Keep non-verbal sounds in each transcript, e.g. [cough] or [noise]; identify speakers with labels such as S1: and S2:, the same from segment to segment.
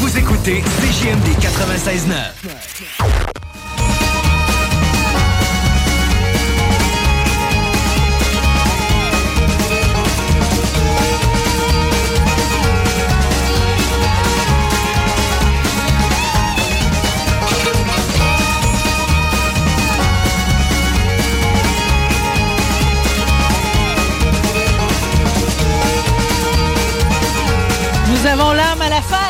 S1: Vous écoutez CJMD 96.9.
S2: Nous avons l'âme à la fête.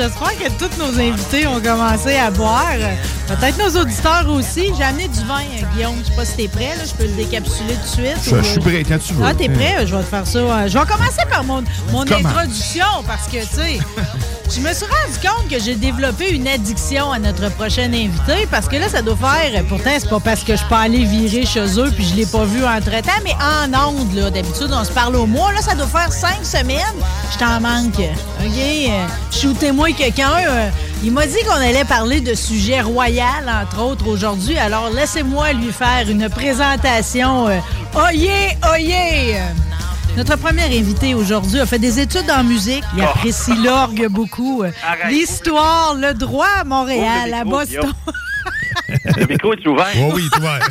S2: J'espère que tous nos invités ont commencé à boire. Peut-être nos auditeurs aussi. J'ai amené du vin, Guillaume. Je sais pas si t'es prêt. Là. Je peux le décapsuler tout de suite.
S3: Je, je suis prêt quand tu veux.
S2: Ah, t'es prêt? Je vais te faire ça. Euh, Je vais commencer par mon, mon introduction parce que, tu sais, je me suis rendu compte que j'ai développé une addiction à notre prochain invité parce que là, ça doit faire. Pourtant, c'est pas parce que je peux aller virer chez eux puis je l'ai pas vu entre-temps, mais en ondes, là. D'habitude, on se parle au mois. Là, ça doit faire cinq semaines. Je t'en manque. OK? Euh, Quelqu'un. euh, il m'a dit qu'on allait parler de sujets royal, entre autres, aujourd'hui. Alors, laissez-moi lui faire une présentation. Euh, oyez, oyez! Notre premier invité aujourd'hui a fait des études en musique. Il apprécie l'orgue beaucoup. [laughs] L'histoire, le droit à Montréal,
S4: Oh,
S2: à
S4: micro,
S2: Boston. [laughs]
S4: Le micro est ouvert.
S3: Oh oui, toi. [laughs]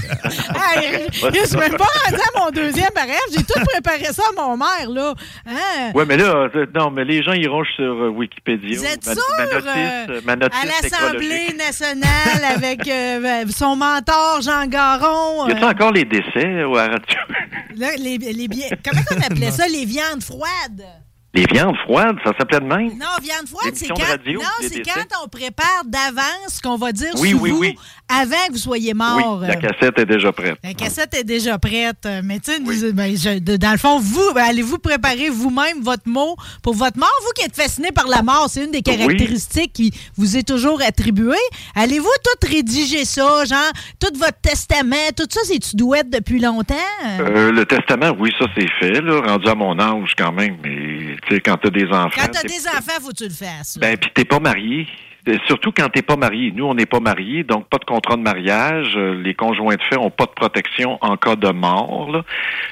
S2: Hey, je suis même pas rendu à mon deuxième rêve. J'ai tout préparé ça à mon mère, là. Hein?
S4: Ouais, mais là, c'est- non, mais les gens iront sur euh, Wikipédia.
S2: Vous êtes
S4: Ma-
S2: sûr,
S4: ma notice,
S2: euh,
S4: euh, ma notice
S2: à l'Assemblée nationale avec euh, son mentor Jean Garon.
S4: Y a-t-il
S2: euh,
S4: encore les décès ou à radio? [laughs]
S2: là, les, les bi- comment on appelait ça, les viandes froides?
S4: Les viandes froides, ça s'appelait de même?
S2: Non, viande froide, c'est quand,
S4: radio,
S2: non,
S4: les
S2: c'est
S4: décès.
S2: quand on prépare d'avance qu'on va dire
S4: Oui,
S2: sous
S4: oui,
S2: vous
S4: oui.
S2: Avant que vous soyez mort.
S4: Oui, la
S2: Euh,
S4: cassette est déjà prête.
S2: La cassette est déjà prête. euh, Mais tu sais, nous- ben, dans le fond, vous, ben, allez-vous préparer vous-même votre mot pour votre mort? Vous qui êtes fasciné par la mort, c'est une des caractéristiques qui vous est toujours attribuée. Allez-vous tout rédiger ça, genre, tout votre testament, tout ça, c'est-tu douette depuis longtemps?
S4: Euh, le testament, oui, ça c'est fait, là, rendu à mon âge quand même. Mais tu sais, quand t'as des enfants.
S2: Quand t'as des enfants, faut que tu le fasses. là.
S4: Ben, puis t'es pas marié. Euh, Surtout quand t'es pas marié. Nous, on n'est pas mariés, donc pas de contrat de mariage. Euh, Les conjoints de fait ont pas de protection en cas de mort. Là.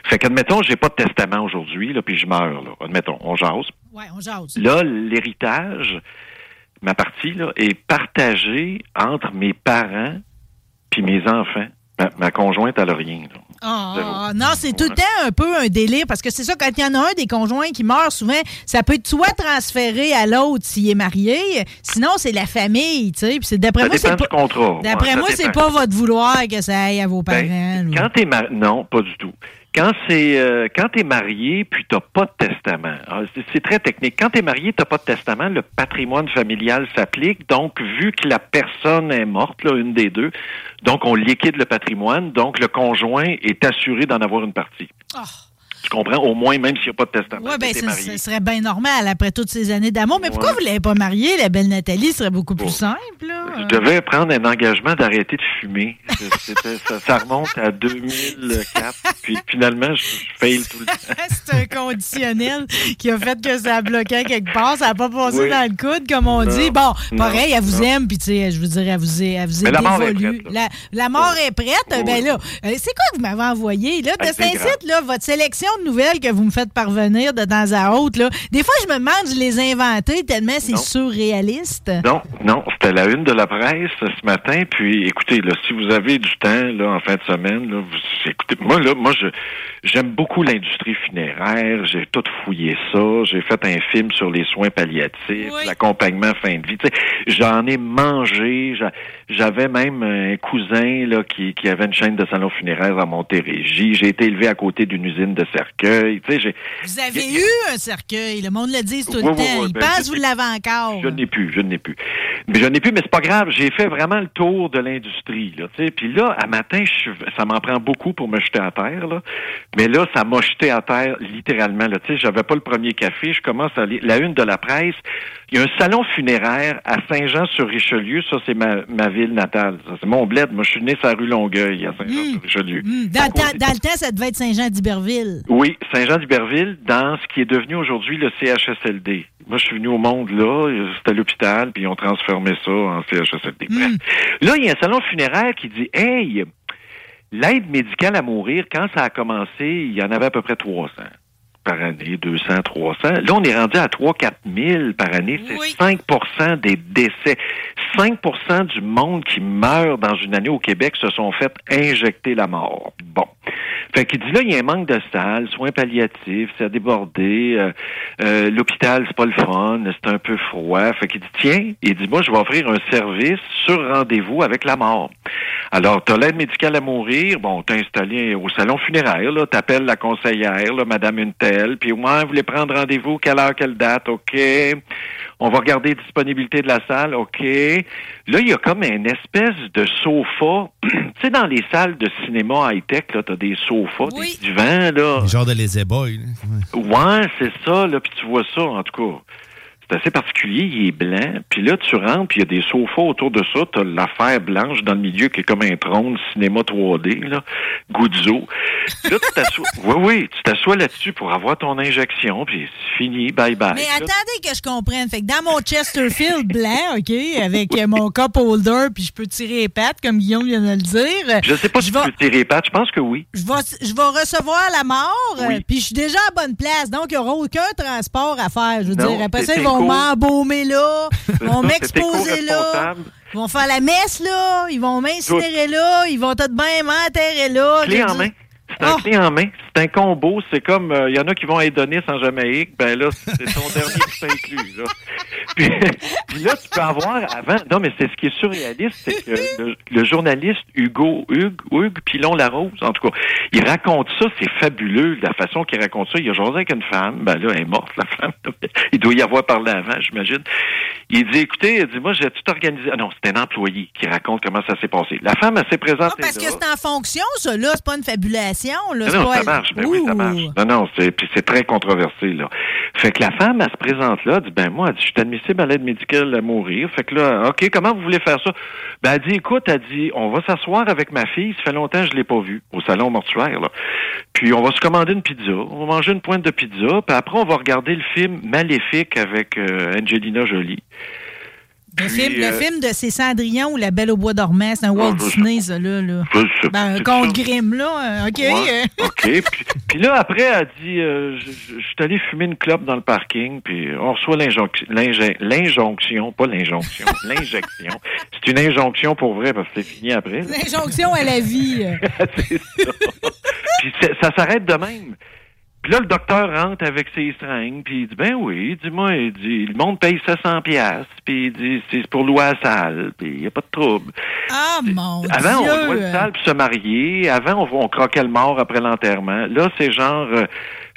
S4: Fait qu'admettons, j'ai pas de testament aujourd'hui, là, puis je meurs. Là. Admettons, on jase.
S2: ouais, on jase.
S4: Là, l'héritage, ma partie, là, est partagée entre mes parents puis mes enfants. Ma, ma conjointe, elle a rien. là.
S2: Ah,
S4: Zéro.
S2: non, c'est tout le temps un peu un délire parce que c'est ça, quand il y en a un des conjoints qui meurt, souvent, ça peut être soit transféré à l'autre s'il est marié, sinon c'est la famille, tu sais. C'est d'après moi, c'est pas. D'après moi, c'est pas votre vouloir que ça aille à vos parents.
S4: Ben,
S2: là.
S4: quand t'es marié, non, pas du tout. Quand c'est euh, quand t'es marié puis t'as pas de testament, Ah, c'est- très technique. Quand t'es marié, t'as pas de testament, le patrimoine familial s'applique. Donc, vu que la personne est morte, là, une des deux, donc on liquide le patrimoine. Donc, le conjoint est assuré d'en avoir une partie.
S2: Ah.
S4: Tu comprends? Au moins, même s'il n'y a pas de testament.
S2: Ça,
S4: marié.
S2: ça serait bien normal après toutes ces années d'amour. Mais pourquoi vous l'avez pas mariée, la belle Nathalie? Ce serait beaucoup plus simple, là.
S4: Je devais prendre un engagement d'arrêter de fumer. Ça, ça remonte à 2004. Puis finalement, je, je fail tout le temps. [laughs]
S2: c'est un conditionnel qui a fait que ça a bloqué quelque part. Ça n'a pas passé
S4: Oui.
S2: dans le coude, comme on
S4: Non.
S2: dit. Bon,
S4: Non.
S2: pareil, elle vous
S4: Non.
S2: aime, puis tu sais, je veux dire, elle vous est, elle vous est
S4: la mort est prête,
S2: la, la mort est prête.
S4: Oui.
S2: Ben là, euh, c'est quoi que vous m'avez envoyé? Là, de Saint-Cyte, là, votre sélection de nouvelles que vous me faites parvenir de temps à autre. Là. Des fois, je me demande, je les ai inventées tellement c'est surréaliste.
S4: Non, non, c'était la une de la presse ce matin. Puis, écoutez, là, si vous avez du temps là en fin de semaine, là, vous, écoutez, moi là, moi je j'aime beaucoup l'industrie funéraire. J'ai tout fouillé ça. J'ai fait un film sur les soins palliatifs,
S2: Oui.
S4: l'accompagnement fin de vie. J'en ai mangé. J'avais même un cousin là qui, qui avait une chaîne de salons funéraires à Montérégie. J'ai été élevé à côté d'une usine de cercueil. Tu sais, j'ai
S2: Vous avez eu un cercueil, le monde le dit tout
S4: Oui,
S2: le
S4: oui,
S2: temps.
S4: oui,
S2: Ils
S4: ben,
S2: que vous l'avez encore.
S4: Je n'ai plus, je n'ai plus. Mais je n'ai plus, mais c'est pas grave. J'ai fait vraiment le tour de l'industrie, là. Tu sais, puis là, à matin, je ça m'en prend beaucoup pour me jeter à terre, là. Mais là, ça m'a jeté à terre littéralement. Là, tu sais, j'avais pas le premier café. Je commence à lire la une de la presse. Il y a un salon funéraire à Saint-Jean-sur-Richelieu. Ça, c'est ma, ma ville natale. Ça, c'est mon bled. Moi, je suis né sur la rue Longueuil, à Saint-Jean-sur-Richelieu.
S2: Hum, Dans, temps-
S4: côté-
S2: dans le temps, ça devait être Saint-Jean-d'Iberville.
S4: oui, Saint-Jean-d'Iberville, dans ce qui est devenu aujourd'hui le CHSLD. Moi, je suis venu au monde là, c'était l'hôpital, puis ils ont transformé ça en CHSLD. Bref. Là, il y a un salon funéraire qui dit Hey, l'aide médicale à mourir, quand ça a commencé, il y en avait à peu près 300 par année, 200, 300. Là, on est rendu à 3 4 000 par année. C'est
S2: Oui.
S4: 5 des décès. 5% du monde qui meurt dans une année au Québec se sont fait injecter la mort. Bon. Fait qu'il dit là, il y a un manque de salles, soins palliatifs, déborder, euh, euh, l'hôpital, c'est pas le fun, c'est un peu froid. Fait qu'il dit, tiens, il dit, moi, je vais offrir un service sur rendez-vous avec la mort. Alors, t'as l'aide médicale à mourir, bon, t'es installé au salon funéraire, là, t'appelles la conseillère, là, madame une telle, puis ouais, vous voulez prendre rendez-vous, quelle heure, quelle date, OK? On va regarder la disponibilité de la salle, OK? Là, il y a comme une espèce de sofa. [clears throat] tu sais, dans les salles de cinéma high-tech, là, t'as des sofas,
S2: Oui.
S4: des divans, là.
S3: Genre de Lazy Boy. là.
S4: Ouais, c'est ça, là, puis tu vois ça, en tout cas. C'est assez particulier, il est blanc. Puis là, tu rentres, puis il y a des sofas autour de ça. T'as l'affaire blanche dans le milieu qui est comme un trône cinéma 3D, là, Guzzo. Là, tu t'assois. [laughs] Oui, oui, tu t'assois là-dessus pour avoir ton injection, puis c'est fini, bye-bye.
S2: Mais
S4: Là,
S2: attendez que je comprenne. Fait que dans mon Chesterfield blanc, OK, avec euh, mon cup holder, puis je peux tirer les pattes, comme Guillaume vient de le dire.
S4: Je sais pas si
S2: vais-
S4: tu peux tirer les pattes, je pense que oui.
S2: Je vais, je vais recevoir la mort,
S4: Oui.
S2: euh, puis je suis déjà à bonne place, donc il n'y aura aucun transport à faire. Je veux
S4: Non,
S2: dire, après ça, ils vont
S4: éco.
S2: m'embaumer là, ils vont m'exposer là, ils vont faire la messe là, ils vont m'incinérer là, ils vont tout de même m'enterrer là.
S4: Clé en main. C'est un
S2: Oh.
S4: clé en main. C'est un combo. C'est comme, il y en a qui vont à Edonis en Jamaïque. Ben là, c'est ton dernier [laughs] qui s'inclut. Là. Puis, [laughs] puis là, tu peux avoir avant. Non, mais c'est ce qui est surréaliste, c'est que le, le journaliste Hugo Hugues, Hugues Pilon Larose, en tout cas, il raconte ça. C'est fabuleux la façon qu'il raconte ça. Il a jasé avec une femme. Ben là, elle est morte la femme. [laughs] Il doit y avoir parlé avant, j'imagine. Il dit, écoutez, il dit, moi, j'ai tout organisé. Ah non, c'est un employé qui raconte comment ça s'est passé. La femme, elle s'est présentée
S2: Ah, parce que c'est en fonction, ça, là, c'est pas une fabulation. Là,
S4: Non, non,
S2: pas-
S4: ça marche. Ben oui, ça marche. Non, non, c'est, puis c'est très controversé, là. Fait que la femme, elle se présente là, elle dit, ben, moi, elle dit, je suis admissible à l'aide médicale à mourir. Fait que là, OK, comment vous voulez faire ça? Ben, elle dit, écoute, elle dit, on va s'asseoir avec ma fille, ça fait longtemps que je l'ai pas vue, au salon mortuaire, là. Puis on va se commander une pizza, on va manger une pointe de pizza, puis après, on va regarder le film Maléfique avec euh, Angelina Jolie.
S2: Le, film, le
S4: euh,
S2: film de C'est Cendrillon ou La Belle au bois dormant, c'est un Walt
S4: sais
S2: Disney, ça, là. là.
S4: Je
S2: Ben, un conte. Grimm, là. euh, OK.
S4: Ouais. OK. Puis, puis là, après, elle dit, euh, je, je- je suis allé fumer une clope dans le parking, puis on reçoit l'injonction, pas l'injonction, [laughs] l'injection. C'est une injonction pour vrai, parce que c'est fini après.
S2: L'injonction à la vie. [laughs]
S4: c'est ça. Puis ça s'arrête de même. Puis là, le docteur rentre avec ses seringues, puis il dit, ben oui, dis-moi, il dit, le monde paye 700 pièces puis il dit, c'est pour louer la salle, puis il n'y a pas de trouble.
S2: Ah, mon
S4: Avant,
S2: Dieu.
S4: on louait le salle pour se marier. Avant, on, on croquait le mort après l'enterrement. Là, c'est genre, euh,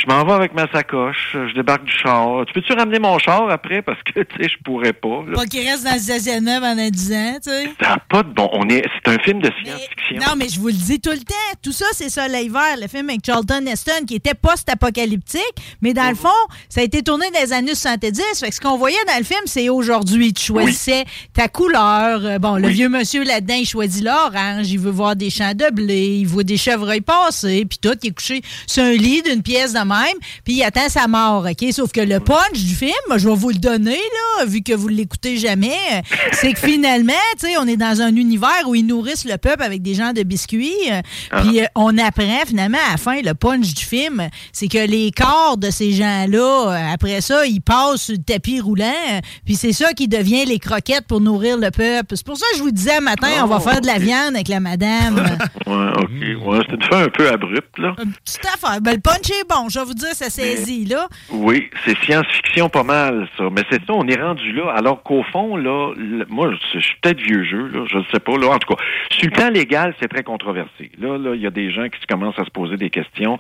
S4: je m'en vais avec ma sacoche, je débarque du char. Tu peux-tu ramener mon char après? Parce que, [laughs] tu sais, je pourrais pas. là.
S2: Pas qu'il reste dans le stationnement pendant 10 ans, tu sais.
S4: Ça pas de bon. On est, c'est un film de science-fiction.
S2: non, mais je vous le dis tout le temps. Tout ça, c'est Soleil Vert, le film avec Charlton Heston, qui était post-apocalyptique. Mais dans le fond, ça a été tourné dans les années 70. Fait que ce qu'on voyait dans le film, c'est aujourd'hui. Tu choisissais ta couleur. Euh, Bon, le vieux monsieur là-dedans, il choisit l'orange. Il veut voir des champs de blé. Il voit des chevreuils passer. Puis tout, il est couché sur un lit d'une pièce de même. Puis il attend sa mort, OK? Sauf que le punch du film, je vais vous le donner, là, vu que vous l'écoutez jamais, c'est que finalement, tu sais, on est dans un univers où ils nourrissent le peuple avec des gens de biscuits. euh, Puis euh, on apprend finalement à la fin, le punch du film, c'est que les corps de ces gens-là, euh, après ça, ils passent sur le tapis roulant, puis c'est ça qui devient les croquettes pour nourrir le peuple. C'est pour ça que je vous disais matin, on va
S4: Oh,
S2: faire de la viande avec la madame. [laughs]
S4: Ouais, OK. Ouais, c'est une fin un peu abrupte, là.
S2: Une petite affaire. Ben, le punch est bon, je vais vous dire, ça saisit, là.
S4: Oui, c'est science-fiction pas mal, ça. Mais c'est ça, on est rendu là. Alors qu'au fond, là, moi, je je suis peut-être vieux jeu, là, je ne sais pas. Là, en tout cas, sur le plan légal, c'est très controversé. Là, là, il y a des gens qui commencent à se poser des questions.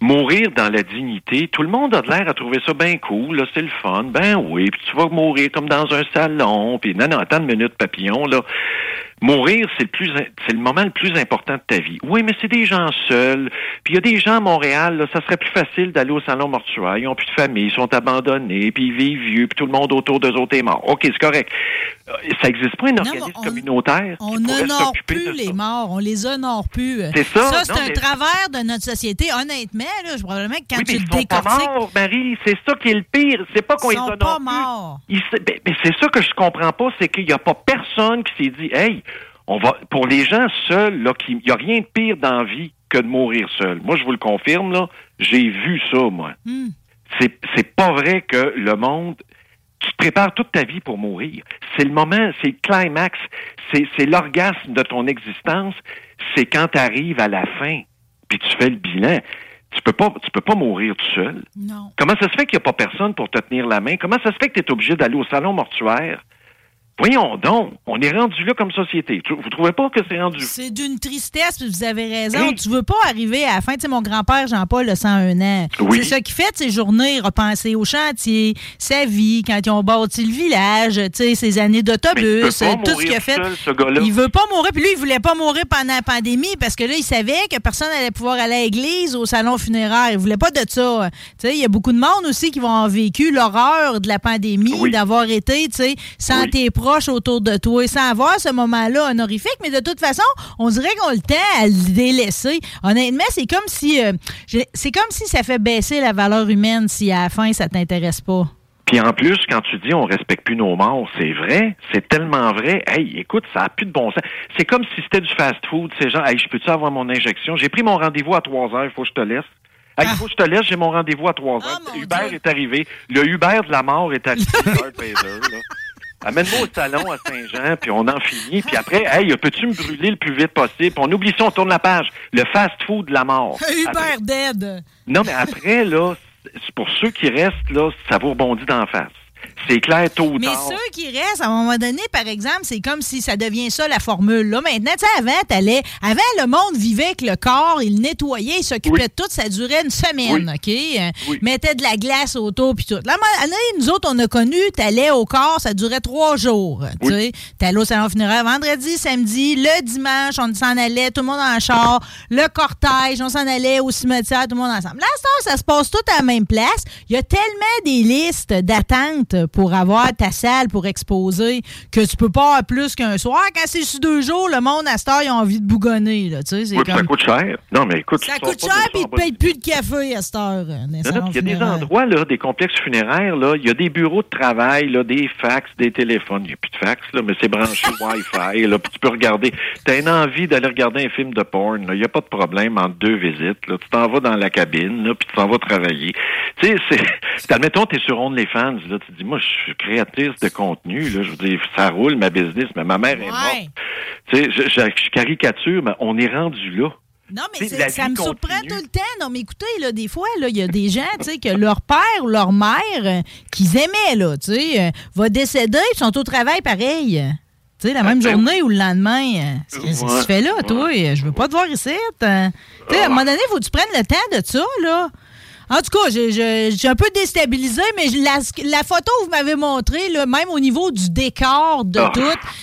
S4: Mourir dans la dignité, tout le monde a de l'air à trouver ça bien cool, là, c'est le fun. Ben oui, puis tu vas mourir comme dans un salon. Puis non, non, attends une minute, papillon, là. Mourir, c'est le plus, c'est le moment le plus important de ta vie. Oui, mais c'est des gens seuls. Puis il y a des gens à Montréal, là, ça serait plus facile d'aller au salon mortuaire. Ils ont plus de famille, ils sont abandonnés, puis ils vivent vieux, puis tout le monde autour d'eux autres est mort. OK, c'est correct. Euh, Ça n'existe pas un
S2: mais
S4: organisme
S2: on-
S4: communautaire
S2: On n'honore plus les morts, on les honore plus.
S4: C'est ça,
S2: Ça, c'est un
S4: mais-
S2: travers de notre société. Honnêtement, là, je probablement que quand
S4: oui, mais
S2: tu le
S4: ils sont pas morts, Marie. C'est ça qui est le pire. C'est pas qu'on
S2: ils
S4: les
S2: sont
S4: honore
S2: pas
S4: plus.
S2: morts.
S4: Il se- ben, ben, c'est ça que je comprends pas, c'est qu'il n'y a pas personne qui s'est dit, hey, on va, pour les gens seuls, là, il n'y a rien de pire dans la vie que de mourir seul. Moi, je vous le confirme, là, j'ai vu ça, moi.
S2: Hmm.
S4: C'est pas vrai que le monde, tu te prépares toute ta vie pour mourir. C'est le moment, c'est le climax, c'est, c'est l'orgasme de ton existence, c'est quand tu arrives à la fin, puis tu fais le bilan. Tu peux pas, tu peux pas mourir tout seul.
S2: Non.
S4: Comment ça se fait qu'il n'y a pas personne pour te tenir la main? Comment ça se fait que tu es obligé d'aller au salon mortuaire? Voyons donc, on est rendu là comme société. Vous trouvez pas que c'est rendu...
S2: C'est d'une tristesse, puis vous avez raison.
S4: Hey.
S2: Tu veux pas arriver à la fin. Tu sais, mon grand-père, Jean-Paul, a 101 ans.
S4: Oui.
S2: C'est ça qui fait ses journées, repenser au chantier, sa vie, quand ils ont bâti le village, tu sais, ses années d'autobus, tout ce qu'il a fait.
S4: seul, ce.
S2: Il veut pas mourir. Puis lui, il voulait pas mourir pendant la pandémie parce que là, il savait que personne allait pouvoir aller à l'église, au salon funéraire. Il voulait pas de ça. Tu sais, il y a beaucoup de monde aussi qui vont avoir vécu l'horreur de la pandémie,
S4: Oui.
S2: d'avoir été, tu sais, sans
S4: Oui.
S2: tes proches autour de toi, sans avoir ce moment-là honorifique. Mais de toute façon, on dirait qu'on a le temps à le délaisser. Honnêtement, c'est comme si, euh, c'est comme si ça fait baisser la valeur humaine si à la fin, ça t'intéresse pas.
S4: Puis en plus, quand tu dis on respecte plus nos morts, c'est vrai, c'est tellement vrai. Hey, écoute, ça a plus de bon sens. C'est comme si c'était du fast-food. Ces gens, hey, je peux-tu avoir mon injection? J'ai pris mon rendez-vous à 3 heures, il faut que je te laisse. Hey, il faut que je te laisse, j'ai mon rendez-vous à 3 heures.
S2: Ah,
S4: Uber
S2: Dieu.
S4: est arrivé. Le Uber de la mort est arrivé. [laughs] Amène-moi au salon à Saint-Jean, puis on en finit. Puis après, hey, peux-tu me brûler le plus vite possible? Puis on oublie ça, on tourne la page. Le fast-food de la mort. [laughs]
S2: Hubert dead.
S4: non, mais après, là, pour ceux qui restent, là, ça vous rebondit d'en face. C'est clair, tôt ou
S2: Mais
S4: tard.
S2: ceux qui restent, à un moment donné, par exemple, c'est comme si ça devient ça la formule. Là, maintenant, tu sais, avant, t'allais, avant, le monde vivait avec le corps, il nettoyait, il s'occupait
S4: Oui.
S2: de tout, ça durait une semaine, OK? Euh,
S4: Oui.
S2: Mettait de la glace autour, puis tout. Là, nous autres, on a connu, t'allais au corps, ça durait trois jours, tu sais. T'allais au salon funéraire vendredi, samedi, le dimanche, on s'en allait, tout le monde en char, le cortège, on s'en allait au cimetière, tout le monde ensemble. Là, heure, ça se passe tout à la même place. Il y a tellement des listes d'attente pour avoir ta salle pour exposer que tu peux pas avoir plus qu'un soir. Quand c'est sur deux jours, le monde à cette heure, ils ont envie de bougonner, là, tu sais.
S4: Oui, puis ça
S2: comme-
S4: coûte cher. Non, mais écoute,
S2: Ça coûte cher, puis ils
S4: bas
S2: payent plus de café à cette heure. euh,
S4: il y a des endroits, là, des complexes funéraires, là, il y a des bureaux de travail, là, des fax, des téléphones. Il n'y a plus de fax, là, mais c'est branché [laughs] Wi-Fi, là, puis tu peux regarder. Tu as une envie d'aller regarder un film de porn, il n'y a pas de problème entre deux visites, là. Tu t'en vas dans la cabine, là, puis tu t'en vas travailler. Tu sais, c'est, admettons, tu es sur OnlyFans, là, tu te dis, moi, je suis créatrice de contenu, là, je veux dire, ça roule, ma business, mais ma mère est
S2: Ouais.
S4: morte. Tu sais, je, je- je caricature, mais on est rendu là.
S2: Non, mais c'est- ça me surprend tout le temps. Non, mais écoutez, là, des fois, il y a des gens, tu sais, que leur père ou leur mère, euh, qu'ils aimaient, là, tu sais, euh, va décéder, ils sont au travail pareil. Tu sais, la même
S4: ben
S2: journée ou le lendemain. euh, C'est ce que tu
S4: Ouais,
S2: fais là, toi. Je veux pas te voir ici. euh. Tu sais, à un moment donné, il faut que tu prennes le temps de ça, là. En tout cas, j'ai- un peu déstabilisé, mais je- la, la photo que vous m'avez montrée, là, même au niveau du décor de
S4: Ah,
S2: tout,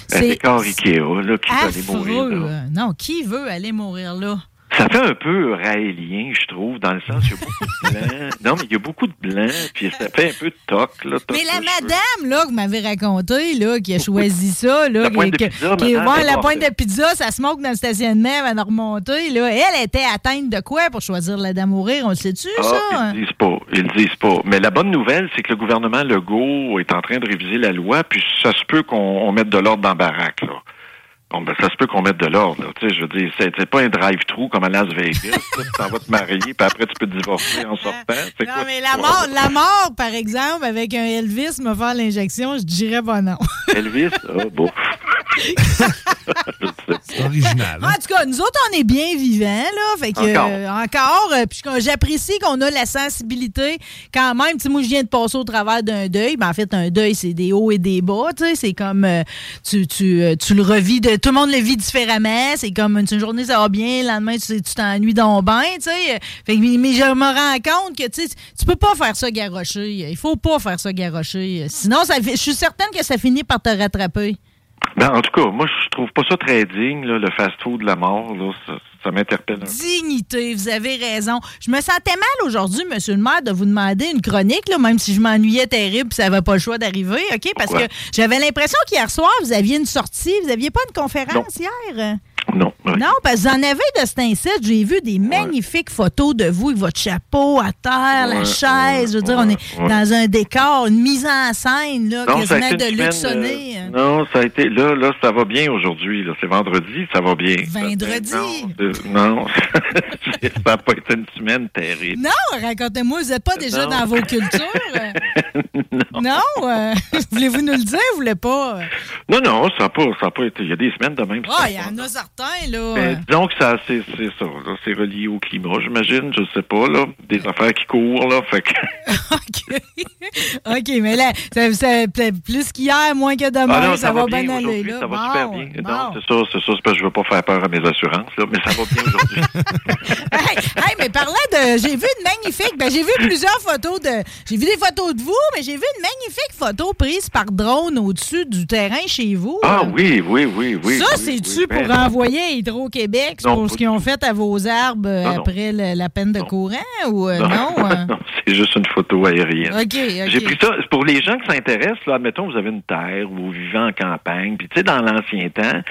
S2: c'est
S4: décor Ikea, là, qui va aller mourir,
S2: affreux.
S4: là.
S2: Non, qui veut aller mourir là?
S4: Ça fait un peu raélien, je trouve, dans le sens, il y a beaucoup de [laughs] blanc. Non, mais il y a beaucoup de blanc, puis ça fait un peu de toc, là. toc
S2: Mais la
S4: cheveux.
S2: madame, là, que vous m'avez raconté, là, qui a choisi [laughs] ça, là.
S4: La pointe
S2: qui,
S4: de pizza,
S2: qui-
S4: madame,
S2: ouais,
S4: elle
S2: la pointe de pizza, ça se moque dans le stationnement avant de remonter, là. Elle était atteinte de quoi pour choisir la dame mourir? On le sait-tu, ça?
S4: Ah, ils le disent pas. Ils le disent pas. Mais la bonne nouvelle, c'est que le gouvernement Legault est en train de réviser la loi, puis ça se peut qu'on on mette de l'ordre dans la baraque, là. Bon, ben, ça se peut qu'on mette de l'ordre, là. Tu sais, je veux dire, c'est c'est pas un drive-thru comme à Las Vegas. tu t'en vas te marier, puis après, tu peux te divorcer en sortant.
S2: Non,
S4: quoi,
S2: mais la mort, la mort, par exemple, avec un Elvis me faire l'injection, je dirais pas non. [laughs]
S4: Elvis? Ah, bon. [laughs] Sais pas.
S3: C'est original.
S2: En
S3: hein?
S2: tout cas, nous autres, on est bien vivants, là. Fait que,
S4: Encore.
S2: euh, encore. euh, puis j'apprécie qu'on a la sensibilité quand même. Tu sais, moi, je viens de passer au travers d'un deuil. Ben, en fait, un deuil, c'est des hauts et des bas. Tu sais, c'est comme euh, tu, tu, euh, tu le revis de. Tout le monde le vit différemment. C'est comme une, journée, ça va bien. Le lendemain, tu t'ennuies donc bien. Tu sais. Fait mais, je me rends compte que tu sais, tu peux pas faire ça garocher. Il faut pas faire ça garocher. Sinon, je suis certaine que ça finit par te rattraper.
S4: Ben, en tout cas, moi, je trouve pas ça très digne, là, le fast-food de la mort, là. Ça, ça m'interpelle.
S2: Dignité, vous avez raison. Je me sentais mal aujourd'hui, monsieur le maire, de vous demander une chronique, là, même si je m'ennuyais terrible, ça n'avait pas le choix d'arriver, OK? Parce
S4: Pourquoi?
S2: que j'avais l'impression qu'hier soir, vous aviez une sortie, vous aviez pas une conférence hier?
S4: Non.
S2: Non, parce que vous en avez de cet incite. J'ai vu des magnifiques photos de vous avec votre chapeau à terre, la
S4: Ouais,
S2: chaise. je veux dire, on est dans un décor, une mise en scène, là,
S4: Non,
S2: quasiment de sonné.
S4: euh, non, ça a été. Là, là, ça va bien aujourd'hui. C'est vendredi, ça va bien.
S2: Vendredi?
S4: Non, non [laughs] ça n'a pas été une semaine terrible.
S2: Non, racontez-moi, vous n'êtes pas déjà
S4: Non.
S2: dans vos cultures? [laughs] non. euh, Voulez-vous nous le dire? Vous voulez pas?
S4: Non, non, ça n'a pas, ça a pas été. Il y a des semaines de même.
S2: Ah,
S4: ça
S2: il y
S4: a
S2: en a certains, là.
S4: Ben, disons que ça, c'est, c'est ça. là, c'est relié au climat, j'imagine. Je sais pas, là. Des affaires qui courent, là. Fait que. [laughs]
S2: OK. OK, mais là, ça, ça- plus qu'hier, moins que demain,
S4: Ah non,
S2: ça, va
S4: bien
S2: bien aller, là.
S4: Ça va
S2: Bon,
S4: super bien.
S2: bon.
S4: Non, c'est ça, c'est ça. C'est parce que je veux pas faire peur à mes assurances, là. Mais ça va bien aujourd'hui. [laughs]
S2: hey, hey, mais parlant de. J'ai vu une magnifique. Ben, j'ai vu plusieurs photos de. J'ai vu des photos de vous, mais j'ai vu une magnifique photo prise par drone au-dessus du terrain chez vous.
S4: ah
S2: Euh,
S4: oui, oui, oui, oui.
S2: ça,
S4: oui,
S2: c'est-tu
S4: oui,
S2: pour
S4: ben,
S2: envoyer à Hydro-Québec pour
S4: pas
S2: ce qu'ils ont fait à vos arbres
S4: Non, non.
S2: après le- la peine de
S4: Non.
S2: courant ou euh, non? euh? [laughs]
S4: non, c'est juste une photo aérienne.
S2: OK, OK.
S4: J'ai pris ça pour les gens qui s'intéressent. Là, admettons, vous avez une terre ou vous vivez en campagne. Puis, tu sais, dans l'ancien temps,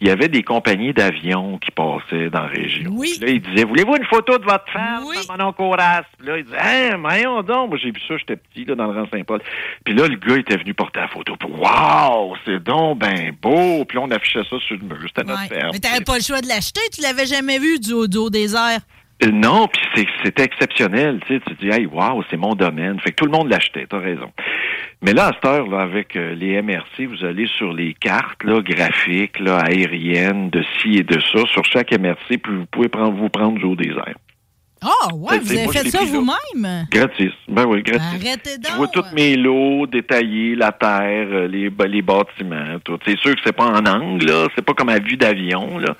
S4: il y avait des compagnies d'avions qui passaient dans la région.
S2: Oui.
S4: Puis Là, ils disaient, voulez-vous une photo de votre femme,
S2: Oui.
S4: mon oncle Horace? Puis là, ils disaient, hein, voyons donc. Moi, j'ai vu ça, j'étais petit, là, dans le rang Saint-Paul. Puis là, le gars était venu porter la photo. Waouh, c'est donc ben beau. Puis là, on affichait ça sur le mur. C'était notre
S2: Ouais.
S4: ferme.
S2: Mais t'avais pas le choix de l'acheter, tu l'avais jamais vu du haut, du des airs.
S4: Euh, Non, puis c'était exceptionnel. Tu sais, tu dis, hey, wow, c'est mon domaine. Fait que tout le monde l'achetait, t'as raison. Mais là, à cette heure, là, avec euh, les MRC, vous allez sur les cartes là, graphiques, là, aériennes, de ci et de ça, sur chaque MRC, puis vous pouvez prendre, vous prendre du haut des airs.
S2: Ah, ouais,
S4: Ben,
S2: vous avez
S4: moi, je
S2: fait ça vous-même?
S4: Gratis. Ben oui, gratis.
S2: Arrêtez
S4: Je
S2: donc.
S4: vois tous mes lots détaillés, la terre, euh, les, ba- les bâtiments, tout. C'est sûr que c'est pas en angle, là. C'est pas comme à vue d'avion, là.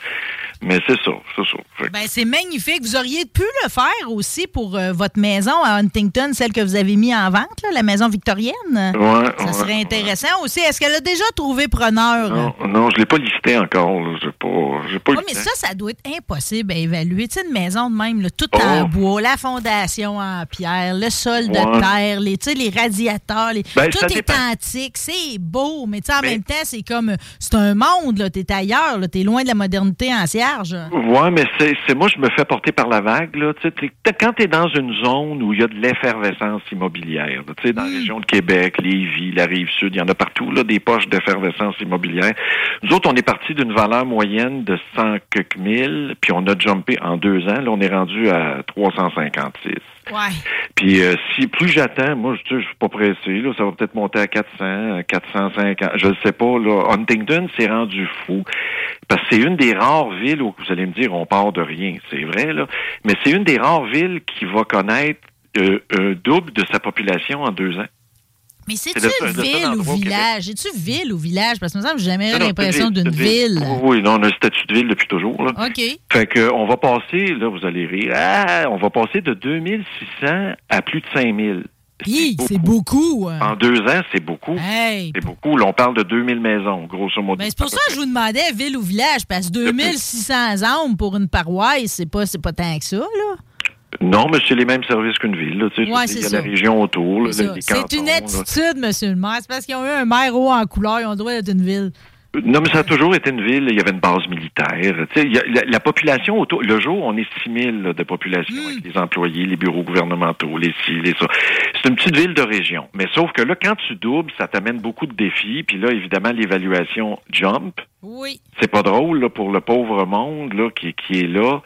S4: Mais c'est ça, c'est ça.
S2: Ben, c'est magnifique. Vous auriez pu le faire aussi pour euh, votre maison à Huntington, celle que vous avez mis en vente, là, la maison victorienne.
S4: ouais,
S2: Ça
S4: ouais,
S2: serait
S4: ouais.
S2: intéressant aussi. Est-ce qu'elle a déjà trouvé preneur?
S4: Non, non, je l'ai pas listé encore. là. J'ai pas, pas
S2: Ouais, mais ça, ça doit être impossible à évaluer. Tu sais, une maison de même, là, tout
S4: Oh.
S2: en bois, la fondation en pierre, le sol de terre, les, tu les radiateurs, les-
S4: Ben,
S2: tout est
S4: dépend.
S2: antique, c'est beau, mais tu en
S4: Mais-
S2: même temps, c'est comme, c'est un monde, là, t'es ailleurs, là, t'es loin de la modernité en cierge.
S4: Ouais, mais c'est, c'est moi, je me fais porter par la vague. Là. Tu sais, t'es- t'es- quand tu es dans une zone où il y a de l'effervescence immobilière, là, tu sais, dans la région de Québec, Lévis, la rive sud, il y en a partout là, des poches d'effervescence immobilière. Nous autres, on est parti d'une valeur moyenne de 100 quelques mille, puis on a jumpé en deux ans. Là, on est rendu à 356.
S2: Ouais.
S4: Puis euh, si plus j'attends, moi je je suis pas pressé, là, ça va peut-être monter à 400, à 450, je ne sais pas. Là. Huntington s'est rendu fou parce que c'est une des rares villes où vous allez me dire on part de rien, c'est vrai là, mais c'est une des rares villes qui va connaître euh, un double de sa population en deux ans.
S2: Mais c'est-tu
S4: ça- ça
S2: ville ou
S4: le
S2: village? Es-tu ville ou village? Parce que, me semble, j'ai jamais
S4: non,
S2: l'impression d'une ville.
S4: Oui, oui, non, on a un statut de ville depuis toujours. Là.
S2: OK.
S4: Fait que on va passer, là, vous allez rire, ah, on va passer de 2600 à plus de 5000.
S2: Hi, c'est beaucoup. hein.
S4: En deux ans, c'est beaucoup.
S2: Hey.
S4: C'est beaucoup. Là, on parle de 2000 maisons, grosso modo.
S2: Ben, c'est pour ça que je vous demandais ville ou village, parce que 2600 âmes pour une paroisse, c'est pas, c'est pas tant que ça, là.
S4: Non, mais c'est les mêmes services qu'une ville. Là, tu sais, je
S2: Ouais,
S4: il y a
S2: ça.
S4: la région autour,
S2: C'est une attitude, monsieur le maire. C'est parce qu'ils ont eu un maire haut en couleur, ils ont le droit d'être une ville.
S4: Non, mais ça a toujours été une ville, il y avait une base militaire. Tu sais, il y a- la, la population autour, le jour, on est 6 000 là, de population avec les employés, les bureaux gouvernementaux, les ci, les ça. C'est une petite ville de région. Mais sauf que là, quand tu doubles, ça t'amène beaucoup de défis. Puis là, évidemment, l'évaluation jump.
S2: Oui.
S4: C'est pas drôle là, pour le pauvre monde là, qui, qui est là.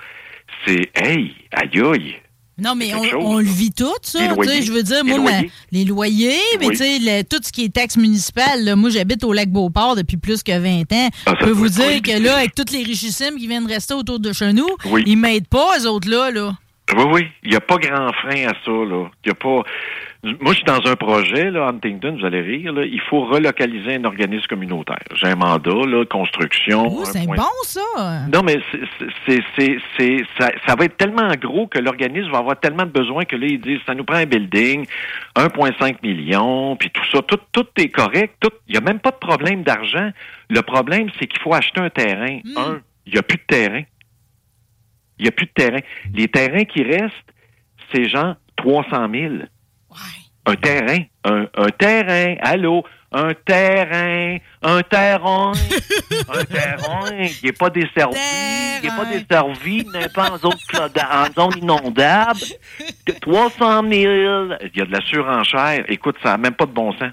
S4: C'est, hey, aïe aïe.
S2: Non, mais on,
S4: quelque chose,
S2: on le vit tout, ça. Je veux dire,
S4: Les
S2: moi,
S4: loyers.
S2: les loyers, mais
S4: Oui.
S2: tu sais, tout ce qui est taxe municipale, là, moi, j'habite au lac Beauport depuis plus que 20 ans.
S4: Ah,
S2: Je peux vous dire
S4: compliqué.
S2: que là, avec tous les richissimes qui viennent rester autour de chez nous,
S4: Oui.
S2: ils m'aident pas, eux autres-là. Là.
S4: Oui, oui. Il n'y a pas grand frein à ça, là. Il y a pas. Moi, je suis dans un projet, là, Huntington, vous allez rire, là. Il faut relocaliser un organisme communautaire. J'ai un mandat, là, construction.
S2: Oh, c'est
S4: point-
S2: bon, ça.
S4: Non, mais c'est, c'est, c'est, c'est- ça, ça va être tellement gros que l'organisme va avoir tellement de besoins que là, ils disent, ça nous prend un building, 1,5 million, puis tout ça, tout, tout est correct, tout, il n'y a même pas de problème d'argent. Le problème, c'est qu'il faut acheter un terrain. Un, il n'y a plus de terrain. Il n'y a plus de terrain. Les terrains qui restent, c'est genre 300 000. Un terrain, un, un terrain, allô, un terrain, un terrain, [laughs] un terrain qui n'est pas desservi, qui n'est pas desservi, n'est pas en zone, en zone inondable, de 300 000. Il y a de la surenchère. Écoute, ça n'a même pas de bon sens.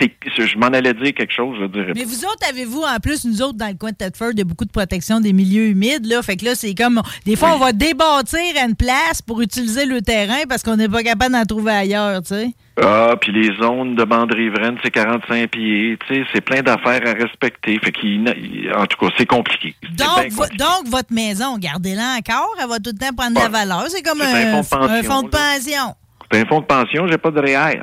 S4: C'est- je m'en allais dire quelque chose, je dirais
S2: Mais vous autres, avez-vous, en plus, nous autres, dans le coin de il y a beaucoup de protection des milieux humides, là? Fait que là, c'est comme, des fois, on va débâtir à une place pour utiliser le terrain parce qu'on n'est pas capable d'en trouver ailleurs, tu sais.
S4: Ah, puis les zones de bande riveraine, c'est 45 pieds. Tu sais, c'est plein d'affaires à respecter. Fait qu'il, il- en tout cas, c'est compliqué.
S2: Donc, vo-
S4: compliqué.
S2: donc, votre maison, gardez-la encore, elle va tout le temps prendre de la valeur. C'est comme un,
S4: un fonds de pension,
S2: de
S4: un fonds de pension, j'ai pas de REER.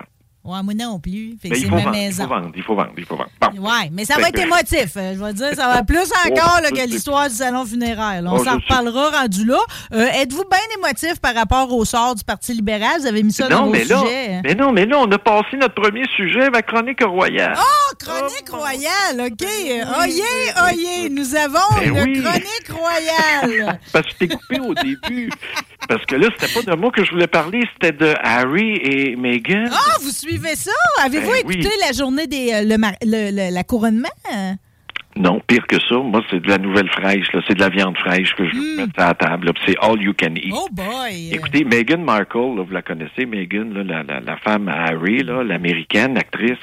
S2: Ouais, moi non plus. Fait que
S4: Mais
S2: c'est
S4: il faut
S2: ma
S4: vendre, il
S2: maison.
S4: faut vendre, il faut vendre, il faut vendre. Bon.
S2: Ouais, mais ça
S4: Fait
S2: va être émotif. euh, Je vais dire, ça va plus encore
S4: Oh,
S2: là, que l'histoire du salon funéraire. là. On
S4: Oh,
S2: s'en reparlera rendu là. Euh, Êtes-vous bien émotif par rapport au sort du Parti libéral? Vous avez mis ça dans
S4: Non,
S2: vos
S4: mais là,
S2: sujets. hein?
S4: mais non, mais là, on a passé notre premier sujet, ma chronique royale.
S2: Oh, chronique royale, OK. Oyez, oyez, nous avons
S4: Ben
S2: une
S4: oui.
S2: chronique royale. [laughs]
S4: Parce que je t'ai coupé au début. Parce que là, c'était pas de moi que je voulais parler, c'était de Harry et Meghan.
S2: Ah, vous suivez ça? Avez-vous
S4: Ben oui.
S2: écouté la journée des euh, le, mar- le- le- la couronnement?
S4: Non, pire que ça. Moi, c'est de la nouvelle fraîche. là. C'est de la viande fraîche que je veux mettre à la table. C'est all you can eat.
S2: Hmm. Oh boy!
S4: Écoutez, Meghan Markle, là, vous la connaissez, Meghan, là, la, la, la femme à Harry, là, l'américaine, l'actrice.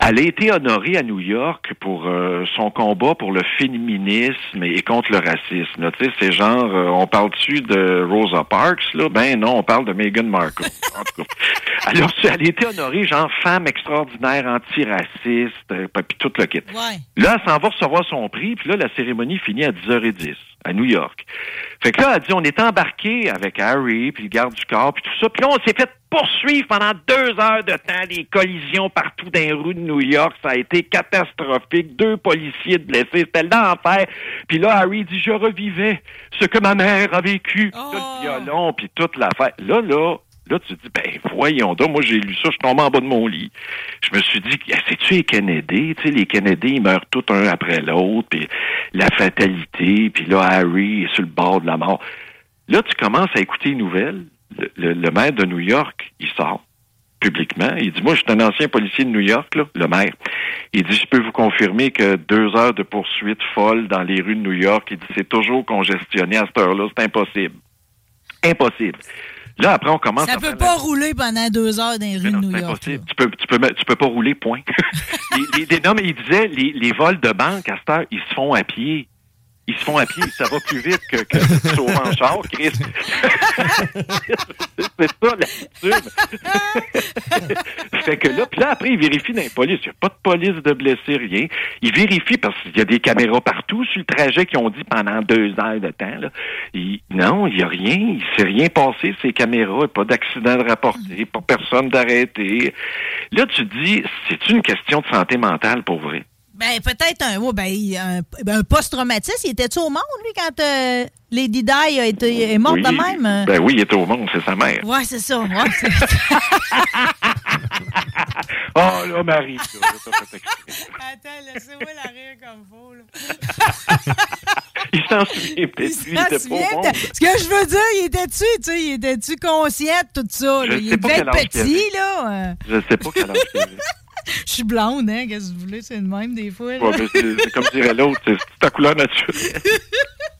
S4: Elle a été honorée à New York pour euh, son combat pour le féminisme et contre le racisme. Tu sais, c'est genre, euh, on parle-tu de Rosa Parks, là? Ben non, on parle de Meghan Markle. [laughs] en tout cas. Alors, elle a été honorée, genre, femme extraordinaire, antiraciste, euh, puis tout le kit.
S2: Ouais.
S4: Là, elle s'en va recevoir son prix, puis là, la cérémonie finit à 10h10 à New York. Fait que là, elle dit, on est embarqué avec Harry, puis le garde du corps, puis tout ça. Puis là, on s'est fait poursuivre pendant deux heures de temps, des collisions partout dans les rues de New York. Ça a été catastrophique. Deux policiers blessés. C'était l'enfer. Puis là, Harry dit, je revivais ce que ma mère a vécu. Là, le violon, puis toute l'affaire. Là, là, Là, tu te dis, ben voyons donc, moi j'ai lu ça, je suis tombé en bas de mon lit. Je me suis dit, ah, c'est-tu les Kennedy? Tu sais, les Kennedy, ils meurent tous un après l'autre, puis la fatalité, puis là, Harry est sur le bord de la mort. Là, tu commences à écouter les nouvelles. Le, maire de New York, il sort publiquement. Il dit, moi, je suis un ancien policier de New York, là, le maire. Il dit, je peux vous confirmer que deux heures de poursuite folle dans les rues de New York, il dit, c'est toujours congestionné à cette heure-là, c'est impossible. Impossible. Là, après, on commence
S2: Ça
S4: à
S2: peut pas rouler pendant deux heures dans les rues de New
S4: c'est
S2: York.
S4: impossible. Tu peux, tu peux, tu peux pas rouler, point. [laughs] les- non, mais il disait, les, les vols de banque, à cette heure, ils se font à pied. Ils se font à pied, ça va plus vite que, que sauver en char, Chris. [laughs] c'est ça, l'attitude. fait que là, puis là, après, il vérifie dans les polices. Il n'y a pas de police de blessés, rien. Il vérifie parce qu'il y a des caméras partout sur le trajet qui ont dit pendant deux heures de temps. Là. Il- non, il n'y a rien. Il s'est rien passé, ces caméras. Pas d'accident de rapporté, pas personne d'arrêté. Là, tu te dis, c'est une question de santé mentale pour vrai?
S2: Ben, peut-être un, ben, un, un post-traumatisme. Il était-tu au monde, lui, quand euh, Lady Di a été, est morte
S4: oui,
S2: de même?
S4: Ben oui, il est au monde, c'est sa mère.
S2: Ouais, c'est ça. Ouais,
S4: Oh [laughs] là, Marie, là.
S2: Attends, laissez-moi la rire comme faux. Là. [laughs]
S4: il s'en souvient peut-être
S2: Il
S4: il était pas au monde.
S2: Ce que je veux dire, il était-tu, tu sais, il était-tu conscient de tout ça? là?
S4: Je
S2: Il être
S4: âge qu'il
S2: petit, là. euh.
S4: Je sais pas quel âge il.
S2: Je suis blonde, hein? Qu'est-ce que vous voulez? C'est le même des fois.
S4: Ouais, c'est comme dirait l'autre, c'est ta couleur naturelle. [laughs]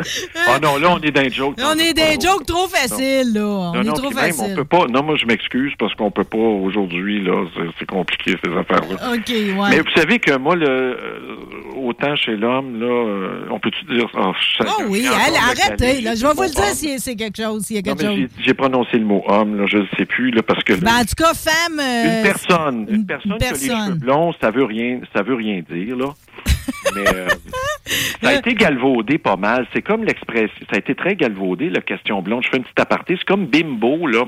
S4: [laughs] Ah non, là, on est dans les jokes.
S2: on est des jokes trop faciles, là. On
S4: Non,
S2: est
S4: non,
S2: trop
S4: puis même, on peut pas. Non, moi, je m'excuse parce qu'on peut pas aujourd'hui, là. c'est- compliqué, ces affaires-là. [laughs]
S2: OK, ouais.
S4: Mais vous savez que moi, le, euh, autant chez l'homme, là, euh, on peut-tu dire. Oh,
S2: Oh oui, allez, arrêtez, là. Je vais vous le dire si c'est quelque chose, s'il y a
S4: Non,
S2: quelque
S4: mais
S2: chose.
S4: j'ai- prononcé le mot homme, là, je ne sais plus, là, parce que.
S2: Ben, en tout cas, femme. euh,
S4: une personne, une personne qui a les
S2: personne.
S4: cheveux blonds, ça veut rien, ça veut rien dire, là. [laughs] Euh, ça a été galvaudé pas mal. C'est comme l'expression, ça a été très galvaudé, la question blonde. Je fais une petite aparté. C'est comme bimbo, là.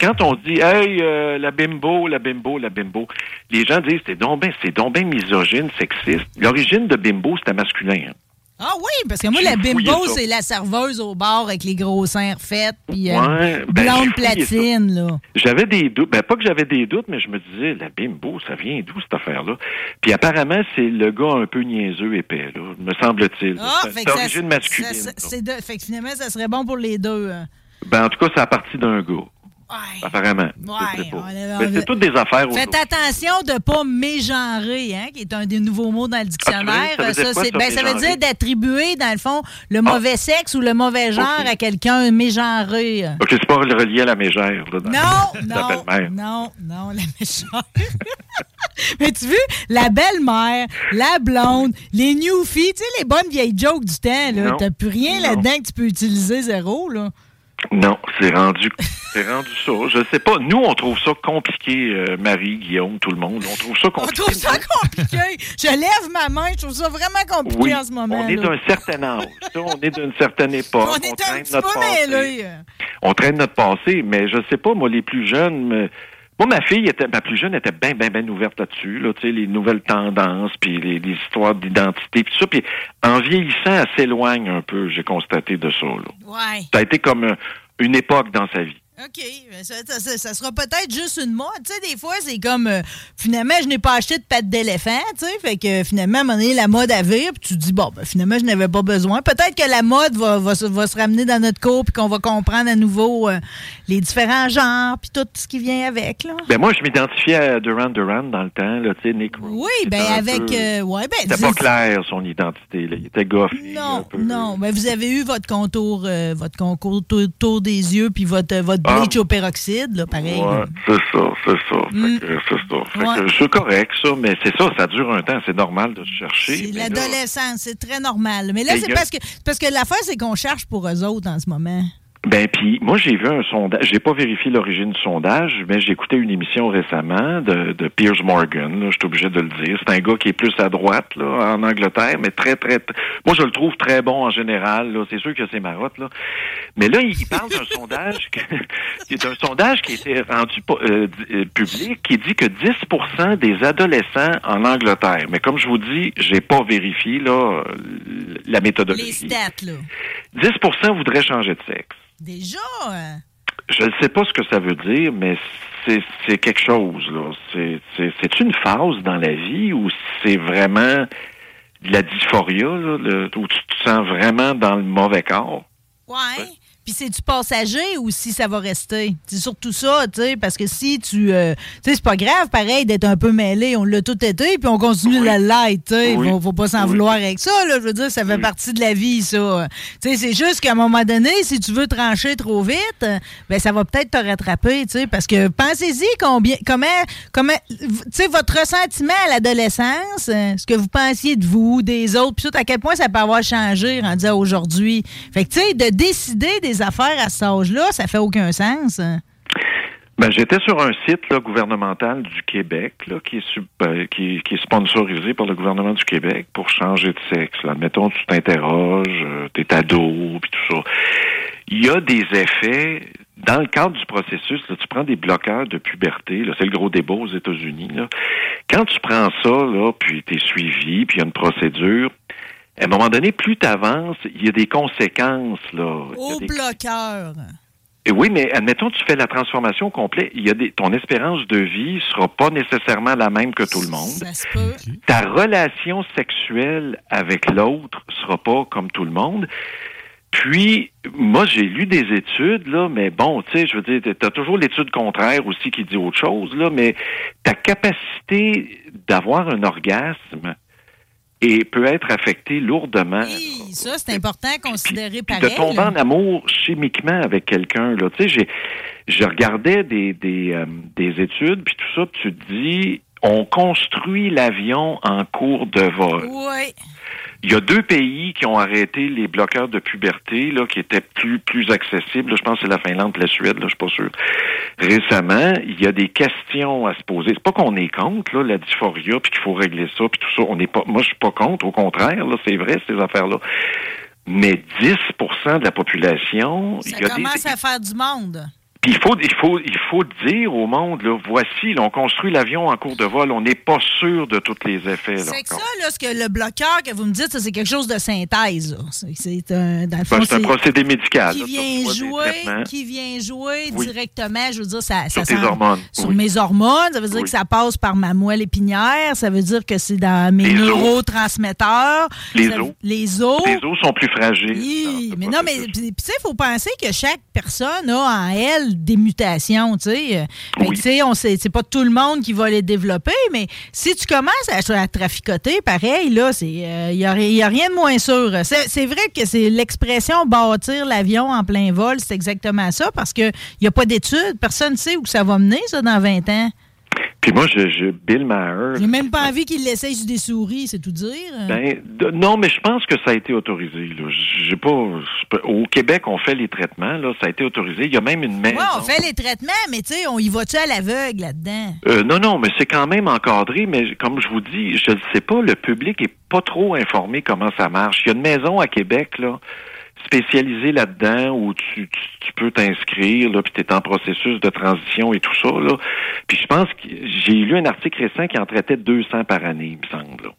S4: Quand on dit, hey, euh, la bimbo, la bimbo, la bimbo, les gens disent, c'est donc c'est ben misogyne, sexiste. L'origine de bimbo, c'était masculin. hein.
S2: Ah oui, parce que moi, la bimbo, c'est la serveuse au bar avec les gros seins refaits, puis euh,
S4: Ouais, ben,
S2: blonde
S4: ça.
S2: platine, là.
S4: J'avais des doutes. Ben, pas que j'avais des doutes, mais je me disais, la bimbo, ça vient d'où cette affaire-là? Puis apparemment, c'est le gars un peu niaiseux épais, là, me semble-t-il.
S2: Ah,
S4: c'est d'origine masculine.
S2: ça- de- fait que finalement, ça serait bon pour les deux. hein.
S4: Ben, en tout cas, c'est à partir d'un gars.
S2: Ouais.
S4: Apparemment.
S2: Ouais,
S4: c'est toutes des affaires
S2: Faites attention de pas mégenrer, hein, qui est un des nouveaux mots dans le dictionnaire.
S4: Ah, ça veut ça,
S2: ben, ça veut
S4: mégenrer?
S2: dire d'attribuer, dans le fond, le mauvais sexe ou le mauvais genre à quelqu'un mégenré.
S4: OK, c'est pas relié à la mégère. Là, dans-
S2: Non, [laughs]
S4: la
S2: non, non, non, la méchante. [laughs] Mais tu vois, la belle-mère, la blonde, les newfies, tu sais, les bonnes vieilles jokes du temps, là. T'as plus rien là-dedans que tu peux utiliser zéro, là.
S4: Non, c'est rendu, c'est rendu ça. Je sais pas. Nous, on trouve ça compliqué, euh, Marie, Guillaume, tout le monde. On trouve ça
S2: On
S4: compliqué.
S2: trouve ça compliqué. Je lève ma main, je trouve ça vraiment compliqué
S4: Oui,
S2: en ce moment.
S4: on est d'un certain âge. On est d'une certaine époque.
S2: On est un
S4: traîne
S2: petit
S4: notre
S2: peu
S4: passé. On traîne notre passé, mais je sais pas, moi, les plus jeunes, moi, ma fille était, ma plus jeune était bien, bien, bien ouverte là-dessus, là, tu sais, les nouvelles tendances, puis les, les histoires d'identité, puis ça, puis en vieillissant, elle s'éloigne un peu, j'ai constaté de ça, là.
S2: Ouais.
S4: Ça a été comme euh, une époque dans sa vie.
S2: OK. Ben, Ça, ça- ça- ça sera peut-être juste une mode. Tu sais, des fois, c'est comme euh, finalement, je n'ai pas acheté de pattes d'éléphant, tu sais. Fait que finalement, à un moment donné, la mode à vire, puis tu te dis, bon, ben, finalement, je n'avais pas besoin. Peut-être que la mode va, va, se- va se ramener dans notre cours, puis qu'on va comprendre à nouveau euh, les différents genres, puis tout ce qui vient avec, là.
S4: Ben moi, je m'identifiais à Duran Duran dans le temps, là, tu sais, Nick.
S2: Oui, ben avec.
S4: peu-
S2: euh, ouais, ben.
S4: C'était pas clair, son identité, là. Il était goffé.
S2: Non,
S4: peu.
S2: non. Ben, vous avez eu votre contour, euh, votre concours tour, tour des yeux, puis votre, votre
S4: Ah.
S2: là, pareil.
S4: Ouais, c'est ça, c'est ça.
S2: Mm.
S4: c'est ça. Fait
S2: Ouais.
S4: que c'est correct, ça, mais c'est ça, ça dure un temps, c'est normal de se chercher.
S2: C'est
S4: là-
S2: l'adolescence, c'est très normal. Mais là, c'est parce que parce que l'affaire, c'est qu'on cherche pour eux autres en ce moment.
S4: Ben puis moi j'ai vu un sondage, j'ai pas vérifié l'origine du sondage, mais j'ai écouté une émission récemment de, de Piers Morgan, je suis obligé de le dire. C'est un gars qui est plus à droite là, en Angleterre, mais très très, très- moi je le trouve très bon en général. Là, c'est sûr que c'est marotte là, mais là il parle d'un sondage, que- [laughs] qui est un sondage qui a été rendu euh, euh, public, qui dit que 10% des adolescents en Angleterre, mais comme je vous dis, j'ai pas vérifié là la
S2: Les
S4: méthodologie.
S2: stats, là.
S4: 10% voudraient changer de sexe.
S2: Déjà?
S4: Je ne sais pas ce que ça veut dire, mais c'est quelque chose, là. C'est- une phase dans la vie où c'est vraiment de la dysphoria, là, le- où tu te sens vraiment dans le mauvais corps.
S2: ouais. Puis c'est du passager ou si ça va rester? C'est surtout ça, tu sais, parce que si tu... euh, tu sais, c'est pas grave, pareil, d'être un peu mêlé. On l'a tout été, puis on continue
S4: Oui.
S2: la light, tu sais.
S4: Oui.
S2: Faut, faut pas s'en
S4: Oui.
S2: vouloir avec ça, là. Je veux dire, ça fait partie de la vie, ça. Tu sais, c'est juste qu'à un moment donné, si tu veux trancher trop vite, ben ça va peut-être te rattraper, tu sais, parce que pensez-y combien, comment, comment, tu sais, votre ressentiment à l'adolescence, euh, ce que vous pensiez de vous, des autres, puis tout, à quel point ça peut avoir changé rendu à aujourd'hui. Fait que, tu sais, de décider des affaires à cet âge-là, ça fait aucun sens.
S4: Ben, j'étais sur un site gouvernemental du Québec là, qui, est euh, qui, est sponsorisé par le gouvernement du Québec pour changer de sexe. Là. Admettons, tu t'interroges, euh, t'es ado, puis tout ça. Il y a des effets dans le cadre du processus. Là, tu prends des bloqueurs de puberté. C'est le gros débat aux États-Unis. Quand tu prends ça, là, puis t'es suivi, puis il y a une procédure. À un moment donné, plus tu avances, il y a des conséquences. Là.
S2: Au
S4: des-
S2: bloqueur.
S4: et oui, mais admettons, tu fais la transformation complète. Il y a des, ton espérance de vie sera pas nécessairement la même que tout le monde.
S2: Ça se peut.
S4: Ta relation sexuelle avec l'autre sera pas comme tout le monde. Puis, moi, j'ai lu des études, là, mais bon, tu sais, je veux dire, tu as toujours l'étude contraire aussi qui dit autre chose, là, mais ta capacité d'avoir un orgasme et peut être affectée lourdement.
S2: Oui, ça, c'est important à considérer pareil.
S4: De tomber en amour chimiquement avec quelqu'un, là. Tu sais, je regardais des, des, euh, des études, puis tout ça, puis tu te dis, on construit l'avion en cours de vol.
S2: Oui.
S4: Il y a deux pays qui ont arrêté les bloqueurs de puberté, là, qui étaient plus plus accessibles. je pense que c'est la Finlande et la Suède, là, je suis pas sûr. Récemment, il y a des questions à se poser. C'est pas qu'on est contre là, la dysphoria, puis qu'il faut régler ça, puis tout ça. On n'est pas. Moi, je suis pas contre. Au contraire, là, c'est vrai ces affaires-là. Mais 10% de la population,
S2: ça il y a commence à faire du monde.
S4: Puis il faut, il faut, il faut dire au monde, là, voici, là, on construit l'avion en cours de vol, on n'est pas sûr de tous les effets.
S2: C'est que ça, là, ce que le bloqueur que vous me dites, c'est quelque chose de synthèse. C'est un,
S4: dans le fond,
S2: c'est
S4: un procédé médical.
S2: Qui vient jouer, qui vient jouer directement, je veux dire, ça,
S4: sur
S2: ça
S4: hormones.
S2: Sur mes hormones, ça veut dire que ça passe par ma moelle épinière, ça veut dire que c'est dans mes neurotransmetteurs.
S4: Les os.
S2: Les os.
S4: Les os sont plus fragiles.
S2: Oui, mais non, mais tu sais, il faut penser que chaque personne a en elle des mutations, tu sais. Tu sais, on sait, c'est pas tout le monde qui va les développer, mais si tu commences à, traficoter, pareil, là, c'est, il euh, y, a, rien de moins sûr. C'est, vrai que c'est l'expression bâtir l'avion en plein vol, c'est exactement ça, parce que il y a pas d'études, personne ne sait où ça va mener, ça, dans 20 ans.
S4: Puis moi, je, je Bill Maher.
S2: J'ai même pas envie qu'il l'essaye sur des souris, c'est tout dire.
S4: Ben, non, mais je pense que ça a été autorisé. J'ai pas. Au Québec, on fait les traitements. Là, ça a été autorisé. Il y a même une maison.
S2: Oui, on fait les traitements, mais tu sais, on y va-tu à l'aveugle là-dedans?
S4: Euh, non, non, mais c'est quand même encadré. Mais comme je vous dis, je ne sais pas. Le public est pas trop informé comment ça marche. Il y a une maison à Québec là spécialisé là-dedans où tu, tu, peux t'inscrire, là, puis tu es en processus de transition et tout ça. Là. Puis je pense que j'ai lu un article récent qui en traitait 200 par année, il me semble. Là.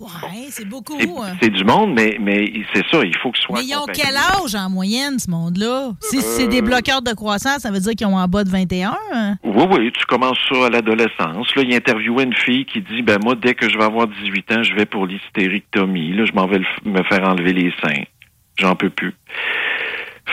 S2: Ouais, c'est beaucoup.
S4: Hein. C'est du monde, mais, mais c'est ça, il faut que ce soit.
S2: Mais ils ont quel âge en moyenne, ce monde-là? Si c'est des euh, bloqueurs de croissance, ça veut dire qu'ils ont en bas de 21? Hein?
S4: Oui, oui, tu commences ça à l'adolescence. Là, il interviewait une fille qui dit ben moi, dès que je vais avoir 18 ans, je vais pour l'hystérectomie. Là, je m'en vais me faire enlever les seins. J'en peux plus.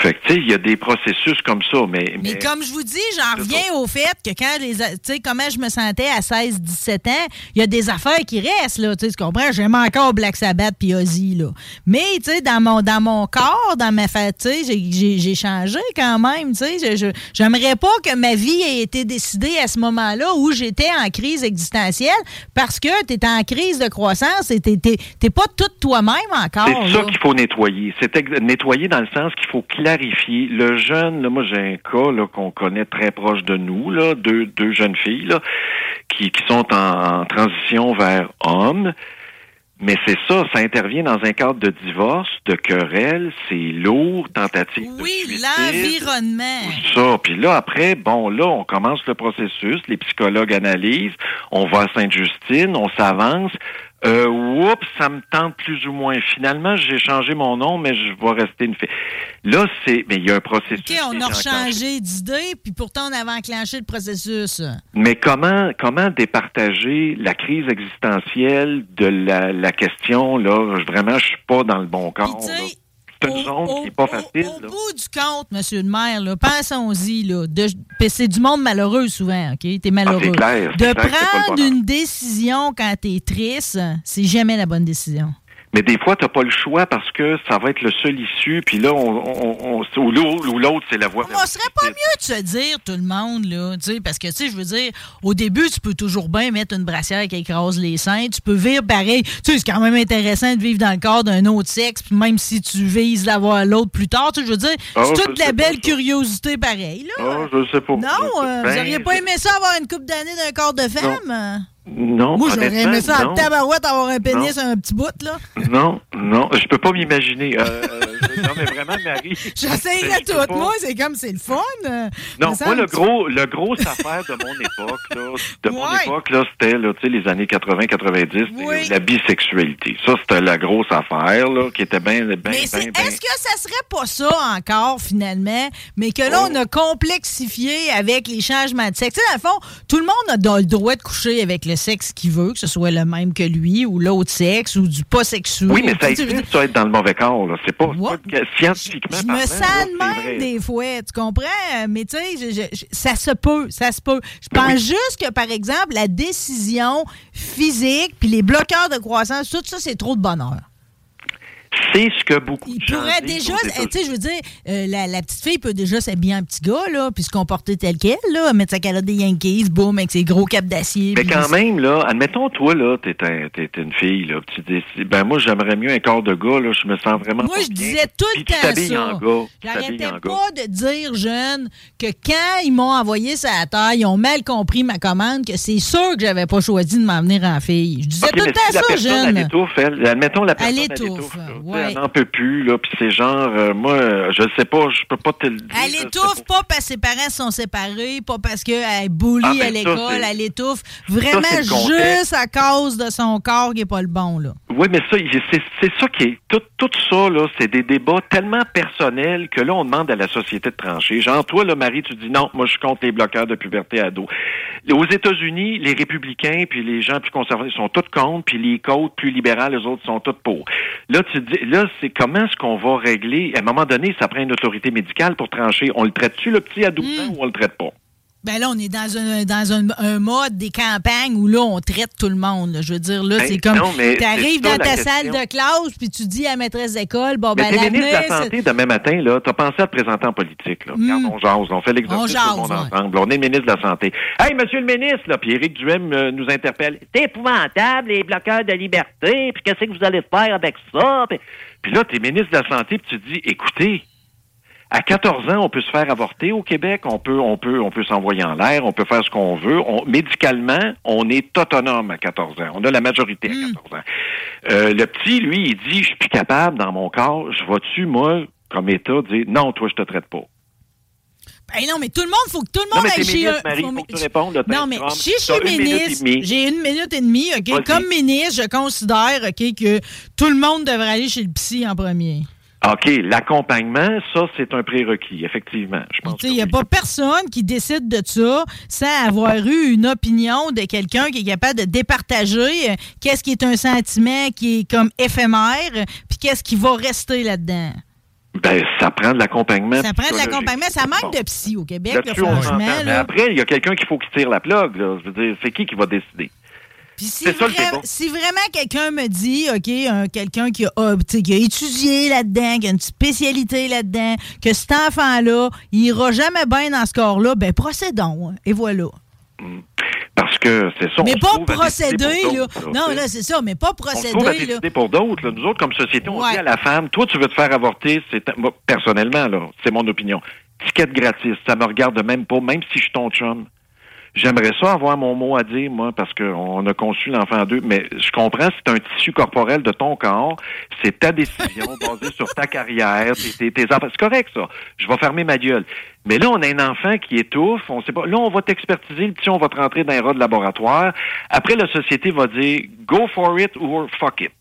S4: Fait que, tu sais, il y a des processus comme ça, mais...
S2: Mais, comme je vous dis, j'en reviens au fait que quand les... Tu sais, comment je me sentais à 16, 17 ans, il y a des affaires qui restent, là, tu comprends? J'aime encore Black Sabbath puis Ozzy, là. Mais, tu sais, dans mon, dans mon corps, dans ma fête, tu sais, j'ai changé quand même, tu sais. J'aimerais pas que ma vie ait été décidée à ce moment-là où j'étais en crise existentielle parce que tu es en crise de croissance et t'es pas toute toi-même encore.
S4: C'est ça qu'il faut nettoyer. C'est nettoyer dans le sens qu'il faut clarifier. Le jeune, là, moi j'ai un cas qu'on connaît très proche de nous, là, deux, deux jeunes filles là, qui, qui sont en, transition vers homme. Mais c'est ça, ça intervient dans un cadre de divorce, de querelle, c'est lourd, tentative
S2: oui, l'environnement.
S4: Ça, puis là après, bon là, on commence le processus, les psychologues analysent, on va à Sainte-Justine, on s'avance. Euh, oups, ça me tente plus ou moins. Finalement, j'ai changé mon nom, mais je vais rester une fille. Là, c'est, mais il y a un processus.
S2: OK, on a changé d'idée, puis pourtant on avait enclenché le processus.
S4: Mais comment, comment départager la crise existentielle de la, la question là? Vraiment, je suis pas dans le bon corps
S2: au, pas facile. Au, bout du compte, monsieur le maire, pensons-y. c'est du monde malheureux souvent, OK? T'es malheureux.
S4: Ah,
S2: de prendre une décision quand t'es triste, c'est jamais la bonne décision.
S4: Mais des fois, tu n'as pas le choix parce que ça va être le seul issue. Puis là, on, on, on ou l'autre, c'est la voie.
S2: On serait pas mieux de se dire, tout le monde, là, tu sais, parce que, tu sais, je veux dire, au début, tu peux toujours bien mettre une brassière qui écrase les seins. Tu peux vivre pareil. Tu sais, c'est quand même intéressant de vivre dans le corps d'un autre sexe, même si tu vises d'avoir l'autre plus tard. Tu sais, je veux dire, ah, c'est toute la belle curiosité pareil, là.
S4: Ah, je sais pas.
S2: Non, euh, vous n'auriez pas aimé ça avoir une coupe d'années d'un corps de femme?
S4: Non.
S2: Moi, j'aurais aimé ça en tabarouette avoir un pénis un petit bout, là.
S4: Non, non, je peux pas m'imaginer. Euh [laughs] non, mais vraiment, Marie.
S2: J'essayerais tout. Moi, c'est comme, c'est le fun.
S4: Non, moi, le gros, le gros affaire de mon époque, là, de mon époque, là, c'était, là, tu sais, les années 80-90, la bisexualité. Ça, c'était la grosse affaire, là, qui était bien, bien,
S2: Mais est-ce que ça serait pas ça encore, finalement, mais que là, on a complexifié avec les changements de sexe? Tu sais, dans le fond, tout le monde a le droit de coucher avec le sexe qu'il veut, que ce soit le même que lui, ou l'autre sexe, ou du pas sexuel.
S4: Oui, mais ça existe, ça, être dans le mauvais corps, là. C'est pas,
S2: pas.
S4: que scientifiquement
S2: Je me sens de même des fois, tu comprends? Mais tu sais, ça se peut, ça se peut. Je
S4: Ben
S2: pense
S4: oui.
S2: juste que, par exemple, la décision physique puis les bloqueurs de croissance, tout ça, c'est trop de bonheur.
S4: C'est ce que beaucoup
S2: Il
S4: de gens
S2: pourrait
S4: disent
S2: déjà, eh, tu sais, je veux dire, euh, la, la petite fille peut déjà s'habiller en petit gars, là, puis se comporter tel quel, là, mettre sa calotte des Yankees, boum, avec ses gros capes d'acier.
S4: Mais quand même, là, admettons, toi, là, t'es un, t'es une fille, là, tu dis, ben moi, j'aimerais mieux un corps de gars, là, je me sens vraiment
S2: Moi, je disais tout le temps ça. J'arrêtais pas de dire, jeune, que quand ils m'ont envoyé ça à terre, ils ont mal compris ma commande, que c'est sûr que j'avais pas choisi de m'en venir en fille. Je disais tout le temps ça,
S4: personne, elle
S2: jeune.
S4: étouffe, elle, admettons la personne,
S2: elle étouffe, ouais.
S4: Elle n'en peut plus, là, puis c'est genre, euh, moi, je sais pas, je peux pas te le dire.
S2: Elle étouffe
S4: pas.
S2: pas parce que ses parents sont séparés, pas parce qu'elle est bully
S4: Ah, ben
S2: à
S4: ça,
S2: l'école, elle étouffe vraiment
S4: le
S2: juste à cause de son corps qui est pas le bon, là.
S4: Oui, mais ça, c'est ça qui est. Tout, tout ça, là, c'est des débats tellement personnels que là, on demande à la société de trancher. Genre, toi, là, Marie, tu dis non, moi, je suis contre les bloqueurs de puberté ado. Aux États-Unis, les républicains puis les gens plus conservateurs sont tous contre, puis les côtes plus libérales, les autres sont tous pour. Là, tu dis, là, c'est comment est-ce qu'on va régler? À un moment donné, ça prend une autorité médicale pour trancher. On le traite-tu, le petit à 12
S2: Hmm.
S4: ans, ou on le traite pas?
S2: Ben là, on est dans un, dans un, un mode des campagnes où là, on traite tout le monde. là. Je veux dire, là,
S4: Ben,
S2: c'est comme,
S4: non, mais
S2: tu arrives
S4: c'est ça,
S2: dans
S4: la
S2: ta
S4: question.
S2: salle de classe, puis tu dis à la maîtresse d'école, bon,
S4: Mais
S2: ben,
S4: t'es
S2: l'avenir,
S4: ministre de la
S2: c'est-
S4: Santé demain matin, là, t'as pensé à te présenter en politique, là. Regarde, on jase, on fait l'exercice
S2: On
S4: tout le monde
S2: ouais.
S4: ensemble. On est le ministre de la Santé. Hey, monsieur le ministre, là, puis Éric Duhem euh, nous interpelle. C'est épouvantable, les bloqueurs de liberté, puis qu'est-ce que vous allez faire avec ça? Puis, puis là, t'es ministre de la Santé, puis tu te dis, écoutez, à 14 ans, on peut se faire avorter au Québec, on peut, on peut, on peut s'envoyer en l'air, on peut faire ce qu'on veut. On- médicalement, on est autonome à 14 ans. On a la majorité à 14 ans. Euh, le petit, lui, il dit, je suis plus capable dans mon corps. Je vais-tu, moi, comme État, dire, non, toi, je te traite pas?
S2: Ben non, mais tout le monde, faut que tout le
S4: Non,
S2: monde
S4: mais
S2: aille
S4: ministre, Marie,
S2: faut-
S4: faut que tu répondes, là,
S2: Non, mais si je suis ministre, j'ai une minute et demie, OK? Comme ministre, je considère, OK, que tout le monde devrait aller chez le psy en premier.
S4: OK, l'accompagnement, ça, c'est un prérequis, effectivement.
S2: Il n'y a pas personne qui décide de ça sans avoir eu une opinion de quelqu'un qui est capable de départager euh, qu'est-ce qui est un sentiment qui est comme éphémère, puis qu'est-ce qui va rester là-dedans.
S4: Ben, ça prend de l'accompagnement.
S2: Ça prend de l'accompagnement. Ça manque de psy au Québec, là, franchement.
S4: Mais après, il y a quelqu'un qu'il faut qui tire la plug. Là. Je veux dire, c'est qui qui va décider?
S2: Puis si, vra- vraiment quelqu'un me dit, OK, un- quelqu'un qui a, qui a étudié là-dedans, qui a une spécialité là-dedans, que cet enfant-là, il ira jamais bien dans ce corps-là, ben procédons. hein, Et voilà.
S4: Parce que c'est ça.
S2: mais
S4: on
S2: pas procéder, là. Non, là, c'est ça, mais pas
S4: On se
S2: procéder, là.
S4: pour d'autres. Nous autres, comme société, on
S2: Ouais.
S4: dit à la femme, toi, tu veux te faire avorter, c'est personnellement, là, c'est mon opinion. Ticket gratis, ça me regarde même pas, même si je suis ton chum. J'aimerais ça avoir mon mot à dire, moi, parce qu'on a conçu l'enfant à deux, mais je comprends, c'est un tissu corporel de ton corps, c'est ta décision [laughs] basée sur ta carrière, tes, tes. C'est correct, ça. Je vais fermer ma gueule. Mais là, on a un enfant qui étouffe, on sait pas. Là, on va t'expertiser, le petit, on va te rentrer dans un rat de laboratoire. Après, la société va dire, go for it or fuck it.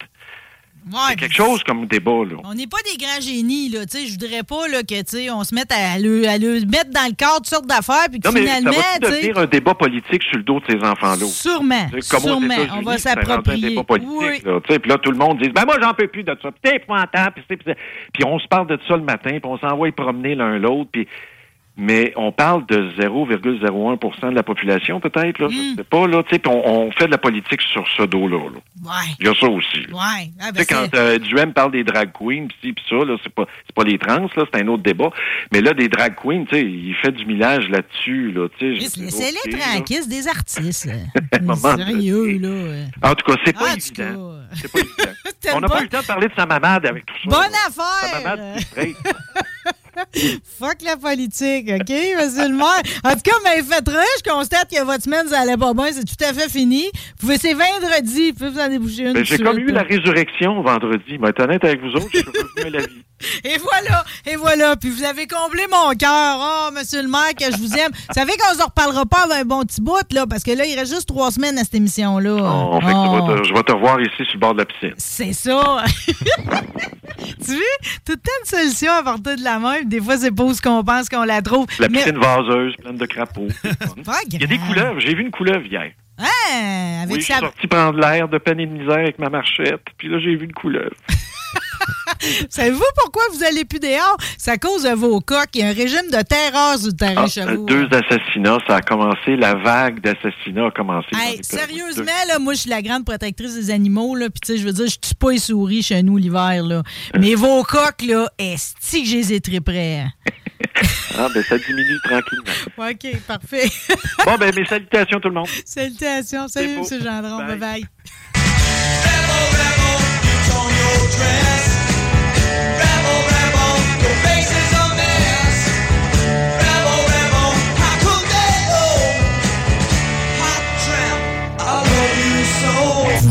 S2: Ouais,
S4: C'est quelque chose comme débat, là.
S2: On n'est pas des grands génies, là. Tu sais, je voudrais pas là, que, tu sais, on se mette à le, à le mettre dans le cadre toutes sortes d'affaires, puis que
S4: Non, mais
S2: finalement,
S4: ça va devenir un débat politique sur le dos de ces enfants-là?
S2: sûrement,
S4: C'est Comme
S2: sûrement, on va
S4: un
S2: s'approprier.
S4: débat politique,
S2: Oui.
S4: là. Puis là, tout le monde dit, ben moi, j'en peux plus de ça. Puis c'est épouvantable. Puis on se parle de ça le matin, puis on s'envoie promener l'un l'autre. Puis... Mais on parle de 0,01% de la population, peut-être. Là.
S2: Mm.
S4: Je sais pas. Là, tu sais, on, on fait de la politique sur ce dos-là. là.
S2: Ouais.
S4: Il y a ça aussi. là.
S2: Ouais. Ah, ben,
S4: quand euh, Duhem parle des drag queens, pis pis ça, là, c'est pas, c'est pas les trans, là, c'est un autre débat. Mais là, des drag queens, tu sais, il fait du millage là-dessus, là, tu sais.
S2: Laissez-les
S4: là.
S2: tranquilles, des artistes. [laughs] Sérieux, là.
S4: En tout cas, c'est pas
S2: tout
S4: évident. C'est pas évident. [laughs] On n'a
S2: pas-
S4: eu le temps de parler de sa mamade avec tout ça.
S2: Bonne
S4: là. Sa
S2: affaire!
S4: mamade. [laughs] [laughs]
S2: Fuck la politique, OK, monsieur le maire? En tout cas, mais faites je constate que votre semaine, ça allait pas bien, c'est tout à fait fini. Vous pouvez, c'est vendredi, vous pouvez vous en déboucher une.
S4: Ben, J'ai comme eu la résurrection vendredi. Mais être honnête avec vous autres, je suis revenu à la vie. [laughs]
S2: Et voilà, et voilà. Puis vous avez comblé mon cœur. Oh, monsieur le maire, que je vous aime. Vous savez qu'on se reparlera pas avant un bon petit bout, là, parce que là, il reste juste trois semaines à cette émission-là.
S4: Oh, fait que tu
S2: Oh.
S4: te- je vais te revoir ici sur le bord de la piscine.
S2: C'est ça. [laughs] tu vois, tout le temps une solution à portée de la main. Des fois, c'est pas où ce qu'on pense qu'on la trouve.
S4: La
S2: Mais-
S4: piscine vaseuse, pleine de crapauds. [laughs] Il y a des couleuvres. J'ai vu une couleuvre hier.
S2: Hein, avec
S4: Oui, je suis
S2: sa...
S4: sorti prendre l'air de peine et de misère avec ma marchette. Puis là, j'ai vu une couleuvre. [laughs]
S2: Savez-vous pourquoi vous allez plus dehors? C'est à cause de vos coques. Il y a un régime de terreur sur le terrain
S4: Ah,
S2: chez vous.
S4: deux assassinats, ça a commencé, la vague d'assassinats a commencé.
S2: Hey, sérieusement, là, moi, je suis la grande protectrice des animaux, là. Puis, tu sais, je veux dire, je tue pas les souris chez nous l'hiver, là. Mais vos coques, là, est-ce que je les ai très près?
S4: deux. Ah, ben ça diminue tranquillement.
S2: OK, parfait.
S4: Bon, ben mes salutations tout le monde. [laughs]
S2: Salutations. Salut. M. Gendron.
S4: Bye.
S2: Bye-bye.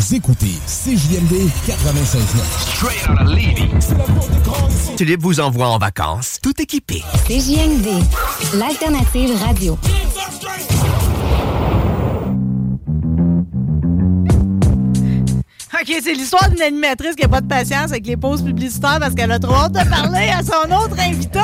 S5: Vous écoutez CJMD 96.9.
S1: Straight out of Levy. Tulip vous envoie en vacances, tout équipé.
S6: CJMD, l'alternative radio.
S2: OK, c'est l'histoire d'une animatrice qui n'a pas de patience avec les pauses publicitaires parce qu'elle a trop hâte de parler à son autre invité.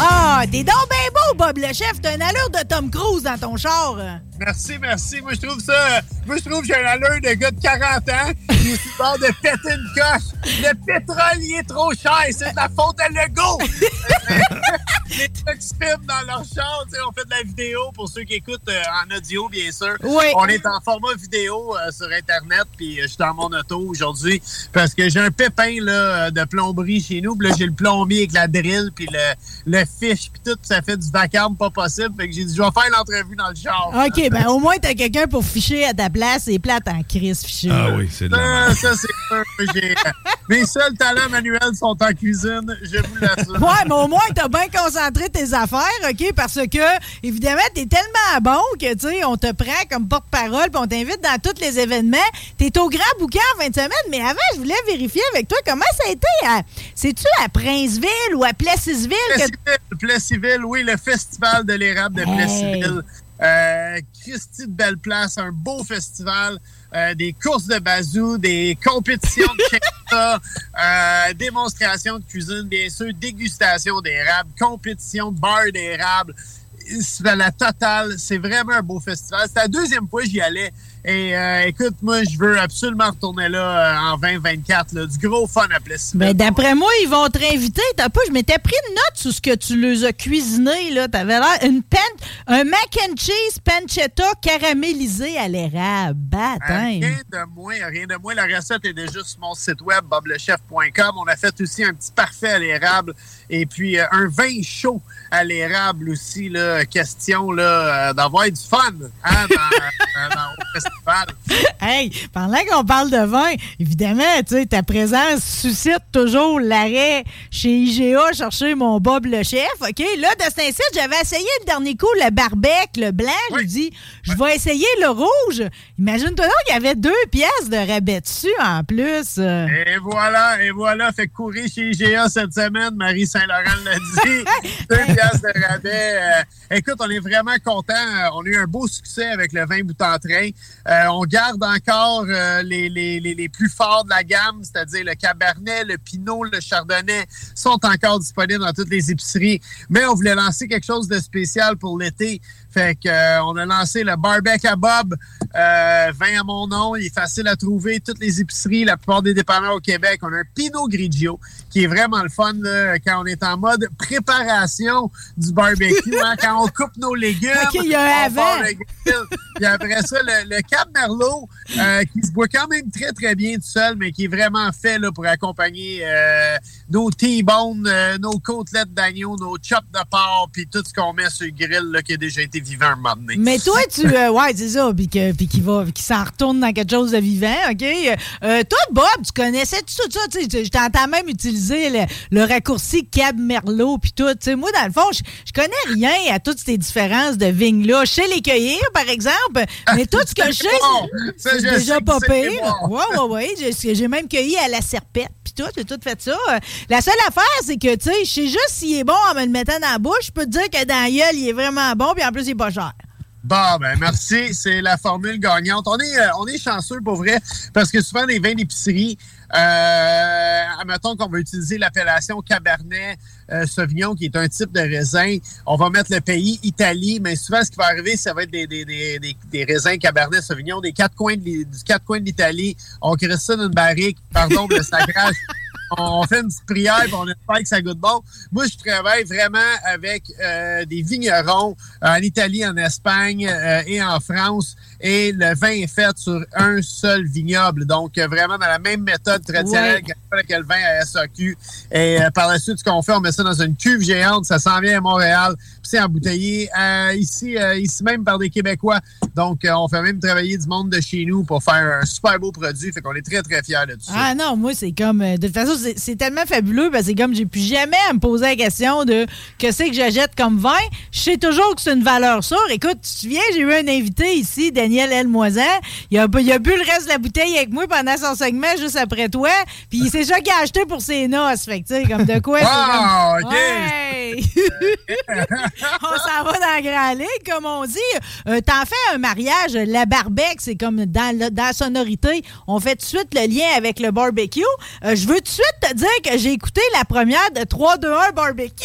S2: Ah, t'es donc bien beau, Bob le chef. T'as une allure de Tom Cruise dans ton char.
S7: Merci, merci. Moi, je trouve ça. Moi, je trouve que j'ai un allure de gars de 40 ans qui est sur de péter une coche. Le pétrole, il est trop cher. C'est de la faute à Lego. [laughs] Les trucs dans leur char. tu sais, On fait de la vidéo pour ceux qui écoutent euh, en audio, bien sûr.
S2: Oui.
S7: On est en format vidéo euh, sur Internet. Puis euh, je suis dans mon auto aujourd'hui parce que j'ai un pépin là, de plomberie chez nous. Puis là, j'ai le plombier avec la drill. Puis le, le fiche. Puis tout, ça fait du vacarme pas possible. Fait que j'ai dit, je vais faire l'entrevue dans le char.
S2: OK, ben au moins, t'as quelqu'un pour ficher à ta place. C'est plate en crise, ficher.
S3: Ah oui, c'est de la
S7: Ça,
S3: merde.
S7: ça, c'est sûr. J'ai- Mes seuls talents manuels sont en cuisine, je vous l'assure.
S2: Ouais, mais au moins, t'as bien concentré tes affaires, OK? Parce que, évidemment, t'es tellement bon que, tu sais, on te prend comme porte-parole puis on t'invite dans tous les événements. T'es au Grand Bouquin en fin de semaine, mais avant, je voulais vérifier avec toi comment ça a été. à- C'est-tu à Princeville ou à Plessisville? Que...
S7: Plessisville, Plessisville, oui, le festival de l'érable de
S2: Hey.
S7: Plessisville. Euh, Christy de belle place, un beau festival, euh, des courses de bazou, des compétitions de [laughs] check-up, euh, démonstration de cuisine, bien sûr, dégustation d'érable, compétition de bar d'érable. C'est la totale. C'est vraiment un beau festival. C'est la deuxième fois que j'y allais. Et euh, écoute, moi, je veux absolument retourner là euh, en 2024. là. Du gros fun à Plessisville.
S2: Ben, d'après moi, ils vont te réinviter. T'as pas, je m'étais pris une note sur ce que tu les as cuisiné, là. T'avais l'air, une pen, un mac and cheese pancetta caramélisé à l'érable. Baptême.
S7: Rien de moins, rien de moins. La recette est déjà sur mon site web, boblechef.com. On a fait aussi un petit parfait à l'érable et puis euh, un vin chaud à l'érable aussi. Là, question là, euh, d'avoir du fun hein, dans, [laughs] euh, dans-.
S2: Hey, pendant qu'on parle de vin, évidemment, tu sais, ta présence suscite toujours l'arrêt chez IGA chercher mon Bob le chef, OK? Là, de Saint-Cyr, j'avais essayé le dernier coup le barbec, le blanc. J'ai
S7: Oui.
S2: dit, je vais essayer le rouge. Imagine-toi donc, il y avait deux pièces de rabais dessus en plus.
S7: Et voilà, et voilà. Fait courir chez IGA cette semaine. Marie Saint-Laurent l'a dit. [laughs] Deux piastres de rabais. Euh, écoute, on est vraiment contents. On a eu un beau succès avec le vin bout en train. Euh, on garde encore euh, les, les, les, plus forts de la gamme, c'est-à-dire le Cabernet, le Pinot, le Chardonnay, sont encore disponibles dans toutes les épiceries. Mais on voulait lancer quelque chose de spécial pour l'été. Fait que euh, on a lancé le barbecue à Bob, euh, vin à mon nom. Il est facile à trouver. Toutes les épiceries, la plupart des dépanneurs au Québec. On a un Pinot Grigio qui est vraiment le fun là, quand on est en mode préparation du barbecue. [laughs] hein, quand on coupe nos légumes.
S2: Il y a un
S7: on part
S2: avant.
S7: le grill. Puis après ça, le, le Cap Merlot, euh, qui se boit quand même très, très bien tout seul, mais qui est vraiment fait là, pour accompagner euh, nos T-bones, nos côtelettes d'agneau, nos chops de porc, puis tout ce qu'on met sur le grill là, qui a déjà été vivant un moment donné.
S2: Mais toi, tu. euh, ouais, c'est ça. Puis que- puis qu'il va, qu'il s'en retourne dans quelque chose de vivant, OK? Euh, toi, Bob, tu connaissais tout ça? Tu sais, je t'entends même utiliser le, le raccourci Cab Merlot, puis tout. Tu sais, moi, dans le fond, je connais rien à toutes ces différences de vignes-là. Je sais les cueillir, par exemple, mais tout ce que je [laughs] sais, c'est- déjà pas pire.
S7: bon.
S2: Ouais, ouais, ouais. J'ai- même cueilli à la serpette, puis tout. J'ai tout fait ça. Euh, La seule affaire, c'est que, tu sais, je sais juste s'il est bon en me le mettant dans la bouche. Je peux te dire que dans la gueule, il est vraiment bon, puis en plus, il pas cher.
S7: Bon, ben merci. C'est la formule gagnante. On est, euh, on est chanceux pour vrai parce que souvent les vins d'épicerie, euh, admettons qu'on va utiliser l'appellation Cabernet euh, Sauvignon, qui est un type de raisin. On va mettre le pays Italie, mais souvent ce qui va arriver, ça va être des, des, des, des, raisins Cabernet Sauvignon des quatre coins de, du quatre coins de l'Italie. On crée ça dans une barrique, pardon, le sagrage. [laughs] on fait une petite prière et on espère que ça goûte bon. Moi, je travaille vraiment avec euh, des vignerons en Italie, en Espagne euh, et en France. Et le vin est fait sur un seul vignoble. Donc, euh, vraiment dans la même méthode traditionnelle que le vin à SAQ. Et par la suite, ce qu'on fait, on met ça dans une cuve géante. Ça s'en vient à Montréal. Puis c'est embouteillé ici, ici même par des Québécois. Donc, on fait même travailler du monde de chez nous pour faire un super beau produit. Fait qu'on est très, très fiers de tout ça.
S2: Ah non, moi, c'est comme... De toute façon, c'est tellement fabuleux parce que c'est comme j'ai plus jamais à me poser la question de que c'est que j'achète comme vin. Je sais toujours que c'est une valeur sûre. Écoute, tu te souviens, j'ai eu un invité ici, Daniel Elmoisin. Il a, il a bu le reste de la bouteille avec moi pendant son segment juste après toi. Puis c'est ça qu'il a acheté pour ses noces. Fait que, tu sais, comme de quoi.
S7: Wow, OK. [laughs]
S2: on s'en va dans la Ligue, comme on dit. Euh, T'en fais un mariage, la barbec, c'est comme dans, dans la sonorité. On fait tout de suite le lien avec le barbecue. Euh, je veux tout de suite te dire que j'ai écouté la première de 3-2-1 barbecue.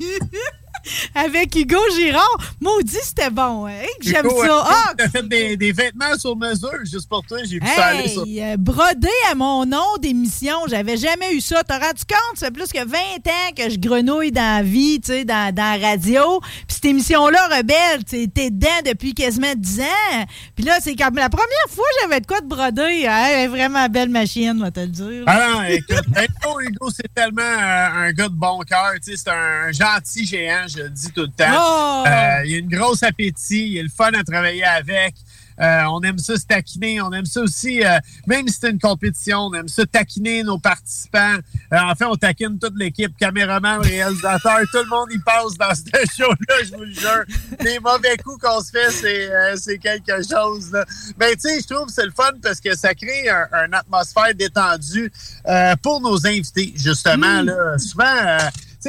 S2: [laughs] Avec Hugo Girard. Maudit, c'était bon. Hein? J'aime ça.
S7: Ah! Tu as fait des, des, vêtements sur mesure juste pour toi. J'ai pu hey, ça.
S2: Euh, brodé à mon nom d'émission. J'avais jamais eu ça. T'as rendu compte? Ça fait plus que 20 ans que je grenouille dans la vie, tu sais, dans, dans la radio. Puis cette émission-là, Rebelle, tu t'es dedans depuis quasiment 10 ans. Puis là, c'est comme la première fois que j'avais de quoi de broder. Vraiment belle machine, va te le dire.
S7: Ah non, écoute, Hugo, Hugo c'est tellement euh, un gars de bon cœur. C'est un gentil géant je le dis tout le temps.
S2: Oh!
S7: Euh, il a une grosse appétit, il est le fun à travailler avec. Euh, on aime ça se taquiner. On aime ça aussi, euh, même si c'est une compétition, on aime ça taquiner nos participants. en fait, on taquine toute l'équipe, caméraman, réalisateur, tout le monde y passe dans ce [laughs] show-là, je vous le jure. Les mauvais coups qu'on se fait, c'est quelque chose. Mais tu sais, je trouve que c'est le fun parce que ça crée une atmosphère détendue pour nos invités, justement.
S2: Mm.
S7: Là. Souvent,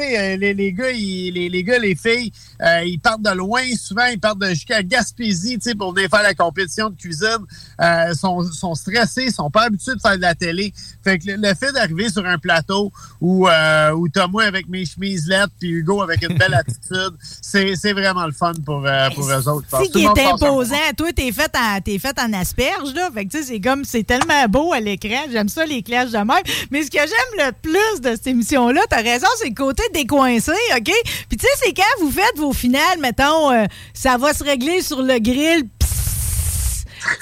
S7: euh, les, les, gars, les, les, gars, les filles, euh, ils partent de loin. Souvent, ils partent jusqu'à Gaspésie, pour venir faire la compétition de cuisine. Euh, sont, sont stressés, sont pas habitués de faire de la télé. Fait que le, fait d'arriver sur un plateau où, euh, où t'as moi avec mes chemises lettres puis Hugo avec une belle attitude, [laughs] c'est, vraiment le fun pour, euh, pour eux autres.
S2: C'est qui est imposant. Toi, t'es fait en, t'es fait en asperge, là. Fait que, tu sais, c'est comme, c'est tellement beau à l'écran. J'aime ça, les clashs de mer. Mais ce que j'aime le plus de cette émission-là, t'as raison, c'est le côté décoincé, OK? Puis, tu sais, c'est quand vous faites vos finales, mettons, euh, ça va se régler sur le grill,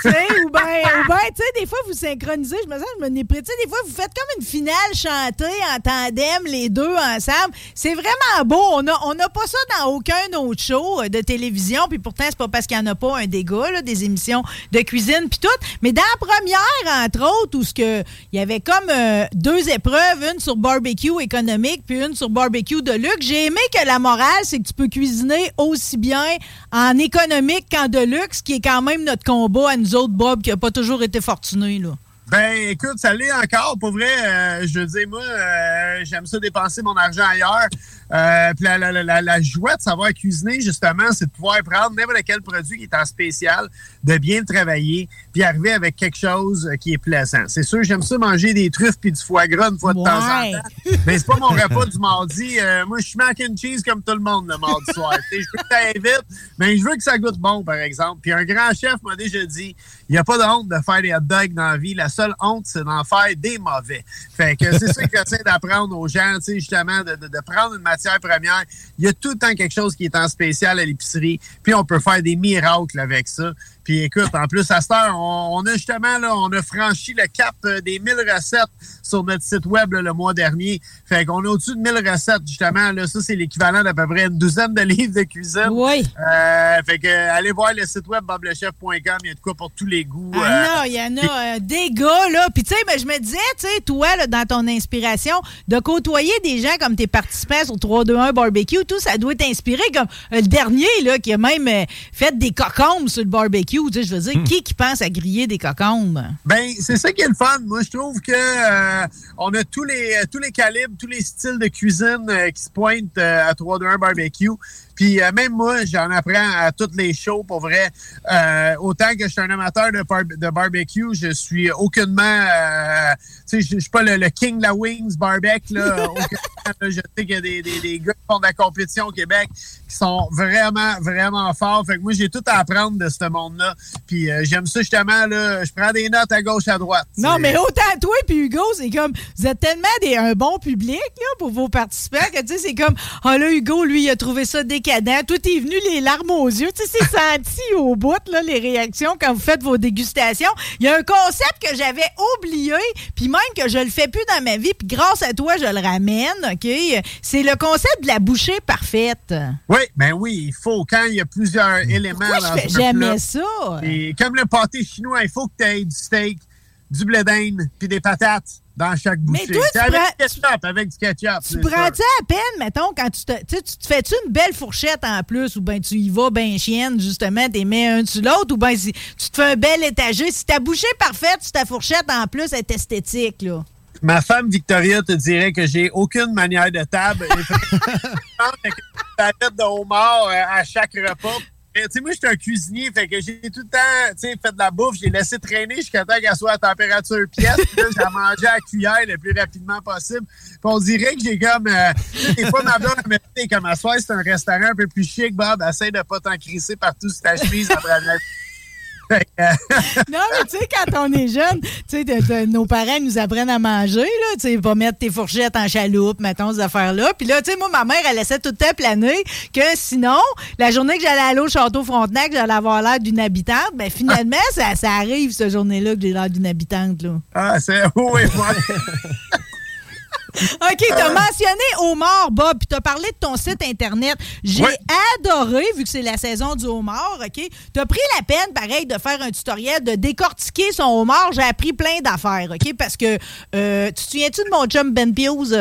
S2: ou bien, tu sais, des fois, vous synchronisez, je me sens, je me Tu sais, des fois, vous faites comme une finale chantée en tandem, les deux ensemble. C'est vraiment beau. On n'a on a pas ça dans aucun autre show euh, de télévision, puis pourtant, c'est pas parce qu'il n'y en a pas un dégât, là, des émissions de cuisine, puis tout. Mais dans la première, entre autres, où ce que, il y avait comme euh, deux épreuves, une sur barbecue économique, puis une sur barbecue de luxe. J'ai aimé que la morale, c'est que tu peux cuisiner aussi bien en économique qu'en de luxe, qui est quand même notre combat à nous autres, Bob, qui n'a pas toujours été fortuné, là.
S7: Ben, écoute, ça l'est encore. Pour vrai, euh, je veux dire, moi, euh, j'aime ça dépenser mon argent ailleurs. Euh, puis la, la, la, la, joie de savoir cuisiner, justement, c'est de pouvoir prendre n'importe quel produit qui est en spécial, de bien le travailler, puis arriver avec quelque chose qui est plaisant. C'est sûr, j'aime ça manger des truffes puis du foie gras une fois de temps en temps. Mais c'est pas mon repas du mardi. moi, je suis mac and cheese comme tout le monde le mardi soir. je veux que ça aille vite, mais je veux que ça goûte bon, par exemple. Puis un grand chef m'a déjà dit, il n'y a pas de honte de faire des hot dogs dans la vie. La seule honte, c'est d'en faire des mauvais. Fait que c'est ça que j'essaie d'apprendre aux gens, tu sais, justement, de, de, prendre une matière Il y a tout le temps quelque chose qui est en spécial à l'épicerie, puis on peut faire des miracles avec ça. Puis écoute, en plus, à cette heure, on, a justement, là, on a franchi le cap euh, des 1000 recettes sur notre site web le mois dernier. Fait qu'on est au-dessus de 1000 recettes, justement. Là, ça, c'est l'équivalent d'à peu près une douzaine de [laughs] livres de cuisine.
S2: Oui.
S7: Euh, fait que allez voir le site web boblechef.com. Il y a de quoi pour tous les goûts.
S2: Ah euh, non, il y en a des gars, là. Puis tu sais, ben, je me disais, tu sais, toi, là, dans ton inspiration, de côtoyer des gens comme tes participants sur 3-2-1 barbecue, tout, ça doit t'inspirer comme le dernier, là, qui a même fait des cocombes sur le barbecue je veux dire, hmm. qui qui pense à griller des cocombes?
S7: Ben, c'est ça qui est le fun. Moi, je trouve que euh, on a tous les tous les calibres, tous les styles de cuisine euh, qui se pointent euh, à 3 2 1 barbecue. Puis même moi, j'en apprends à toutes les shows pour vrai. autant que je suis un amateur de, de barbecue, je suis au aucunement, euh, tu sais, je suis pas le, king de la wings barbecue, [laughs] là. je sais qu'il y a des, des, des, gars qui font de la compétition au Québec qui sont vraiment, vraiment forts. Fait que moi, j'ai tout à apprendre de ce monde-là. Puis euh, j'aime ça justement, là. Je prends des notes à gauche, à droite.
S2: Non, mais autant toi puis Hugo, c'est comme, vous êtes tellement des, un bon public, là, pour vos participants que, tu sais, c'est comme, oh là, Hugo, lui, il a trouvé ça Tout est venu les larmes aux yeux. Tu sais, c'est senti [laughs] au bout, là, les réactions quand vous faites vos dégustations. Il y a un concept que j'avais oublié, puis même que je le fais plus dans ma vie, puis grâce à toi, je le ramène, OK? C'est le concept de la bouchée parfaite.
S7: Oui, ben oui, il faut, quand il y a plusieurs éléments
S2: dans je fais jamais ça?
S7: Et comme le pâté chinois, il faut que tu aies du steak, du blé d'Inde, puis des patates dans chaque bouchée.
S2: Mais toi, tu
S7: avec
S2: prends,
S7: du ketchup, avec du ketchup.
S2: Tu prends-tu à peine, mettons, quand tu te, tu te fais-tu une belle fourchette en plus, ou bien tu y vas ben chienne, justement, t'es mets un dessus l'autre, ou bien si tu te fais un bel étagé. Si ta bouchée parfaite, si ta fourchette en plus est esthétique, là.
S7: Ma femme Victoria te dirait que j'ai aucune manière de table. tête [laughs] de homard euh, à chaque repas tu sais, moi, j'étais un cuisinier, fait que j'ai tout le temps, fait de la bouffe, j'ai laissé traîner jusqu'à temps qu'elle soit à température pièce, puis là, j'ai mangé à cuillère le plus rapidement possible. Puis on dirait que j'ai comme, euh, des fois, ma blonde me dit, comme à soir, c'est un restaurant un peu plus chic, Bob, essaye de pas t'en crisser partout sur ta chemise après la
S2: non, mais tu sais, quand on est jeune, tu sais, nos parents nous apprennent à manger, là. Tu sais, pas mettre tes fourchettes en chaloupe, mettons, ces affaires-là. Puis là, tu sais, moi, ma mère, elle laissait tout le temps planer que sinon, la journée que j'allais aller au Château Frontenac, j'allais avoir l'air d'une habitante. Ben, finalement, ça, ça arrive, cette journée-là, que j'ai l'air d'une habitante, là.
S7: Ah, c'est. Oui, [laughs] [laughs]
S2: OK, tu as mentionné homard, Bob, puis tu as parlé de ton site Internet. J'ai adoré, vu que c'est la saison du homard, OK? Tu as pris la peine, pareil, de faire un tutoriel, de décortiquer son homard. J'ai appris plein d'affaires, OK? Parce que, euh, tu te souviens-tu de mon chum Ben Pius?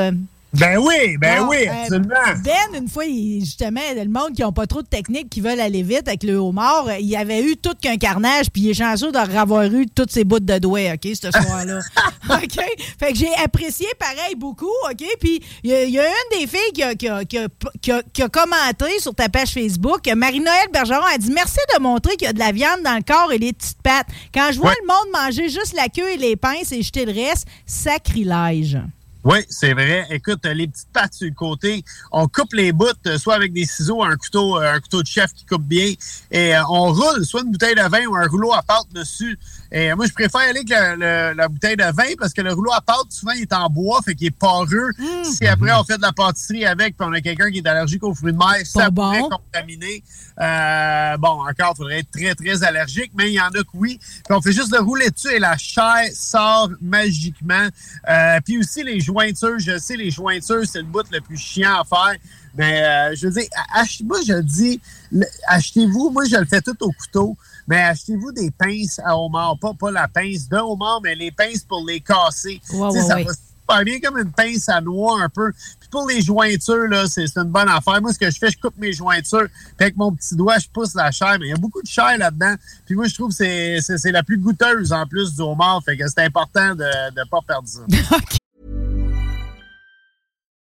S7: Ben oui, ben oui, euh, absolument.
S2: ben, une fois, justement, le monde qui n'a pas trop de technique, qui veulent aller vite avec le homard, il y avait eu tout qu'un carnage, puis il est chanceux d'avoir eu toutes ses bouts de doigts, OK, ce soir-là. [laughs] OK? Fait que j'ai apprécié pareil beaucoup, OK? Puis il y, a une des filles qui a, qui, a, commenté sur ta page Facebook, Marie-Noël Bergeron a dit Merci de montrer qu'il y a de la viande dans le corps et les petites pattes. Quand je vois le monde manger juste la queue et les pinces et jeter le reste, sacrilège.
S7: Oui, c'est vrai. Écoute, les petites pattes sur le côté, on coupe les bouts, euh, soit avec des ciseaux, un couteau, euh, un couteau de chef qui coupe bien, et euh, on roule soit une bouteille de vin ou un rouleau à pâte dessus. Et moi, je préfère aller avec la bouteille de vin parce que le rouleau à pâte, souvent, il est en bois, fait qu'il est poreux. Mmh. Si après, on fait de la pâtisserie avec, puis on a quelqu'un qui est allergique aux fruits de mer, ça pourrait contaminer. bon, encore, il faudrait être très, très allergique, mais il y en a que oui. Puis on fait juste le rouler dessus et la chair sort magiquement. puis aussi, les jointures, je sais, les jointures, c'est le bout le plus chiant à faire. Mais euh, je veux dire, moi, je dis, achetez-vous, moi, je le fais tout au couteau, mais achetez-vous des pinces à homard. Pas, pas la pince de homard, mais les pinces pour les casser. ça va super bien comme une pince à noix un peu. Puis pour les jointures, là, c'est une bonne affaire. Moi, ce que je fais, je coupe mes jointures, puis avec mon petit doigt, je pousse la chair. Mais il y a beaucoup de chair là-dedans. Puis moi, je trouve que c'est la plus goûteuse en plus du homard. Fait que c'est important de ne pas perdre ça. [laughs]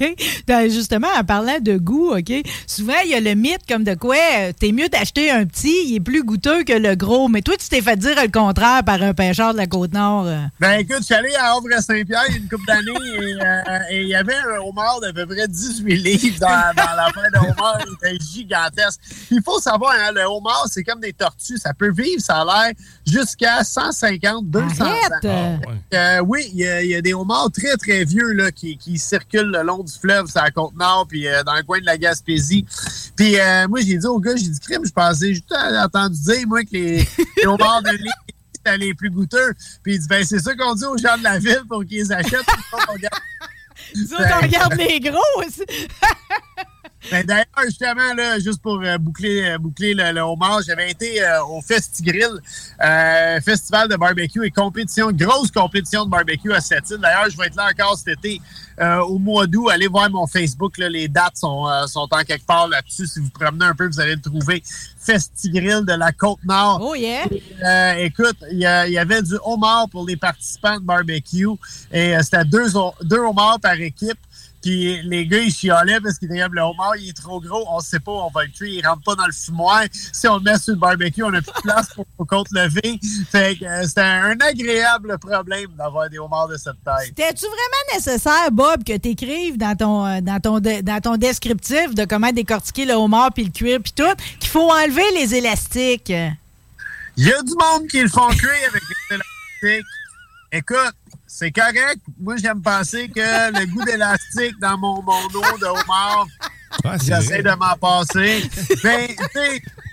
S2: OK? Ben, justement, en parlant de goût, OK? Souvent, il y a le mythe comme de quoi euh, t'es mieux d'acheter un petit, il est plus goûteux que le gros. Mais toi, tu t'es fait dire le contraire par un pêcheur de la Côte-Nord. euh.
S7: Ben écoute, je suis allé à Havre-Saint-Pierre il y a une couple d'années et euh, et il y avait un homard d'à peu près 18 livres dans, dans l'affaire de homard. Il était gigantesque. Il faut savoir, hein, le homard, c'est comme des tortues. Ça peut vivre, ça a l'air, jusqu'à 150, 200
S2: Arrête!
S7: ans. Euh, oui, il y, a- il y a des homards très, très vieux là, qui, qui circulent le long du fleuve, sur la Côte-Nord, puis euh, dans le coin de la Gaspésie. Puis euh, moi, j'ai dit au gars, j'ai dit, crime, je pensais, j'ai entendu dire, moi, que les, les homards de l'île, c'était les plus goûteux. Puis il dit, ben, c'est ça qu'on dit aux gens de la ville pour qu'ils achètent. Nous autres, on regarde
S2: les gros aussi. [laughs]
S7: Ben, D'ailleurs, justement, là, juste pour euh, boucler, euh, boucler le, le homard, j'avais été euh, au Festigrill, euh, festival de barbecue et compétition, grosse compétition de barbecue à cette île. D'ailleurs, je vais être là encore cet été au mois d'août. Allez voir mon Facebook, là, les dates sont, sont en quelque part là-dessus. Si vous promenez un peu, vous allez le trouver. Festigrill de la Côte-Nord.
S2: Oh yeah!
S7: Écoute, il y, avait du homard pour les participants de barbecue et c'était deux, deux homards par équipe. Puis les gars, ils chialaient parce qu'ils disaient le homard, il est trop gros, on sait pas, on va le tuer, il rentre pas dans le fumoir. Si on le met sur le barbecue, on a plus de place pour, pour compte lever. Fait que euh, c'était un agréable problème d'avoir des homards de cette taille.
S2: C'était-tu vraiment nécessaire, Bob, que tu écrives dans ton, euh, dans, ton de- dans ton descriptif de comment décortiquer le homard puis le cuir puis tout, qu'il faut enlever les élastiques?
S7: Il y a du monde qui le font cuire avec les élastiques. Écoute, c'est correct. Moi, j'aime penser que le goût d'élastique dans mon, mon eau de homard, j'essaie de m'en passer. Ben,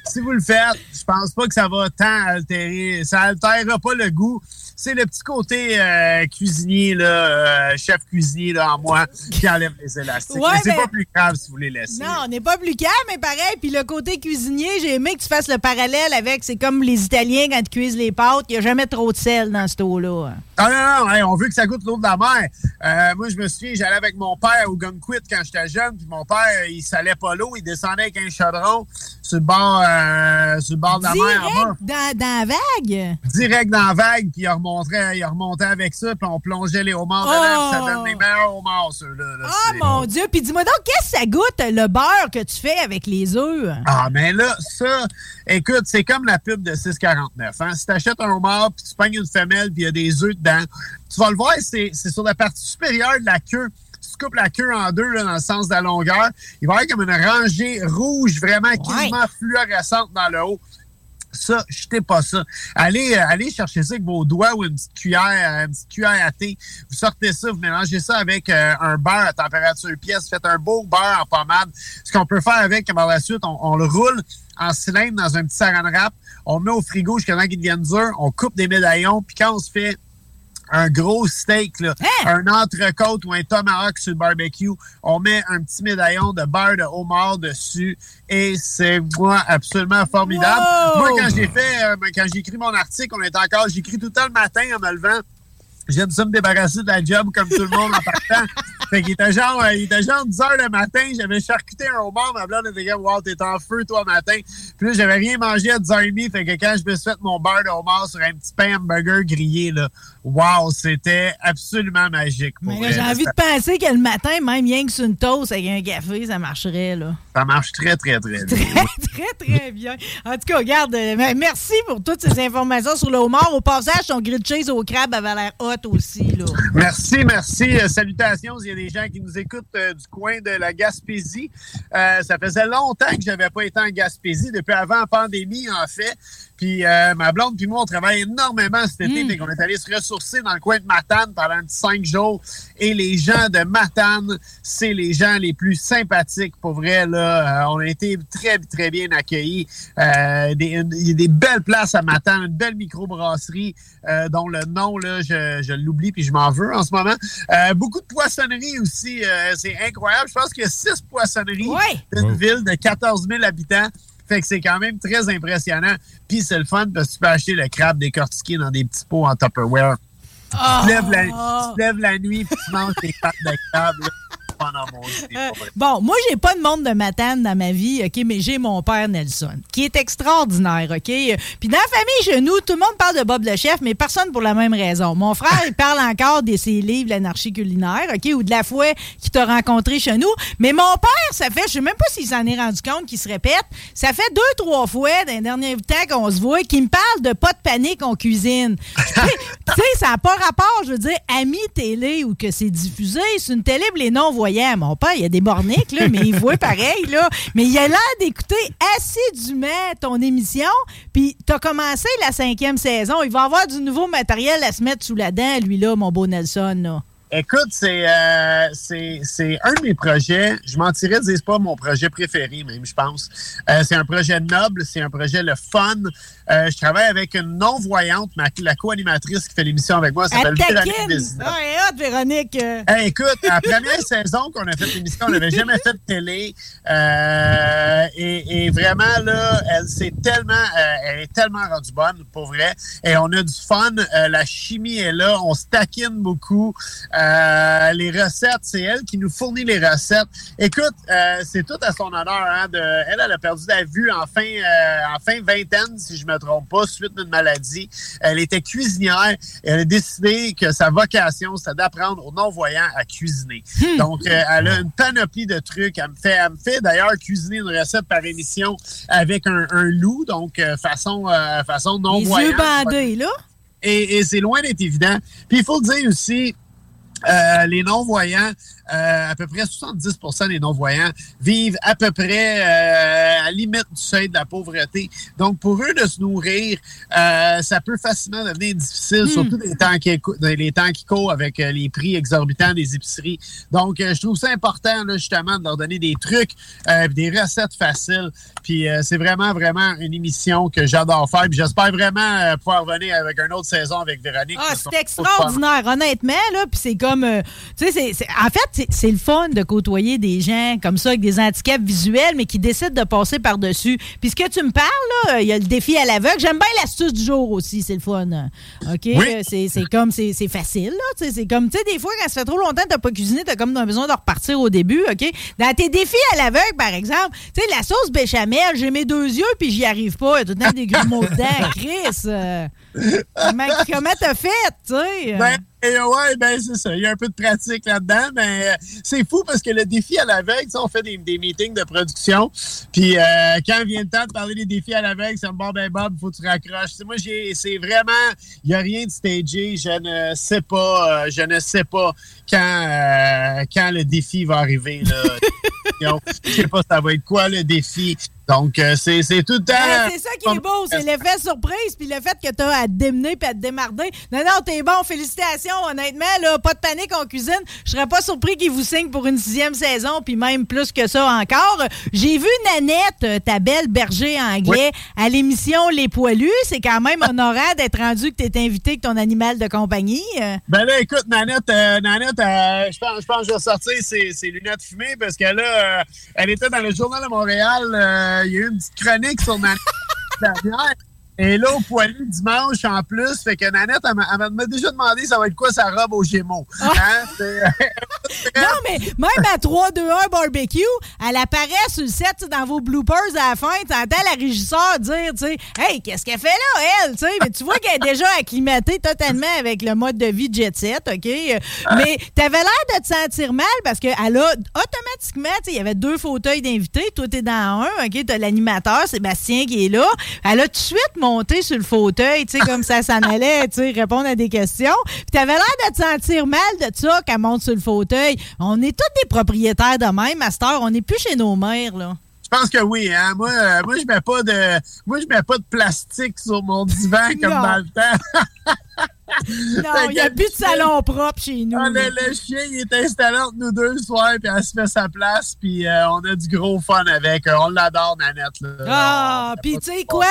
S7: si vous le faites, je pense pas que ça va tant altérer. Ça altérera pas le goût. C'est le petit côté euh, cuisinier, là, euh, chef cuisinier là, en moi, qui enlève les élastiques.
S2: Ouais,
S7: mais c'est pas plus grave si vous les laissez.
S2: Non, on n'est pas plus calme, mais pareil. Puis le côté cuisinier, j'ai aimé que tu fasses le parallèle avec, c'est comme les Italiens quand ils cuisent les pâtes, il n'y a jamais trop de sel dans ce eau-là.
S7: Ah non, non, hey, on veut que ça goûte l'eau de la mer. Euh, moi, je me souviens, j'allais avec mon père au Gunquit quand j'étais jeune, puis mon père, il salait pas l'eau, il descendait avec un chaudron sur le bord, sur le bord de la mer.
S2: Direct dans, dans la vague?
S7: Direct dans la vague, puis il remontait, il remontait avec ça, puis on plongeait les homards dedans, puis ça donne les meilleurs homards, ceux-là. là.
S2: Oh mon Dieu! Puis dis-moi donc, qu'est-ce que ça goûte, le beurre que tu fais avec les œufs?
S7: Ah, mais là, ça, écoute, c'est comme la pub de 649. Hein? Si tu achètes un homard, puis tu pognes une femelle, puis il y a des œufs dedans, tu vas le voir, c'est sur la partie supérieure de la queue. Si tu coupes la queue en deux, là, dans le sens de la longueur, il va y avoir comme une rangée rouge, vraiment quasiment fluorescente dans le haut. Ça, jetez pas ça. Allez, euh, allez chercher ça avec vos doigts ou une petite cuillère, une petite cuillère à thé. Vous sortez ça, vous mélangez ça avec euh, un beurre à température pièce. Faites un beau beurre en pommade. Ce qu'on peut faire avec, par la suite, on, le roule en cylindre dans un petit saran wrap. On met au frigo jusqu'à temps qu'il devienne dur. On coupe des médaillons. Puis quand on se fait un gros steak, là, un entrecôte ou un tomahawk sur le barbecue. On met un petit médaillon de beurre de homard dessus et c'est moi absolument formidable.
S8: Wow!
S7: Moi, quand j'ai fait, euh, quand j'ai écrit mon article, on est encore, j'écris tout le temps le matin en me levant. J'aime ça me débarrasser de la job comme tout le monde en partant. [laughs] Fait qu'il était genre, euh, il était genre 10 heures le matin, j'avais charcuté un homard, ma blonde était comme, wow, t'es en feu toi matin. Puis là, j'avais rien mangé à 10h30, fait que quand je me suis fait mon beurre de homard sur un petit pain hamburger grillé, là, wow, c'était absolument magique.
S2: J'ai envie de penser que le matin, même rien que sur une toast avec un café, ça marcherait, là.
S7: Ça marche très, très, très bien. [laughs]
S2: Très, très bien. En tout cas, regarde, euh, ben, merci pour toutes ces informations sur le homard. Au passage, ton grilled cheese au crabe avait l'air hot aussi, là.
S7: Merci, merci. Euh, salutations. Il y a des gens qui nous écoutent euh, du coin de la Gaspésie. Euh, ça faisait longtemps que j'avais pas été en Gaspésie, depuis avant la pandémie, en fait. Puis euh, ma blonde puis moi, on travaille énormément cet été. Fait qu'on est allé se ressourcer dans le coin de Matane pendant cinq jours. Et les gens de Matane, c'est les gens les plus sympathiques, pour vrai. Là, Euh, on a été très, très bien accueillis. Euh, des- une- Il y a des belles places à Matane, une belle microbrasserie euh, dont le nom, là, je, je l'oublie puis je m'en veux en ce moment. Euh, beaucoup de poissonneries aussi. euh, c'est incroyable. Je pense qu'il y a six poissonneries d'une ville de 14 000 habitants. Fait que c'est quand même très impressionnant. Puis c'est le fun parce que tu peux acheter le crabe décortiqué dans des petits pots en Tupperware. Tu, te lèves la, tu te lèves la nuit puis tu manges des pâtes de crabe. là.
S2: Euh, Bon, moi, j'ai pas de monde de matane dans ma vie, OK, mais j'ai mon père Nelson, qui est extraordinaire, OK? Puis dans la famille, chez nous, tout le monde parle de Bob le chef, mais personne pour la même raison. Mon frère, il parle encore de ses livres, l'anarchie culinaire, OK, ou de la fois qu'il t'a rencontré chez nous. Mais mon père, ça fait, je sais même pas s'il s'en est rendu compte qu'il se répète, ça fait deux, trois fois dans les derniers temps qu'on se voit qu'il me parle de pas de panique en cuisine. [laughs] tu sais, ça n'a pas rapport, je veux dire, ami télé ou que c'est diffusé, c'est une télé les Mon père, il y a des borniques, là, mais il voit pareil, là. Mais il a l'air d'écouter assidûment ton émission, puis t'as commencé la cinquième saison. Il va avoir du nouveau matériel à se mettre sous la dent, lui, là, mon beau Nelson.
S7: Écoute, c'est euh, c'est un de mes projets. Je mentirais, c'est pas mon projet préféré, même, je pense. Euh, c'est un projet noble, c'est un projet le fun. Euh, je travaille avec une non-voyante, la co-animatrice qui fait l'émission avec moi. Elle s'appelle Véronique.
S2: Ah, Véronique.
S7: écoute, la première [laughs] saison qu'on a fait l'émission, on n'avait jamais fait de télé. Et, et, vraiment, là, elle s'est tellement, elle est tellement rendue bonne, pour vrai. Et on a du fun. la chimie est là. On se taquine beaucoup. Euh, les recettes, c'est elle qui nous fournit les recettes. Écoute, euh, c'est tout à son honneur. Hein, de, elle, elle a perdu la vue en fin, euh, en fin vingtaine, si je me trompe pas, suite d'une maladie. Elle était cuisinière. elle a décidé que sa vocation, c'était d'apprendre aux non-voyants à cuisiner. Hmm. Donc, elle a une panoplie de trucs. Elle me fait, elle me fait d'ailleurs cuisiner une recette par émission avec un, loup, donc façon, façon non-voyant. Les
S2: yeux bandés, là?
S7: Et, et c'est loin d'être évident. Puis il faut le dire aussi, euh, les non-voyants, euh, à peu près 70% des non-voyants vivent à peu près euh, à la limite du seuil de la pauvreté. Donc, pour eux de se nourrir, ça peut facilement devenir difficile, hmm. surtout les temps qui, les temps qui courent avec les prix exorbitants des épiceries. Donc, je trouve ça important, là, justement, de leur donner des trucs, des recettes faciles. Puis, c'est vraiment, vraiment une émission que j'adore faire. Puis, j'espère vraiment pouvoir revenir avec une autre saison avec Véronique.
S2: Ah, c'est extraordinaire, honnêtement, là. Puis, c'est comme, tu sais, en fait, c'est le fun de côtoyer des gens comme ça avec des handicaps visuels, mais qui décident de passer par-dessus. Puis ce que tu me parles, là, il y a le défi à l'aveugle. J'aime bien l'astuce du jour aussi, c'est le fun. OK? C'est comme, c'est facile, là. C'est comme, tu sais, des fois, quand ça fait trop longtemps que t'as pas cuisiné, t'as comme besoin de repartir au début, OK? Dans tes défis à l'aveugle, par exemple, tu sais, la sauce béchamel, j'ai mes deux yeux, puis j'y arrive pas. Il y a tout le temps des mots dedans. [laughs] Chris, euh, [laughs] comment t'as fait, tu sais?
S7: Ben, ouais, ben c'est ça. Il y a un peu de pratique là-dedans, mais euh, c'est fou parce que le défi à l'aveugle, on fait des, meetings de production. Puis euh, quand vient le temps de parler des défis à l'aveugle, c'est bon, ben Bob, il faut que tu raccroches. moi, c'est vraiment, il n'y a rien de stagé. Je ne sais pas, euh, je ne sais pas quand, quand le défi va arriver. Là. [laughs] je sais pas ça va être quoi le défi. Donc, euh, c'est tout le temps.
S2: c'est ça qui est beau, c'est l'effet surprise, puis le fait que tu as à te démener puis à te démarder. Non, non, t'es bon, félicitations, honnêtement, là, pas de panique en cuisine. Je serais pas surpris qu'ils vous signent pour une sixième saison, puis même plus que ça encore. J'ai vu Nanette, euh, ta belle berger anglais, à l'émission Les Poilus. C'est quand même [laughs] honorant d'être rendu que tu es invité avec ton animal de compagnie.
S7: Ben là, écoute, Nanette, euh, Nanette je pense, je pense que je vais sortir ses, lunettes fumées parce que là, elle était dans le Journal de Montréal il y a eu une petite chronique sur ma [laughs] dernière. Et là, au poilu dimanche en plus, fait que Nanette, elle m'a déjà demandé ça va être quoi sa robe au Gémeaux. Ah. Hein? [laughs]
S2: non, mais même à 3-2-1 barbecue, elle apparaît sur le set dans vos bloopers à la fin. Tu entends la régisseur dire, tu sais, Hey, qu'est-ce qu'elle fait là, elle? mais tu vois qu'elle est déjà acclimatée totalement avec le mode de vie jet set, OK? Mais t'avais l'air de te sentir mal parce qu'elle a automatiquement, tu sais, il y avait deux fauteuils d'invités. Toi, t'es dans un, OK? T'as l'animateur, Sébastien, qui est là. Elle a tout de suite monter sur le fauteuil, tu sais, comme ça s'en [laughs] allait, tu sais, répondre à des questions. Puis t'avais l'air de te sentir mal de ça qu'elle monte sur le fauteuil. On est tous des propriétaires de même, Master. On n'est plus chez nos mères, là.
S7: Je pense que oui, hein. Moi, euh, moi je mets pas de. Moi, je mets pas de plastique sur mon divan comme dans le temps. [laughs]
S2: Non, il n'y a plus de salon propre chez nous.
S7: Ah, le, chien, il est installé entre nous deux le soir, puis elle se fait sa place, puis euh, on a du gros fun avec. On l'adore, Nanette. Là.
S2: Ah, puis tu sais quoi?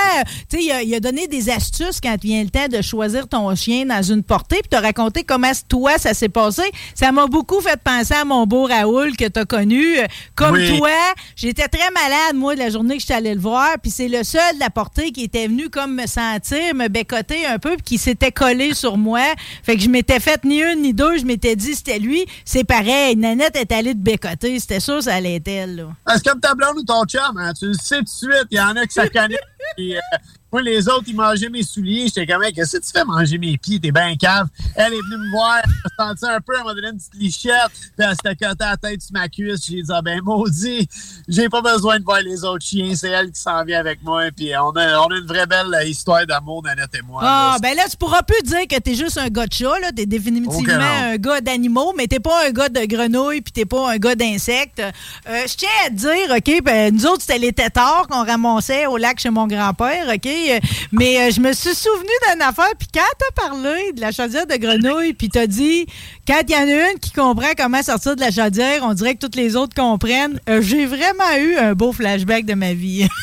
S2: Tu sais, il a, donné des astuces quand vient le temps de choisir ton chien dans une portée, puis t'as raconté comment toi, ça s'est passé. Ça m'a beaucoup fait penser à mon beau Raoul que t'as connu. Comme toi, j'étais très malade, moi, la journée que je suis allée le voir, puis c'est le seul de la portée qui était venu comme me sentir, me bécoter un peu, puis qui s'était collé sur sur moi. Fait que je m'étais fait ni une ni deux. Je m'étais dit, c'était lui. C'est pareil. Nanette est allée de bécoter. C'était sûr, ça allait être elle, là.
S7: C'est comme ta blonde ou ton chum, hein? Tu le sais tout de suite. Il y en a qui ça connaît. [laughs] Moi, les autres, ils mangeaient mes souliers. J'étais comme, qu'est-ce que tu fais manger mes pieds? T'es bien cave. Elle est venue me voir. Elle m'a senti un peu. Elle m'a donné une petite lichette. Puis elle s'était cotée la tête sur ma cuisse. J'ai dit, ah ben, maudit, j'ai pas besoin de voir les autres chiens. C'est elle qui s'en vient avec moi. Puis on a, on a une vraie belle histoire d'amour, Nanette et moi.
S2: Ah,
S7: là.
S2: ben là, tu pourras plus dire que t'es juste un gars de chat, là. T'es définitivement un gars d'animaux, mais t'es pas un gars de grenouilles, puis t'es pas un gars d'insectes. Euh, je tiens à te dire, OK, ben, nous autres, c'était les têtards qu'on ramassait au lac chez mon grand-père, OK? Euh, Mais euh, je me suis souvenu d'une affaire, puis quand t'as parlé de la chaudière de grenouille, puis t'as dit, quand il y en a une qui comprend comment sortir de la chaudière, on dirait que toutes les autres comprennent. Euh, J'ai vraiment eu un beau flashback de ma vie. [laughs]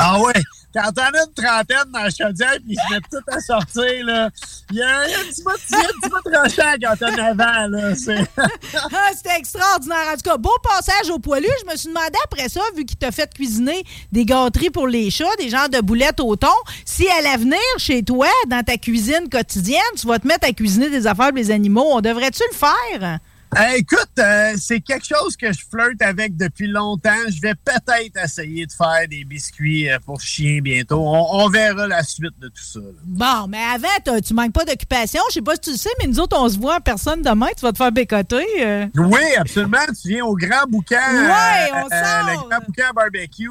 S7: Ah ouais? Quand t'en as une trentaine dans la chaudière puis ils se mettent tout à sortir, là, il y a un petit peu de tranchant quand 9 ans, là. [laughs]
S2: Ah, C'était extraordinaire. En tout cas, beau passage au poilu. Je me suis demandé après ça, vu qu'il t'a fait cuisiner des gâteries pour les chats, des genres de boulettes au thon, si à l'avenir, chez toi, dans ta cuisine quotidienne, tu vas te mettre à cuisiner des affaires pour les animaux. On devrait-tu le faire?
S7: Euh, écoute, euh, c'est quelque chose que je flirte avec depuis longtemps. Je vais peut-être essayer de faire des biscuits euh, pour chiens bientôt. On, on verra la suite de tout ça. là.
S2: Bon, mais avant, tu manques pas d'occupation. Je sais pas si tu le sais, mais nous autres, on se voit en personne demain. Tu vas te faire bécoter.
S7: Oui, absolument. Tu viens au Grand Boucan.
S2: Ouais, on sort.
S7: le Grand Boucan Barbecue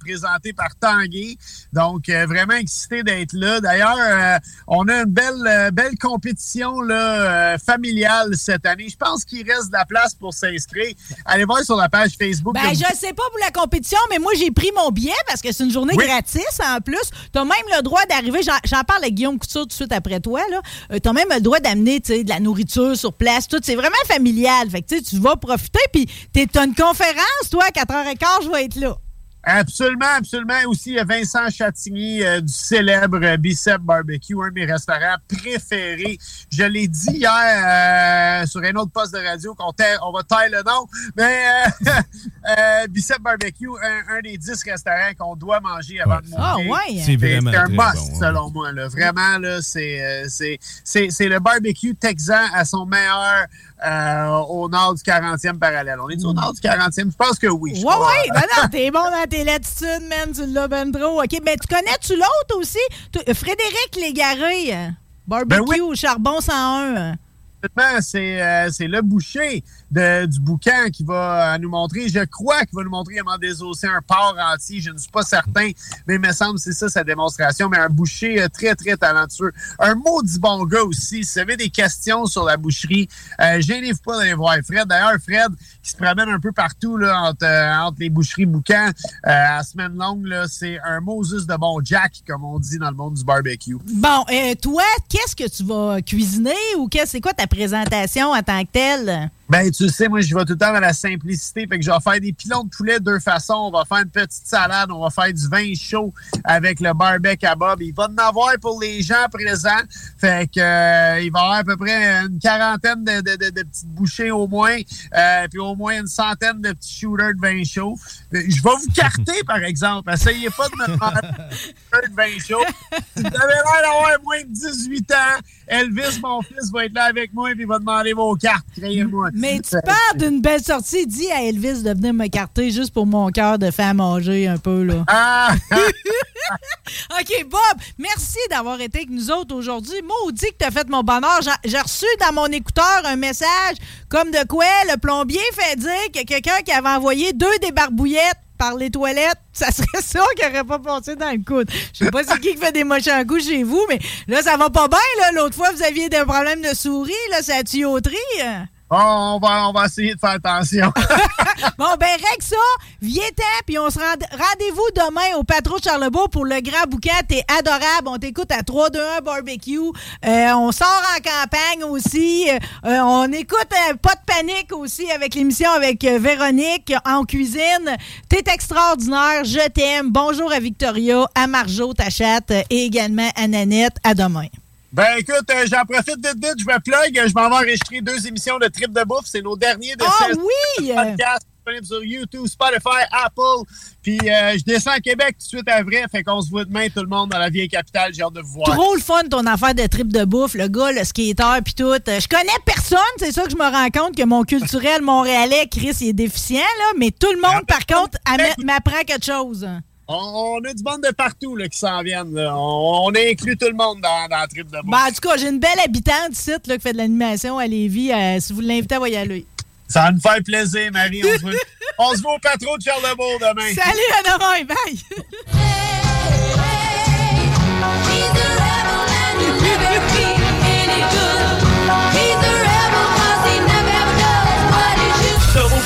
S7: présenté par Tanguay. Donc, vraiment excité d'être là. D'ailleurs, on a une belle, belle compétition là, familiale cette année. Je pense qu'il reste de la place pour s'inscrire. Allez voir sur la page Facebook.
S2: Ben, je sais pas pour la compétition, mais moi, j'ai pris mon billet parce que c'est une journée
S7: Oui.
S2: gratis en plus. T'as même le droit d'arriver, j'en- parle avec Guillaume Couture tout de suite après toi, là. Euh, T'as même le droit d'amener, tu de la nourriture sur place, tout. C'est vraiment familial. Fait que, tu tu vas profiter, puis t'es- t'as une conférence, toi, à 4h15, je vais être là.
S7: Absolument, absolument. Aussi, il y a Vincent Chatigny euh, du célèbre euh, Bicep Barbecue, un de mes restaurants préférés. Je l'ai dit hier euh, sur un autre poste de radio qu'on on va taire le nom, mais euh, [laughs] euh, Bicep Barbecue, un, un des dix restaurants qu'on doit manger avant de
S2: Ah,
S7: mourir.
S2: ouais.
S3: C'est vraiment
S7: un must,
S3: bon, ouais.
S7: selon moi. Là. Vraiment, là, c'est, euh, c'est, c'est, c'est le barbecue texan à son meilleur euh, au nord du 40e parallèle. On est au nord du 40e? Je pense que oui. crois.
S2: ouais, non, non, t'es bon dans tes latitudes, man, ben trop. OK, mais tu connais-tu l'autre aussi? Frédéric Légaré, euh, barbecue
S7: Ben oui.
S2: au charbon 101.
S7: C'est euh, le boucher de- du boucan qui va euh, nous montrer, je crois qu'il va nous montrer comment désosser un porc entier. Je ne suis pas certain, mais il me semble que c'est ça sa démonstration. Mais un boucher euh, très, très talentueux. Un maudit bon gars aussi. Si vous avez des questions sur la boucherie, euh, gênez-vous pas d'aller voir Fred. D'ailleurs, Fred, qui se promène un peu partout là, entre, euh, entre les boucheries boucan à semaine longue, c'est un Moses de bon Jack, comme on dit dans le monde du barbecue.
S2: Bon, toi, qu'est-ce que tu vas cuisiner ou qu'est-ce c'est quoi ta présentation en tant que telle?
S7: Ben, tu sais, moi, je vais tout le temps dans la simplicité. Fait que je vais faire des pilons de poulet de deux façons. On va faire une petite salade. On va faire du vin chaud avec le barbecue à Bob. Il va en avoir pour les gens présents. Fait que, euh, il va y avoir à peu près une quarantaine de, de, de- de petites bouchées au moins. Euh, puis au moins une centaine de petits shooters de vin chaud. Euh, Je vais vous carter, par exemple. Essayez pas de me demander un de vin chaud. Si vous avez l'air d'avoir moins de 18 ans, Elvis, mon fils, va être là avec moi et il va demander vos cartes. Créez-moi.
S2: Mais tu parles d'une belle sortie. Dis à Elvis de venir me carter juste pour mon cœur de faire manger un peu, là.
S7: Ah! [laughs]
S2: OK, Bob, merci d'avoir été avec nous autres aujourd'hui. Maudit que t'as fait mon bonheur. J'ai- reçu dans mon écouteur un message comme de quoi le plombier fait dire a quelqu'un qui avait envoyé deux des barbouillettes par les toilettes. [laughs] Ça serait ça qui aurait pas passé dans le coude. Je sais pas c'est qui qui fait des moches en coups chez vous, mais là, ça va pas bien, là. L'autre fois, vous aviez des problèmes de souris, là, c'est la tuyauterie.
S7: Oh, on, va, va essayer de faire attention. [laughs]
S2: Bon, ben, règle ça, viens-t'en, puis on se rend... rendez-vous demain au Patro de Charlebourg pour le grand bouquet. T'es adorable. On t'écoute à 3-2-1 barbecue. Euh, on sort en campagne aussi. Euh, on écoute euh, Pas de panique aussi avec l'émission avec euh, Véronique en cuisine. T'es extraordinaire. Je t'aime. Bonjour à Victoria, à Marjo, ta chatte, et également à Nanette. À demain.
S7: Ben écoute, euh, j'en profite vite vite, je me plug, je m'en vais enregistrer deux émissions de Trip de bouffe, c'est nos derniers de
S2: Ah oui!
S7: podcast disponible sur YouTube, Spotify, Apple. Puis euh, je descends à Québec tout de suite après, fait qu'on se voit demain tout le monde dans la vieille capitale, j'ai hâte de vous voir.
S2: Trop le fun ton affaire de trip de bouffe, le gars, le skater puis tout. Euh, Je connais personne, c'est ça que je me rends compte que mon culturel [laughs] montréalais, Chris, il est déficient, là, mais tout le monde, par contre, m'apprend quelque chose.
S7: On, a du monde de partout là, qui s'en viennent. là. On, on inclut tout le monde dans, dans le trip de bouffe.
S2: Ben, en tout cas, j'ai une belle habitante ici là, qui fait de l'animation à Lévis. Euh, si vous l'invitez, va y aller.
S7: Ça va nous faire plaisir, Marie. On se voit, [laughs] on se voit au patron de Charlebourg demain.
S2: Salut, à demain, bye!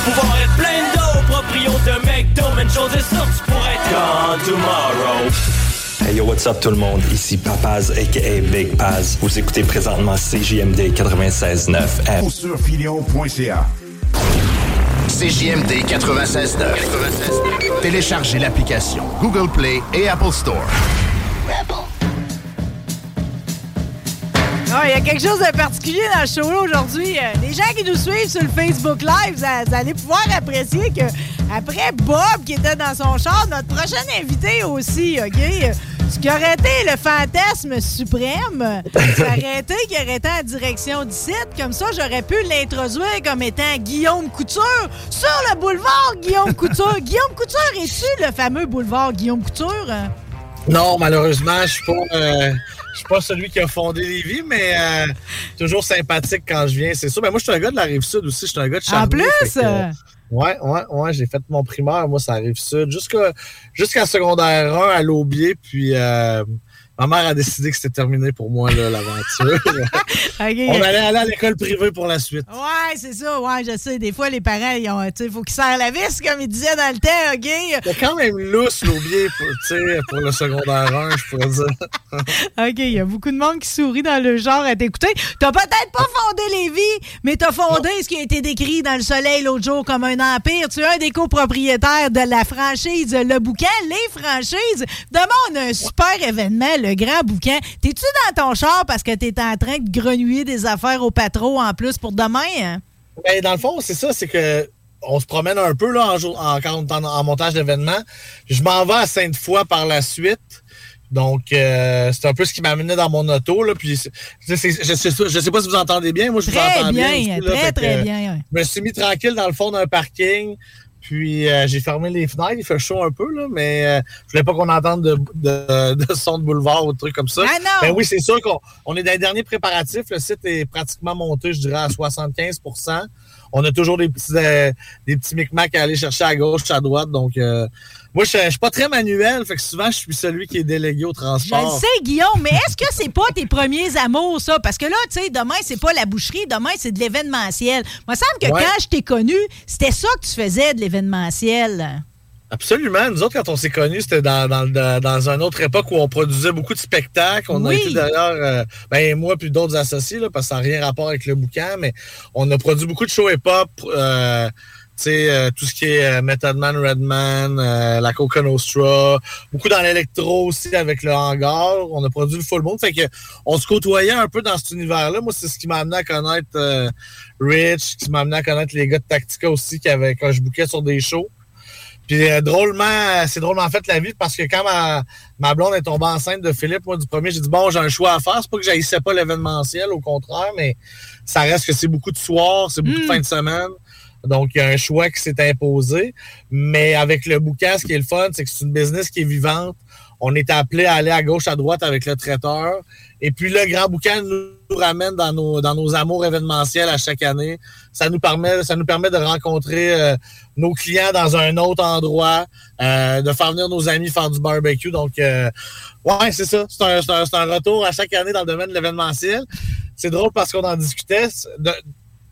S8: Pouvoir être plein d'eau, proprio de McDo, chose est sûre, tu pourrais être gone tomorrow.
S9: Hey yo, what's up tout le monde? Ici Papaz, a.k.a. Big Paz. Vous écoutez présentement CJMD 96.9 F.
S5: Ou sur.
S1: CJMD 96.9. Téléchargez l'application Google Play et Apple Store.
S2: Ah, Il y a quelque chose de particulier dans le show aujourd'hui. Euh, Les gens qui nous suivent sur le Facebook Live, vous allez pouvoir apprécier que après Bob qui était dans son char, notre prochain invité aussi, OK? Ce qui aurait été le fantasme suprême, ça aurait [laughs] été qu'il aurait été en direction du site. Comme ça, j'aurais pu l'introduire comme étant Guillaume Couture sur le boulevard Guillaume Couture. [laughs] Guillaume Couture, es-tu le fameux boulevard Guillaume Couture?
S10: Non, malheureusement, je suis pas, euh, je suis pas celui qui a fondé Lévis, mais euh, toujours sympathique quand je viens, c'est sûr. Mais moi, je suis un gars de la Rive-Sud aussi, je suis un gars de
S2: En
S10: Charny.
S2: plus?
S10: Ouais, ouais, ouais, j'ai fait mon primaire, moi, ça Rive-Sud, jusqu'à jusqu'à secondaire 1 à l'Aubier, puis euh, ma mère a décidé que c'était terminé pour moi, l'aventure. [laughs] On allait aller à l'école privée pour la suite.
S2: Ouais, c'est ça. Ouais, je sais. Des fois, les parents, ils ont, sais, faut qu'ils serrent la vis, comme ils disaient dans le temps, OK?
S10: C'est quand même lousse, l'Aubier, pour, pour le secondaire 1, je pourrais dire. [laughs]
S2: OK, il y a beaucoup de monde qui sourit dans le genre à t'écouter. T'as peut-être pas fondé Lévis, mais t'as fondé ce qui a été décrit dans le soleil l'autre jour comme un empire. Tu es un des copropriétaires de la franchise Le Bouquin, les franchises. Demain, on a un super événement, le Grand Bouquin. T'es-tu dans ton char parce que t'es en train de grenouiller des affaires au patron en plus pour demain? hein?
S10: Ben, dans le fond, c'est ça, c'est que on se promène un peu là, en, jour- en, en, montage d'événements. Je m'en vais à Sainte-Foy par la suite. Donc, euh, c'est un peu ce qui m'a amené dans mon auto. Là, puis je, sais, je sais pas si vous entendez bien. Moi, je vous
S2: Très
S10: entends bien.
S2: bien,
S10: aussi, là,
S2: très, très
S10: que,
S2: bien, ouais.
S10: Je me suis mis tranquille dans le fond d'un parking. Puis euh, j'ai fermé les fenêtres, il fait chaud un peu, là, mais euh, je voulais pas qu'on entende de, de, de son de boulevard ou de trucs comme ça.
S2: Ah non!
S10: Ben oui, c'est sûr qu'on on est dans les derniers préparatifs. Le site est pratiquement monté, je dirais, à 75 On a toujours des petits, euh, des petits micmacs à aller chercher à gauche, à droite. Donc, euh, moi, je je suis pas très manuel, fait que souvent, je suis celui qui est délégué au
S2: Je
S10: transport.
S2: le sais, Guillaume, mais est-ce que c'est pas tes premiers amours, ça? Parce que là, tu sais, demain, c'est pas la boucherie, demain, c'est de l'événementiel. Moi, il me semble que
S10: Ouais.
S2: quand je t'ai connu, c'était ça que tu faisais de l'événementiel.
S10: Absolument. Nous autres, quand on s'est connus, c'était dans, dans, dans, dans une autre époque où on produisait beaucoup de spectacles. On
S2: Oui.
S10: a été d'ailleurs, euh, ben, moi puis d'autres associés, là, parce que ça n'a rien rapport avec le bouquin, mais on a produit beaucoup de shows hip-hop. euh, tu sais, euh, tout ce qui est euh, Method Man, Redman, euh, la Coca Nostra, beaucoup dans l'électro aussi avec le hangar. On a produit le full moon. Fait que on se côtoyait un peu dans cet univers-là. Moi, c'est ce qui m'a amené à connaître euh, Rich, qui m'a amené à connaître les gars de Tactica aussi, qui avaient, quand je bouquais sur des shows. Puis euh, drôlement, c'est drôlement fait la vie parce que quand ma, ma blonde est tombée enceinte de Philippe, moi du premier, j'ai dit bon, j'ai un choix à faire. C'est pas que j'haïssais pas l'événementiel, au contraire, mais ça reste que c'est beaucoup de soirs, c'est beaucoup de fins de semaine. Donc, il y a un choix qui s'est imposé. Mais avec le bouquin, ce qui est le fun, c'est que c'est une business qui est vivante. On est appelé à aller à gauche, à droite avec le traiteur. Et puis, le grand bouquin nous ramène dans nos, amours événementiels à chaque année. Ça nous permet, de rencontrer euh, nos clients dans un autre endroit, euh, de faire venir nos amis faire du barbecue. Donc, euh, ouais, c'est ça. C'est un, un- retour à chaque année dans le domaine de l'événementiel. C'est drôle parce qu'on en discutait.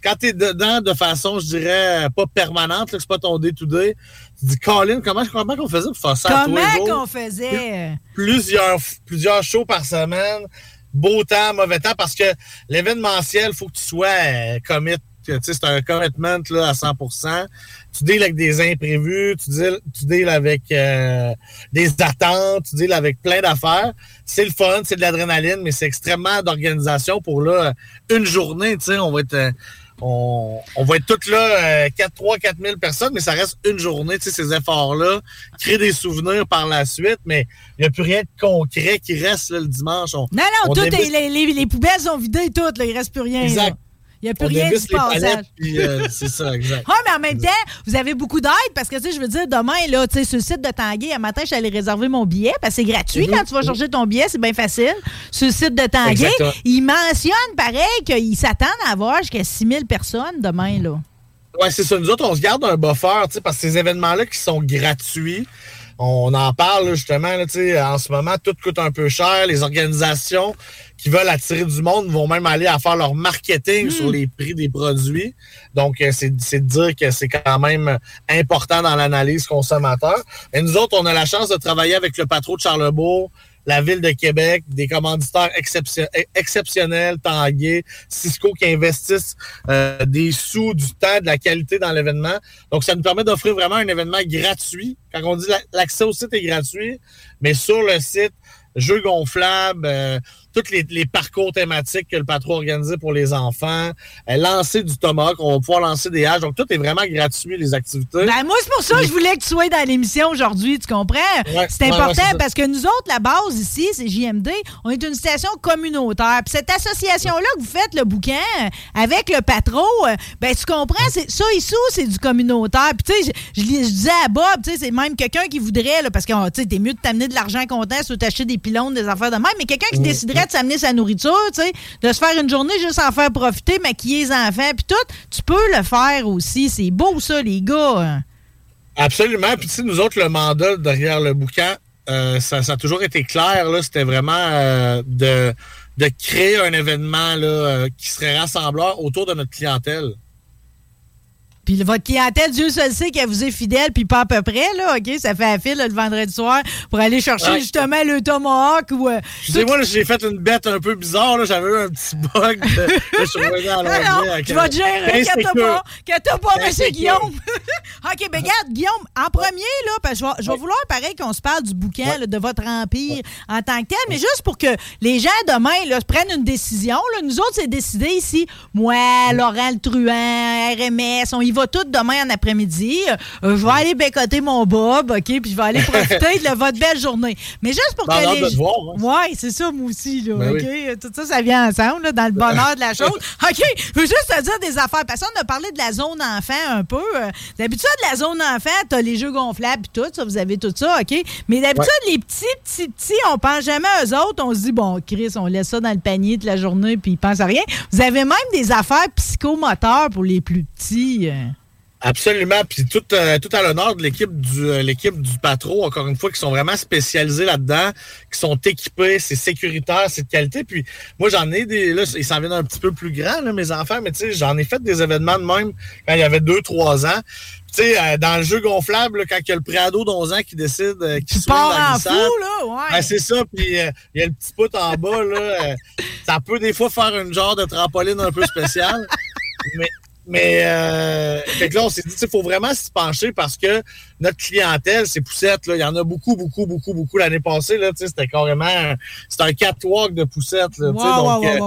S10: Quand tu es dedans de façon, je dirais, pas permanente, c'est pas ton day-to-day, tu te dis, Colin, comment, comment on faisait pour faire ça
S2: Comment qu'on faisait?
S10: plusieurs, plusieurs shows par semaine, beau temps, mauvais temps, parce que l'événementiel, il faut que tu sois euh, commit Tu sais, C'est un commitment là, à 100% Tu deals avec des imprévus, tu deals, tu deals avec euh, des attentes, tu deals avec plein d'affaires. C'est le fun, c'est de l'adrénaline, mais c'est extrêmement d'organisation pour là, une journée. tu sais, On va être... euh, on, on va être toutes là, euh, 4, 3, 4 000 personnes, mais ça reste une journée, tu sais, ces efforts-là, créer des souvenirs par la suite, mais il n'y a plus rien de concret qui reste là, le dimanche. On-
S2: Non, non,
S10: on
S2: tout est-
S10: débute-
S2: les, les- les poubelles sont vidées toutes, là, il reste plus rien.
S10: Exact.
S2: là. Il n'y a plus
S10: on
S2: rien passage.
S10: palettes, puis, euh, c'est ça, exact. [laughs]
S2: Ah, mais en même temps, vous avez beaucoup d'aide parce que, tu sais, je veux dire, demain, là, tu sais, sur le site de Tanguay, un matin, je suis allée réserver mon billet parce que c'est gratuit
S10: Mhm.
S2: quand tu vas chercher ton billet, c'est bien facile. Sur le site de Tanguay,
S10: Exactement.
S2: ils mentionnent pareil qu'ils s'attendent à avoir jusqu'à 6000 personnes demain, là.
S10: Ouais, c'est ça. Nous autres, on se garde un buffer, tu sais, parce que ces événements-là qui sont gratuits, on en parle là, justement, là, en ce moment, tout coûte un peu cher. Les organisations qui veulent attirer du monde vont même aller à faire leur marketing sur les prix des produits. Donc, euh, c'est c'est de dire que c'est quand même important dans l'analyse consommateur. Et nous autres, on a la chance de travailler avec le patron de Charlebourg, la ville de Québec, des commanditaires exception- exceptionnels, Tanguay, Cisco qui investissent euh, des sous, du temps, de la qualité dans l'événement. Donc, ça nous permet d'offrir vraiment un événement gratuit. Quand on dit la- l'accès au site est gratuit, mais sur le site, jeux gonflables, euh, tous les, les parcours thématiques que le patron organisé pour les enfants, euh, lancer du tomahawk, on va pouvoir lancer des haches. Donc, tout est vraiment gratuit, les activités.
S2: Ben, moi, c'est pour ça que je voulais que tu sois dans l'émission aujourd'hui, tu comprends?
S10: Ouais,
S2: c'est important
S10: ouais,
S2: parce que nous autres, la base ici, c'est JMD, on est une station communautaire. Puis cette association-là que vous faites, le bouquin, avec le patron, euh, ben tu comprends, c'est ça ici, c'est du communautaire. Puis tu sais, je, je li- je disais à Bob, tu sais, c'est même quelqu'un qui voudrait, là, parce que oh, tu sais, t'es mieux de t'amener de l'argent comptant sur t'acheter des pylônes, des affaires de même, mais quelqu'un qui
S10: Mm.
S2: De s'amener sa nourriture, tu sais, de se faire une journée juste en faire profiter, maquiller les enfants, puis tout, tu peux le faire aussi. C'est beau ça, les gars.
S10: Absolument. Puis, tu sais, nous autres, le mandat derrière le bouquin, euh, ça, a toujours été clair. C'était vraiment euh, de, de créer un événement là, euh, qui serait rassembleur autour de notre clientèle.
S2: Puis votre clientèle, Dieu seul sait qu'elle vous est fidèle, puis pas à peu près, là, OK? Ça fait la file là, le vendredi soir pour aller chercher
S10: Ouais.
S2: justement le tomahawk ou... euh,
S10: Excusez-moi, là, j'ai fait une bête un peu bizarre. là. J'avais eu un petit bug. De, là, [laughs] je suis revenu à l'anglais un-
S2: vais te gérer,
S10: Ben,
S2: qu'elle t'a
S10: c'est
S2: pas,
S10: Ben,
S2: monsieur Guillaume. [laughs] OK, ben regarde, Guillaume, en premier, là, parce que je vais, vouloir, pareil, qu'on se parle du bouquin, là, de votre empire en tant que tel, mais juste pour que les gens, demain, là, prennent une décision. Là. Nous autres, c'est décidé ici. Moi, Laurent le Truand, RMS, on y va tout demain en après-midi. Euh, je vais aller bécoter mon Bob, OK, puis je vais aller [laughs] profiter de votre belle journée. Mais juste pour
S10: Ben,
S2: que les...
S10: de voir, hein.
S2: Ouais, c'est ça, moi aussi, là,
S10: Ben
S2: OK?
S10: oui.
S2: Tout ça, ça vient ensemble, là, dans le bonheur de la [laughs] chose. OK, je veux juste te dire des affaires. Parce qu'on a parlé de la zone enfant un peu. Euh, D'habitude, la zone enfant, t'as les jeux gonflables et tout, ça, vous avez tout ça, OK? Mais d'habitude, les petits, petits, petits, on pense jamais à eux autres. On se dit, bon, Chris, on laisse ça dans le panier toute la journée puis ils pensent à rien. Vous avez même des affaires psychomoteurs pour les plus petits.
S10: Absolument. Puis tout, euh, tout à l'honneur de l'équipe du euh, l'équipe du patron, encore une fois, qui sont vraiment spécialisés là-dedans, qui sont équipés, c'est sécuritaire, c'est de qualité. Puis moi, j'en ai des. Là, ils s'en viennent un petit peu plus grands, là, mes enfants, mais tu sais, j'en ai fait des événements de même quand il y avait 2-3 ans. Tu sais, euh, dans le jeu gonflable, là, quand il y a le préado d'11 ans qui décide euh, qui
S2: en
S10: glissade,
S2: fou, là, ouais.
S10: ben, c'est ça, puis euh, il y a le petit poutre en bas, là. ça peut des fois faire une genre de trampoline un peu spéciale. [laughs] mais mais euh, fait que là, on s'est dit, il faut vraiment s'y pencher parce que notre clientèle, c'est poussette. Là. Il y en a beaucoup, beaucoup, beaucoup, beaucoup. L'année passée, là, tu sais, c'était carrément un- c'était un catwalk de poussettes. Là, donc, euh.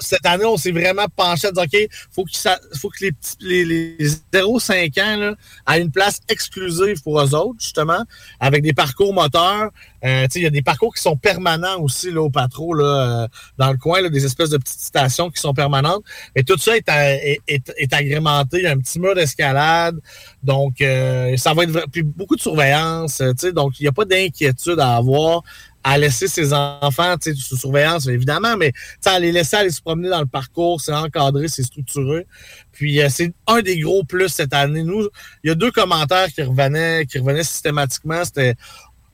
S10: Cette année, on s'est vraiment penché à dire, OK, faut que, faut que les, les, les 0-5 ans là, aient une place exclusive pour eux autres, justement, avec des parcours moteurs. Euh, il y a des parcours qui sont permanents aussi là, au patro, là, euh, dans le coin, là, des espèces de petites stations qui sont permanentes. Et tout ça est, est, est- agrémenté. Il y a un petit mur d'escalade. Donc, euh, ça va être... Puis beaucoup de surveillance. euh, donc, il n'y a pas d'inquiétude à avoir à laisser ses enfants sous surveillance, évidemment, mais à les laisser aller se promener dans le parcours, c'est encadré, c'est structuré. Puis euh, c'est un des gros plus cette année. Nous, il y a deux commentaires qui revenaient, qui revenaient systématiquement. C'était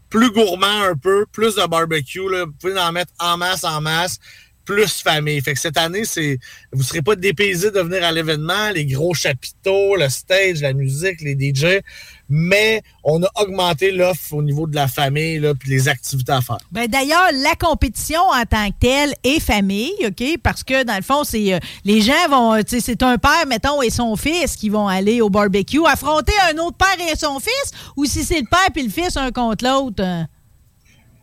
S10: plus gourmand un peu, plus de barbecue. Là. Vous pouvez en mettre en masse, en masse. plus famille. Fait que cette année, c'est vous serez pas dépaysés de venir à l'événement, les gros chapiteaux, le stage, la musique, les DJ, mais on a augmenté l'offre au niveau de la famille là, puis les activités à faire.
S2: Ben d'ailleurs, la compétition en tant que telle est famille, OK? Parce que dans le fond, c'est euh, les gens vont, tu sais, c'est un père, mettons, et son fils qui vont aller au barbecue affronter un autre père et son fils, ou si c'est le père puis le fils un contre l'autre. euh?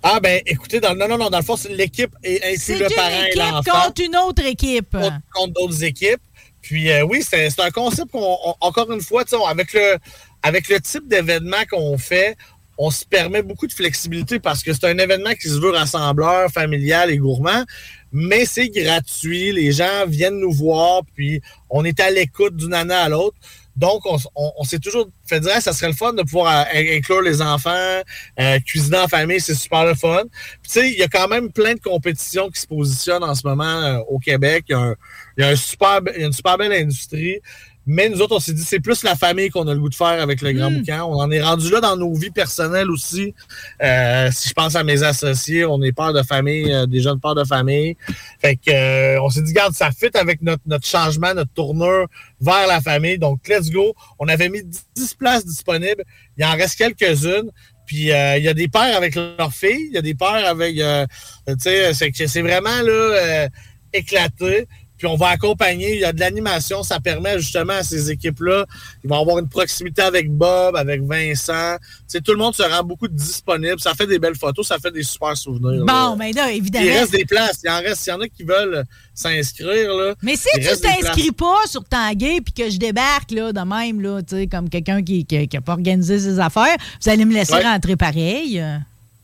S10: Ah ben écoutez, dans, non, non, non, dans le fond, c'est l'équipe et ainsi
S2: C'est
S10: le parent et
S2: équipe
S10: l'enfant.
S2: contre une autre équipe.
S10: contre, contre d'autres équipes. Puis euh, oui, c'est un concept qu'on, on- encore une fois, avec le, avec le type d'événement qu'on fait, on se permet beaucoup de flexibilité parce que c'est un événement qui se veut rassembleur, familial et gourmand, mais c'est gratuit. Les gens viennent nous voir, puis on est à l'écoute d'une année à l'autre. Donc, on, s'est toujours fait dire, ça serait le fun de pouvoir euh, inclure les enfants, euh, cuisiner en famille, c'est super le fun. Tu sais, il y a quand même plein de compétitions qui se positionnent en ce moment euh, au Québec. Il y a une super belle industrie. Mais nous autres, on s'est dit, c'est plus la famille qu'on a le goût de faire avec le grand boucan. On en est rendu là dans nos vies personnelles aussi. Euh, si je pense à mes associés, on est père de famille, euh, des jeunes pères de famille. Fait que euh, on s'est dit, garde, ça fit avec notre, notre changement, notre tournure vers la famille. Donc, let's go. On avait mis 10 places disponibles. Il en reste quelques-unes. Puis euh, il y a des pères avec leurs filles, il y a des pères avec, euh, tu sais, c'est vraiment là euh, éclaté. Puis on va accompagner, il y a de l'animation, ça permet justement à ces équipes-là, ils vont avoir une proximité avec Bob, avec Vincent. Tu sais, tout le monde se rend beaucoup disponible, ça fait des belles photos, ça fait des super souvenirs.
S2: Bon, mais là, évidemment.
S10: Il reste des places, il en reste, il y en a qui veulent s'inscrire. là.
S2: Mais si tu t'inscris pas sur Tanguay puis que je débarque là, de même, là, tu sais, comme quelqu'un qui n'a pas organisé ses affaires, vous allez me laisser
S10: Ouais.
S2: rentrer pareil.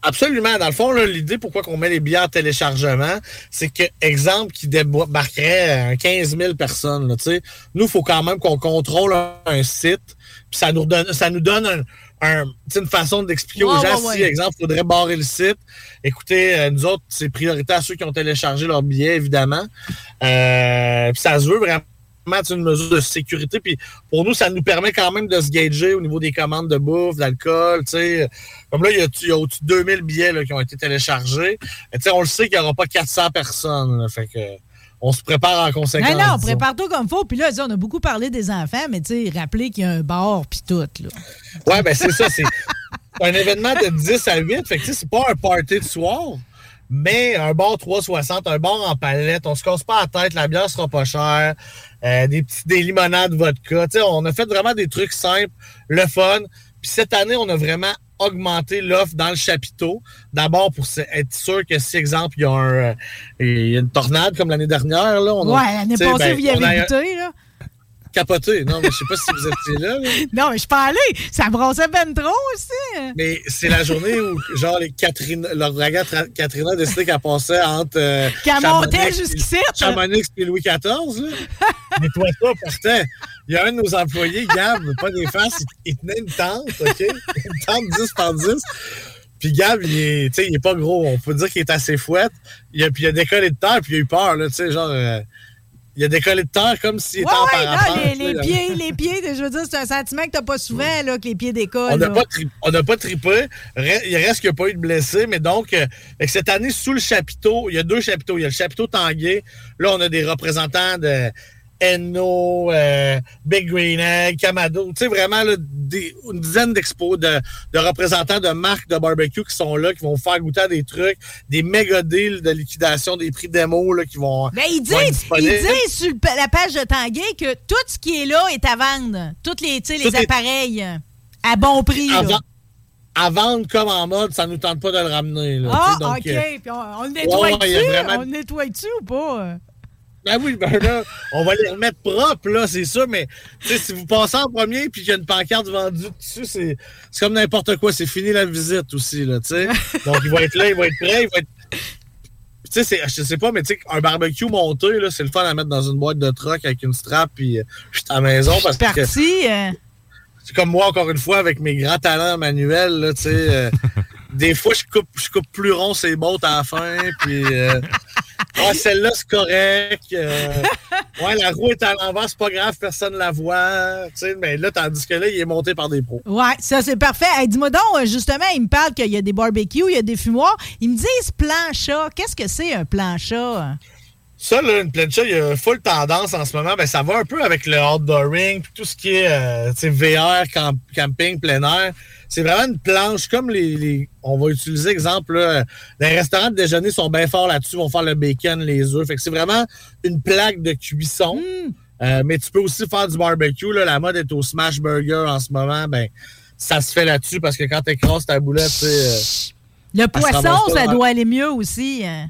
S10: Absolument. Dans le fond, l'idée pourquoi on met les billets en téléchargement, c'est que, exemple, qui débarquerait euh, 15 000 personnes. Là, nous, il faut quand même qu'on contrôle un, site. Puis ça nous donne, ça nous donne un, un- tu sais, une façon d'expliquer aux gens
S2: ouais,
S10: si,
S2: ouais.
S10: exemple, il faudrait barrer le site. Écoutez, euh, nous autres, c'est priorité à ceux qui ont téléchargé leur billet, évidemment. Euh, puis ça se veut vraiment une mesure de sécurité. Puis pour nous, ça nous permet quand même de se gager au niveau des commandes de bouffe, d'alcool. Comme là, il y a, il y a au-dessus de 2000 billets là, qui ont été téléchargés. On le sait qu'il n'y aura pas 400 personnes. là. fait que on se prépare en conséquence.
S2: Non, non,
S10: disons.
S2: prépare-toi comme faut. Puis là, on a beaucoup parlé des enfants, mais tu sais, rappelez qu'il y a un bar puis tout. Là.
S10: Ouais, ben c'est ça. C'est [laughs] un événement de 10 à 8. Fait que tu sais, c'est pas un party de soir, mais un bar 360, un bar en palette. On se casse pas la tête, la bière sera pas chère. euh, des petits des limonades vodka. Tu sais, on a fait vraiment des trucs simples, le fun. Puis cette année, on a vraiment augmenté l'offre dans le chapiteau. D'abord pour être sûr que si, exemple, il y a, un, euh, il y a une tornade comme l'année dernière, là, on a-
S2: Ouais, l'année passée,
S10: ben,
S2: vous y
S10: a
S2: avez goûté, là.
S10: Capoté. Non, mais je sais pas si vous étiez là. là. [laughs]
S2: Non, mais je parlais. Ça brossait ben trop aussi.
S10: Mais c'est la journée où, genre, les Catherine, l'ouragan Tra- Katrina a décidé qu'elle passait entre. euh,
S2: Qu'elle montait jusqu'ici.
S10: Chamonix et Louis XIV, là. [laughs] Mais toi, ça, pourtant, il y a un de nos employés, Gab, pas des faces, il, il tenait une tente, OK? Une tente 10 par 10. Puis Gab, il est, il est pas gros. On peut dire qu'il est assez fouette. Il a, puis il a décollé de terre, puis il a eu peur, là, tu sais, genre. euh, il a décollé de terre comme s'il était
S2: Ouais,
S10: en
S2: ouais,
S10: parapente.
S2: non, les, pieds, les pieds, je veux dire, c'est un sentiment que t'as pas souvent, là, que les pieds décollent.
S10: On n'a pas, tri- pas trippé. Il reste qu'il n'y a pas eu de blessés. Mais donc, euh, cette année, sous le chapiteau, il y a deux chapiteaux. Il y a le chapiteau Tanguay. Là, on a des représentants de Enno, euh, Big Green Egg, Kamado. Tu sais, vraiment, là, des, une dizaine d'expos de, de représentants de marques de barbecue qui sont là, qui vont faire goûter à des trucs, des méga deals de liquidation, des prix démo là, qui vont.
S2: Ben, ils disent, ils
S10: disponibles.
S2: disent sur la page de Tanguay que tout ce qui est là est à vendre. Tous les, les
S10: est-
S2: appareils euh, à bon prix.
S10: À, vend- à vendre comme en mode, ça nous tente pas de le ramener. Là,
S2: Ah,
S10: donc,
S2: OK.
S10: euh,
S2: Puis on, on le
S10: ouais,
S2: nettoie-tu?
S10: vraiment-
S2: On le nettoie-tu ou pas?
S10: Ben oui, ben là, on va les remettre propres, là, c'est ça, mais tu sais, si vous passez en premier puis qu'il y a une pancarte vendue dessus, c'est comme n'importe quoi, c'est fini la visite aussi, là, tu sais. [laughs] Donc, il va être là, il va être prêt, il va être. Tu sais, je sais pas, mais tu sais, un barbecue monté, là, c'est le fun à mettre dans une boîte de truck avec une strap, puis euh, je suis à la maison parce que.
S2: Parti. euh,
S10: C'est comme moi, encore une fois, avec mes grands talents manuels, là, tu sais. euh, [laughs] des fois, je coupe, je coupe plus rond ses bottes à la fin, puis... euh, ah, celle-là, c'est correct. euh, ouais, la roue est à l'envers, c'est pas grave, personne la voit. Tu sais, mais là, tandis que là, il est monté par des pros.
S2: Ouais, ça c'est parfait. Hey, Dis-moi donc, euh, justement, il me parle qu'il y a des barbecues, il y a des fumoirs. Ils me disent plancha. Qu'est-ce que c'est un plancha?
S10: Ça, là, une plancha, il y a full tendance en ce moment. Ben, ça va un peu avec le outdooring, puis tout ce qui est euh, VR, camp- camping, plein air. C'est vraiment une planche comme les. les- on va utiliser, exemple, là, les restaurants de déjeuner sont bien forts là-dessus, vont faire le bacon, les œufs. Fait que c'est vraiment une plaque de cuisson. Euh, mais tu peux aussi faire du barbecue. Là. La mode est au smash burger en ce moment. Ben, ça se fait là-dessus parce que quand tu écrases ta boulette, tu sais, euh,
S2: Le poisson, ça doit aller mieux aussi. hein.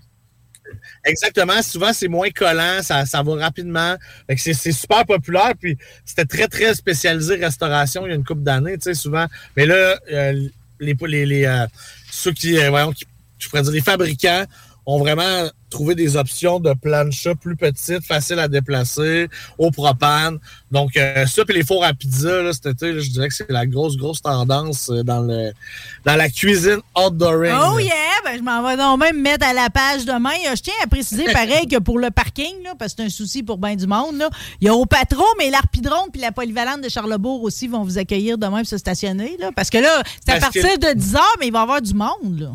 S10: Exactement. Souvent, c'est moins collant, ça, ça va rapidement. C'est super populaire. Puis c'était très, très spécialisé restauration il y a une couple d'années, tu sais, souvent. Mais là, euh, les, les, les, euh, ceux qui, euh, voyons, qui, je pourrais dire, les fabricants ont vraiment trouvé des options de plancha plus petites, faciles à déplacer, au propane. Donc, euh, ça, puis les fours à pizza, là, cet été, là, je dirais que c'est la grosse, grosse tendance euh, dans, le, dans la cuisine outdooring.
S2: Oh yeah! Ben, je m'en vais donc même mettre à la page demain. Euh, Je tiens à préciser, [laughs] pareil, que pour le parking, là, parce que c'est un souci pour bien du monde, là, il y a au patron, mais l'Arpidrone puis la polyvalente de Charlebourg aussi vont vous accueillir demain pour se stationner. Là, parce que là, c'est à
S10: Parce que-
S2: partir de 10 heures, mais il va y avoir du monde. Là.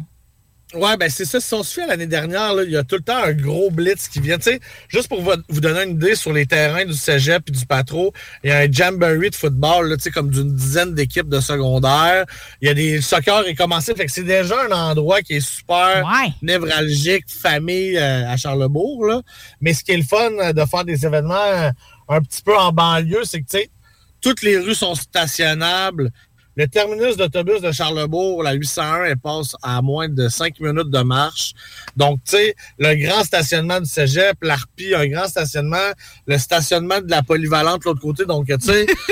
S10: Ouais, ben c'est ça. Si on se fait l'année dernière, là, il y a tout le temps un gros blitz qui vient. Tu sais, juste pour vous, vous donner une idée sur les terrains du cégep et du patro, il y a un jamboree de football, là, tu sais, comme d'une dizaine d'équipes de secondaire. Il y a des soccer est commencé. Fait que c'est déjà un endroit qui est super névralgique, famille euh, à Charlebourg. Là. Mais ce qui est le fun euh, de faire des événements euh, un petit peu en banlieue, c'est que tu sais, toutes les rues sont stationnables. Le terminus d'autobus de Charlebourg, la 801, elle passe à moins de 5 minutes de marche. Donc, tu sais, le grand stationnement du cégep, l'ARPI, un grand stationnement, le stationnement de la polyvalente de l'autre côté. Donc, tu sais, [laughs]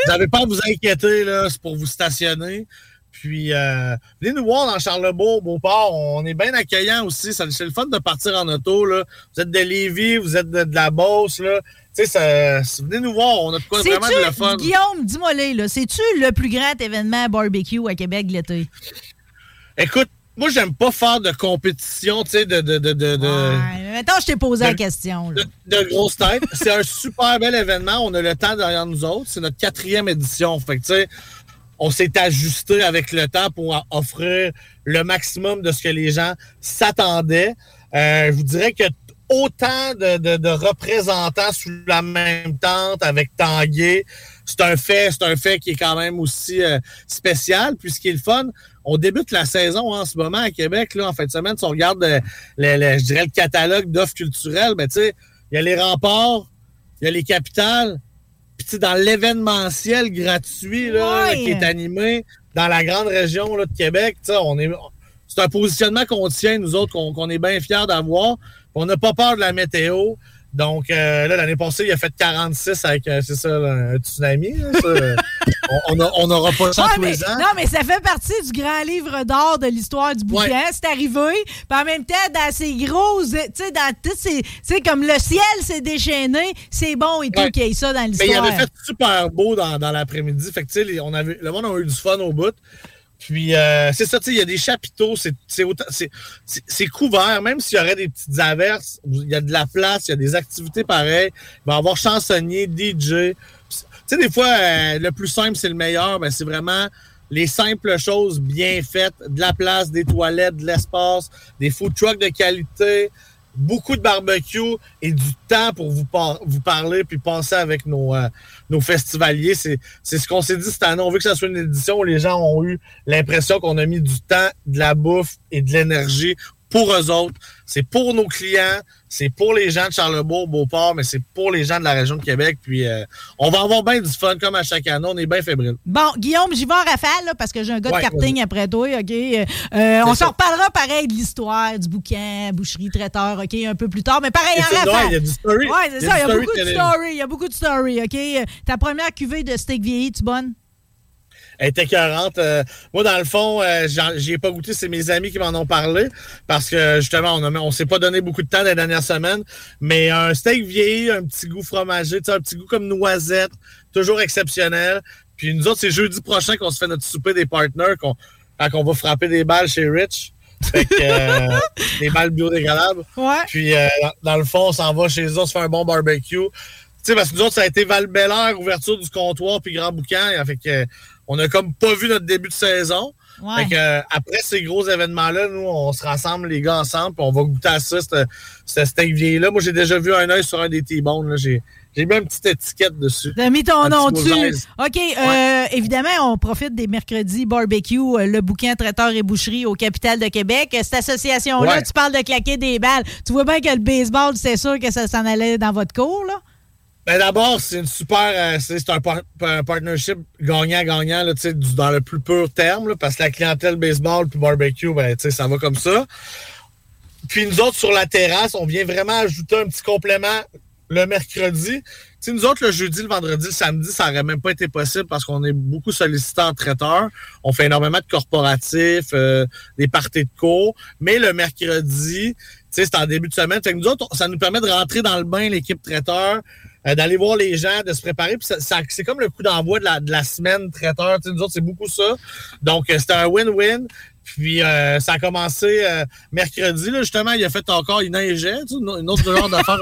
S10: vous n'avez pas à vous inquiéter, là, c'est pour vous stationner. Puis, euh, venez nous voir dans Charlebourg, Beauport. On est bien accueillants aussi. C'est le fun de partir en auto. Là. Vous êtes de Lévis, vous êtes de, de la Beauce. Là. Tu sais, venez nous voir. On a de quoi vraiment de le fun.
S2: Guillaume, dis-moi là, c'est-tu le plus grand événement barbecue à Québec l'été?
S10: Écoute, moi, j'aime pas faire de compétition, tu sais, de, de, de, de, de-
S2: Ouais, Maintenant, je t'ai posé la question. là.
S10: de grosses têtes. C'est un super bel événement. On a le temps derrière nous autres. C'est notre quatrième édition. Fait que, tu sais, on s'est ajusté avec le temps pour offrir le maximum de ce que les gens s'attendaient. Euh, je vous dirais que autant de, de- de représentants sous la même tente avec Tanguay, c'est un fait, c'est un fait qui est quand même aussi euh, spécial. Puis ce qui est le fun, on débute la saison en ce moment à Québec, là, en fin de semaine. Si on regarde euh, le, le- je dirais le catalogue d'offres culturelles, ben, tu sais, il y a les remparts, il y a les capitales, puis dans l'événementiel gratuit là, qui est animé dans la grande région là, de Québec, on est. C'est un positionnement qu'on tient, nous autres, qu'on qu'on est bien fiers d'avoir. On n'a pas peur de la météo. Donc, euh, là, l'année passée, il a fait 46 avec, euh, c'est ça, un tsunami. là, ça. [laughs] on n'aura pas ça
S2: Ouais,
S10: tous
S2: mais-
S10: les ans.
S2: non, mais ça fait partie du grand livre d'or de l'histoire du bouquin. C'est arrivé. Puis en même temps, dans ces grosses, tu sais, dans toutes ces. Tu sais, comme le ciel s'est déchaîné, c'est bon et tout
S10: Ouais.
S2: qu'il y ait ça dans
S10: Mais il
S2: l'histoire.
S10: avait fait super beau dans, dans l'après-midi. Fait que, tu sais, les- on avait, le monde a eu du fun au bout. Puis, euh, c'est ça, tu sais, il y a des chapiteaux, c'est couvert, même s'il y aurait des petites averses, il y a de la place, il y a des activités pareilles. Il va y avoir chansonnier, DJ. Tu sais, des fois, euh, le plus simple, c'est le meilleur. Ben, c'est vraiment les simples choses bien faites, de la place, des toilettes, de l'espace, des food trucks de qualité, beaucoup de barbecue et du temps pour vous, par- vous parler puis passer avec nos, euh, nos festivaliers. C'est c'est ce qu'on s'est dit cette année. On veut que ça soit une édition où les gens ont eu l'impression qu'on a mis du temps, de la bouffe et de l'énergie pour eux autres. C'est pour nos clients, c'est pour les gens de Charlebourg, Beauport, mais c'est pour les gens de la région de Québec. Puis euh, on va avoir bien du fun comme à chaque année. On est bien fébrile.
S2: Bon, Guillaume, j'y vais en rafale là, parce que j'ai un gars
S10: Ouais,
S2: de karting après toi, OK? Euh, on s'en reparlera pareil de l'histoire, du bouquin, boucherie, traiteur, OK, un peu plus tard, mais pareil en rafale.
S10: il y a du story.
S2: Ouais, c'est ça, il y a beaucoup de story, il y a beaucoup de story, OK? Euh, Ta première cuvée de steak vieilli, tu bonne?
S10: Elle était écœurante. Euh, moi, dans le fond, euh, j'y ai pas goûté. C'est mes amis qui m'en ont parlé. Parce que, justement, on, a, on s'est pas donné beaucoup de temps les dernières semaines. Mais un steak vieilli, un petit goût fromager, un petit goût comme noisette, toujours exceptionnel. Puis nous autres, c'est jeudi prochain qu'on se fait notre souper des partners, qu'on, quand on va frapper des balles chez Rich. Fait que, [laughs] euh, des balles biodégradables.
S2: Ouais.
S10: Puis, euh, dans, dans le fond, on s'en va chez eux, on se fait un bon barbecue. Tu sais, parce que nous autres, ça a été val ouverture du comptoir, puis Grand Boucan. Fait que, on a comme pas vu notre début de saison. Fait que, euh, après ces gros événements-là, nous, on se rassemble les gars ensemble, puis on va goûter à ça, ce steak vieilli-là. Moi, j'ai déjà vu un œil sur un des T-bones. J'ai j'ai mis une petite étiquette dessus.
S2: T'as mis ton nom dessus. OK. Euh, évidemment, on profite des mercredis barbecue, euh, le bouquin traiteur et boucherie au capital de Québec. Cette association-là, tu parles de claquer des balles. Tu vois bien que le baseball, c'est sûr que ça s'en allait dans votre cours, là?
S10: Ben d'abord, c'est une super. Euh, c'est un, partnership gagnant-gagnant dans le plus pur terme, parce que la clientèle baseball puis barbecue, ben, ça va comme ça. Puis nous autres, sur la terrasse, on vient vraiment ajouter un petit complément le mercredi. sais, nous autres, le jeudi, le vendredi, le samedi, ça n'aurait même pas été possible parce qu'on est beaucoup sollicités en traiteur. On fait énormément de corporatifs, euh, des parties de cours. Mais le mercredi, c'est en début de semaine. Nous autres, ça nous permet de rentrer dans le bain, l'équipe traiteur, euh, d'aller voir les gens, de se préparer. Puis ça, c'est comme le coup d'envoi de la, de la semaine traiteur. nous autres, c'est beaucoup ça. Donc, euh, c'était un win-win. Puis euh, ça a commencé euh, mercredi, là, justement, il a fait encore, il neigeait, une autre genre d'affaire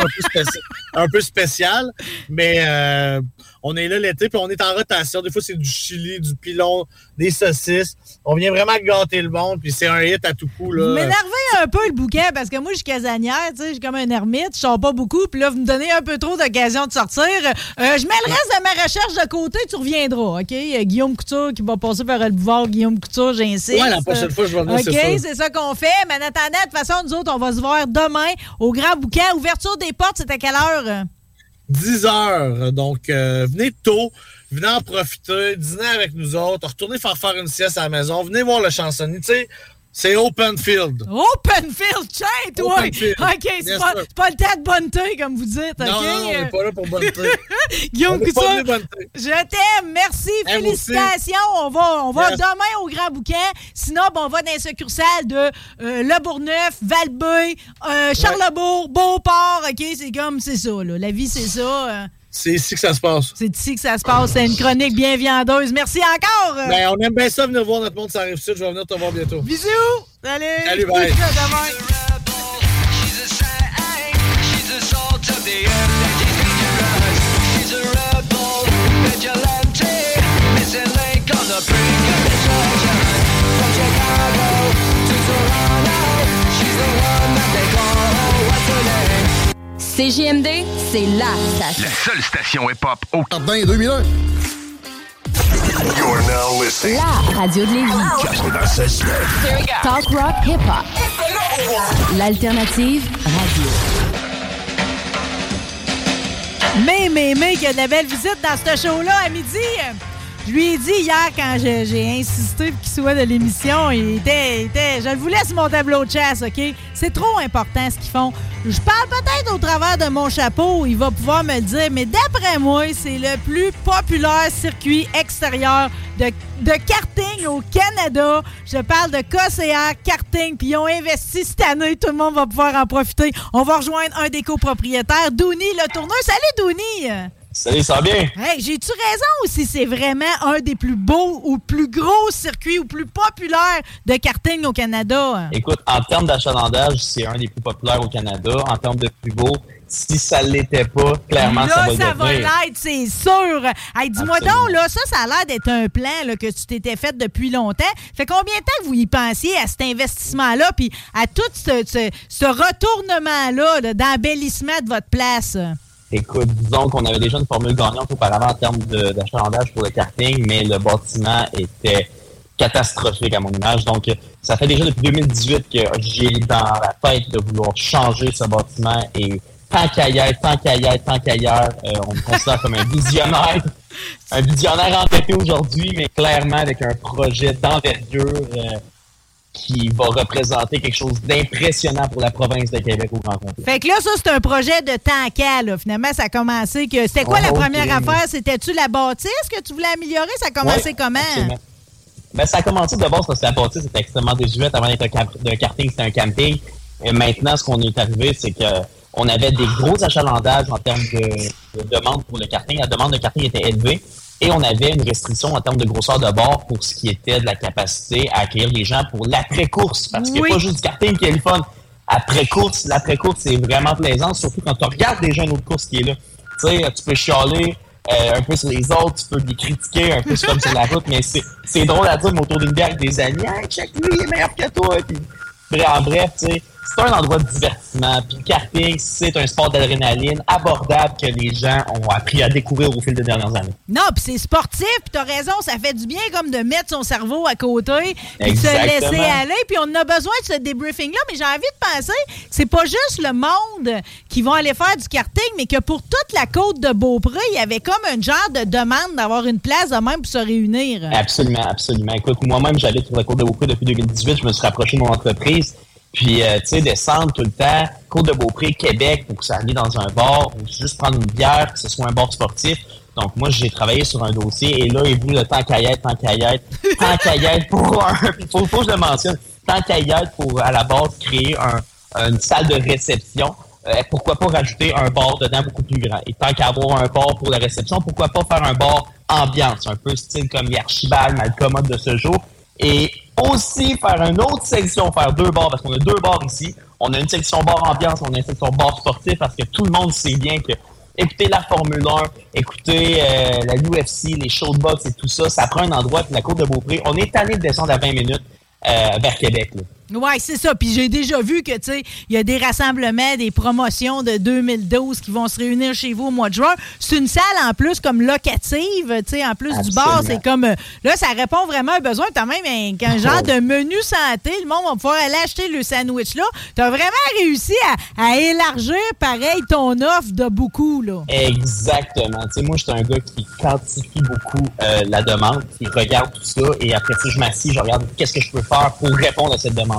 S10: un peu [laughs] spéciale. Mais euh, on est là l'été, puis on est en rotation. Des fois, c'est du chili, du pilon, des saucisses. On vient vraiment gâter le monde, puis c'est un hit à tout coup. Là.
S2: M'énervez un peu le bouquet, parce que moi, je suis casanière, tu sais, je suis comme un ermite, je sors pas beaucoup, puis là, vous me donnez un peu trop d'occasion de sortir. je mets le reste de ma recherche de côté, tu reviendras, OK? Guillaume Couture qui va passer par le boulevard Guillaume Couture, j'insiste.
S10: Ouais, la prochaine fois, je vais venir,
S2: OK, c'est ça qu'on fait. Mais attendant, de toute façon, nous autres, on va se voir demain au Grand Bouquet. Ouverture des portes, c'est à quelle heure?
S10: 10 heures. Donc, euh, venez tôt, venez en profiter, dîner avec nous autres, retournez faire faire une sieste à la maison, venez voir le chansonnier. Tu sais, c'est open field.
S2: Open field, tiens, toi! OK, c'est pas, pas, le temps de bonneté, comme vous dites.
S10: Non, non, on n'est pas là pour bonneté. [laughs]
S2: Guillaume Couture, je t'aime. Merci, félicitations. On va, on va demain au Grand Bouquet. Sinon, ben, on va dans les succursales de euh, Le Bourgneuf, Valbeuil, euh, Charlebourg, Beauport. OK, c'est comme, c'est ça, là. La vie, c'est ça. Euh.
S10: C'est ici que ça se passe.
S2: C'est ici que ça se passe. C'est une chronique bien viandeuse. Merci encore.
S10: Ben, on aime bien ça venir voir notre monde ça arrive Je vais venir te voir bientôt.
S2: Bisous. Salut.
S10: Salut, bye.
S11: CJMD, c'est la station.
S1: La seule station hip-hop au
S12: Jardin 2001.
S5: You're now listening.
S11: La radio de Lévis. Talk rock hip-hop. L'alternative radio.
S2: Mais, mais, mais, qu'il y a de la belle visite dans ce show-là à midi. Je lui ai dit hier, quand j'ai insisté qu'il soit de l'émission, il était, Je le voulais sur mon tableau de chasse, OK? C'est trop important ce qu'ils font. Je parle peut-être au travers de mon chapeau, il va pouvoir me le dire, mais d'après moi, c'est le plus populaire circuit extérieur de, de karting au Canada. Je parle de KCR Karting, puis ils ont investi cette année. Tout le monde va pouvoir en profiter. On va rejoindre un des copropriétaires, Douni le tourneur. Salut, Douni!
S13: Salut, ça va bien?
S2: Hey, j'ai-tu raison ou si c'est vraiment un des plus beaux ou plus gros circuits ou plus populaires de karting au Canada?
S13: Écoute, en termes d'achalandage, c'est un des plus populaires au Canada. En termes de plus beau, si ça l'était pas, clairement, ça va
S2: ça va l'être, c'est sûr. Hey, dis-moi donc, là, ça, ça a l'air d'être un plan là, que tu t'étais fait depuis longtemps. Fait combien de temps vous y pensiez à cet investissement-là, puis à tout ce, ce, retournement-là d'embellissement de votre place?
S13: Écoute, disons qu'on avait déjà une formule gagnante auparavant en termes d'achalandage pour le karting, mais le bâtiment était catastrophique à mon image. Donc, ça fait déjà depuis 2018 que j'ai dans la tête de vouloir changer ce bâtiment et tant qu'ailleurs, tant qu'ailleurs, tant qu'ailleurs, euh, on me considère comme un visionnaire. [laughs] Un visionnaire entêté aujourd'hui, mais clairement avec un projet d'envergure. Euh, qui va représenter quelque chose d'impressionnant pour la province de Québec au grand complet.
S2: Fait que là, ça, c'est un projet de temps là. Finalement, ça a commencé que. C'était quoi la première affaire? C'était-tu la bâtisse que tu voulais améliorer? Ça a commencé comment?
S13: Ben, ça a commencé de base parce que la bâtisse était extrêmement désuète. Avant d'être un, karting, c'était un camping. Et maintenant, ce qu'on est arrivé, c'est que on avait des gros achalandages en termes de, de demande pour le karting. La demande de karting était élevée. Et on avait une restriction en termes de grosseur de bord pour ce qui était de la capacité à accueillir les gens pour l'après-course. Parce qu'il n'y a pas juste du karting qui est le fun. Après-course, l'après-course, c'est vraiment plaisant, surtout quand tu regardes déjà une autre course qui est là. Tu sais, tu peux chialer euh, un peu sur les autres, tu peux les critiquer un peu comme sur la route, mais c'est drôle à dire, mais autour d'une bière avec des amis, hey, check lui, il est meilleur que toi. Puis, en bref, tu sais, c'est un endroit de divertissement. Puis le karting, c'est un sport d'adrénaline abordable que les gens ont appris à découvrir au fil des dernières années.
S2: Non, puis c'est sportif, puis t'as raison, ça fait du bien comme de mettre son cerveau à côté, puis de se laisser aller, puis on a besoin de ce débriefing-là, mais j'ai envie de penser c'est pas juste le monde qui va aller faire du karting, mais que pour toute la côte de Beaupré, il y avait comme un genre de demande d'avoir une place de même pour se réunir.
S13: Absolument, absolument. Écoute, moi-même, j'habite sur la côte de Beaupré depuis 2018, je me suis rapproché de mon entreprise. Puis, euh, tu sais, descendre tout le temps, Côte de Beaupré, Québec, pour que ça aille dans un bar, ou juste prendre une bière, que ce soit un bar sportif. Donc, moi, j'ai travaillé sur un dossier, et là, il vu le temps caillette, tant caillette, tant caillette pour un... [laughs] faut, faut que je le mentionne. Tant caillette pour, à la base, créer un, une salle de réception. Euh, pourquoi pas rajouter un bar dedans beaucoup plus grand? Et tant qu'avoir un bar pour la réception, pourquoi pas faire un bar ambiance, un peu style comme l'Archibald, Malcommode de ce jour. Et aussi faire une autre section, faire deux bars, parce qu'on a deux bars ici. On a une section bar ambiance, on a une section bar sportif, parce que tout le monde sait bien que écouter la Formule 1, écouter euh, la UFC, les show de et tout ça, ça prend un endroit, puis la Côte de Beaupré, on est allé de descendre à 20 minutes euh, vers Québec. Là.
S2: Oui, c'est ça. Puis j'ai déjà vu que, tu sais, il y a des rassemblements, des promotions de 2012 qui vont se réunir chez vous au mois de juin. C'est une salle en plus comme locative, tu sais, en plus du bar. C'est comme. Euh, là, ça répond vraiment à un besoin. Tu as même un, genre de menu santé. Le monde va pouvoir aller acheter le sandwich là. Tu as vraiment réussi à, élargir, pareil, ton offre de beaucoup, là.
S13: Exactement. Tu sais, moi, je suis un gars qui quantifie beaucoup euh, la demande, qui regarde tout ça. Et après ça, je m'assis, je regarde qu'est-ce que je peux faire pour répondre à cette demande.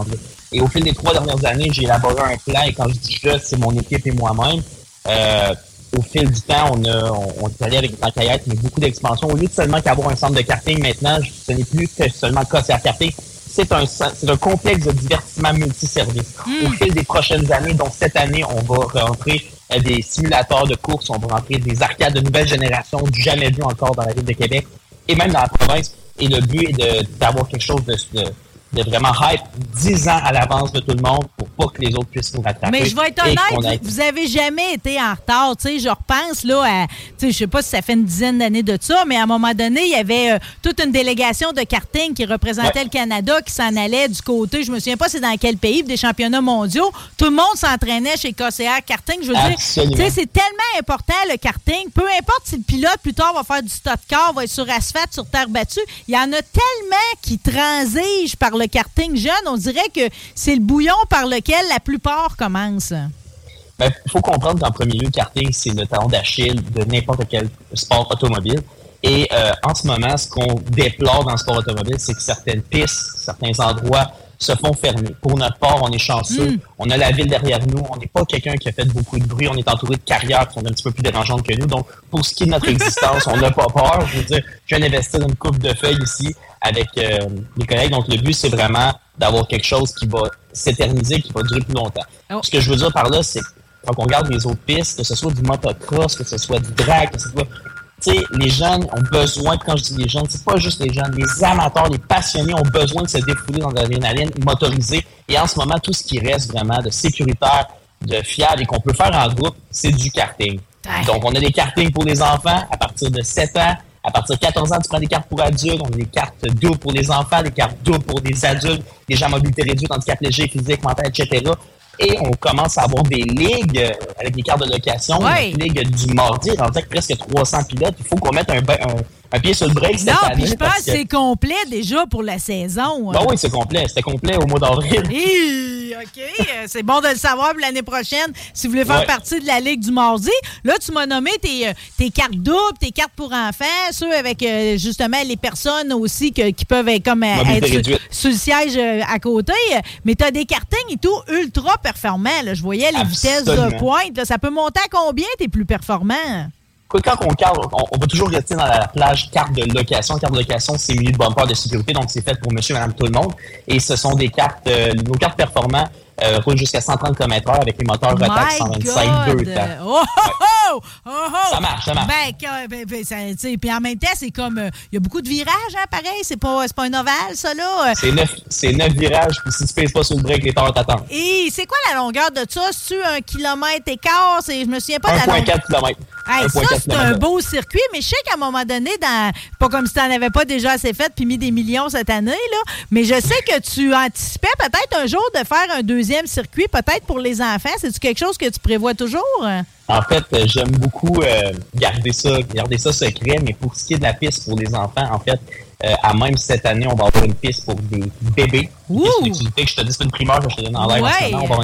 S13: Et au fil des trois dernières années, j'ai élaboré un plan, et quand je dis je, c'est mon équipe et moi-même. Euh, au fil du temps, on, a, on, est allé avec des caillettes, mais beaucoup d'expansion. Au lieu de seulement qu'avoir un centre de karting maintenant, ce n'est plus que seulement à karting. C'est un, c'est un complexe de divertissement multiservice. Mm. Au fil des prochaines années, donc cette année, on va rentrer euh, des simulateurs de course, on va rentrer des arcades de nouvelle génération, du jamais vu encore dans la ville de Québec et même dans la province. Et le but est d'avoir quelque chose de, de de vraiment hype 10 ans à l'avance de tout le monde pour pas que les autres puissent nous rattraper.
S2: Mais je vais être honnête, vous avez jamais été en retard. Tu sais, je repense là à, tu sais, je sais pas si ça fait une dizaine d'années de ça, mais à un moment donné, il y avait euh, toute une délégation de karting qui représentait le Canada qui s'en allait du côté, je me souviens pas c'est dans quel pays, des championnats mondiaux. Tout le monde s'entraînait chez KCR Karting. Je veux dire, tu sais, c'est tellement important le karting. Peu importe si le pilote plus tard va faire du stock car, va être sur asphalte, sur terre battue, il y en a tellement qui transigent par le karting jeune, on dirait que c'est le bouillon par lequel la plupart commencent.
S13: Il ben, faut comprendre qu'en premier lieu, le karting, c'est le talon d'Achille de n'importe quel sport automobile. Et euh, en ce moment, ce qu'on déplore dans le sport automobile, c'est que certaines pistes, certains endroits se font fermer. Pour notre part, on est chanceux. Hmm. On a la ville derrière nous. On n'est pas quelqu'un qui a fait beaucoup de bruit. On est entouré de carrières qui sont un petit peu plus dérangeantes que nous. Donc, pour ce qui est de notre [laughs] existence, on n'a pas peur. Je veux dire, je viens d'investir une coupe de feuilles ici avec euh, mes collègues. Donc, le but, c'est vraiment d'avoir quelque chose qui va s'éterniser, qui va durer plus longtemps. Oh. Ce que je veux dire par là, c'est quand on regarde les autres pistes, que ce soit du motocross, que ce soit du drag, que ce soit tu sais, les jeunes ont besoin, quand je dis les jeunes, c'est pas juste les jeunes, les amateurs, les passionnés ont besoin de se défouler dans l'adrénaline motorisée. Et en ce moment, tout ce qui reste vraiment de sécuritaire, de fiable et qu'on peut faire en groupe, c'est du karting. Donc, on a des kartings pour les enfants à partir de 7 ans. À partir de 14 ans, tu prends des cartes pour adultes. On a des cartes doubles pour les enfants, des cartes doubles pour des adultes, des gens à mobilité réduite, handicap léger, physique, mental, etc. Et on commence à avoir des ligues euh, avec des cartes de location, ouais. une ligue du mardi, rendu avec presque 300 pilotes. Il faut qu'on mette un, un, pied sur le break cette
S2: non, puis je pense que c'est complet déjà pour la saison.
S13: Ben oui, c'est complet. C'était complet au mois d'avril.
S2: OK. Euh, c'est bon de le savoir pour l'année prochaine si vous voulez faire partie de la Ligue du Mardi. Là, tu m'as nommé tes, euh, tes, cartes doubles, tes cartes pour enfants, ceux avec justement les personnes aussi qui peuvent être comme être sur, le siège à côté. Mais tu as des kartings et tout ultra performants. Je voyais les vitesses de pointe. Ça peut monter à combien tes plus performants?
S13: Quand on, on, va toujours rester dans la plage carte de location. Carte de location, c'est muni de bumper de sécurité, donc c'est fait pour monsieur, madame, tout le monde. Et ce sont des cartes, euh, nos cartes performantes euh, roulent jusqu'à 130 km/h avec les moteurs Rotax 125 2
S2: oh, oh, oh,
S13: Ça marche, ça marche.
S2: Ben, ben, ben puis en même temps, c'est comme. Euh, il y a beaucoup de virages, hein, pareil. C'est pas, pas un ovale, ça, là.
S13: C'est neuf, neuf virages, puis si tu pèses pas sur le break, les teurs t'attendent.
S2: Et c'est quoi la longueur de ça? C'est-tu un kilomètre et quart? Je me souviens pas de la
S13: longueur. 1,4 km.
S2: ça, c'est un beau circuit, mais je sais qu'à un moment donné, dans, pas comme si tu n'en avais pas déjà assez fait puis mis des millions cette année, là, mais je sais que tu anticipais peut-être un jour de faire un deuxième circuit, peut-être pour les enfants. C'est-tu quelque chose que tu prévois toujours?
S13: En fait, euh, j'aime beaucoup euh, garder ça, garder ça secret, mais pour ce qui est de la piste pour les enfants, en fait, euh, à même cette année, on va avoir une piste pour des bébés. Une que je te dis, c'est une primeur que je te donne en live On va avoir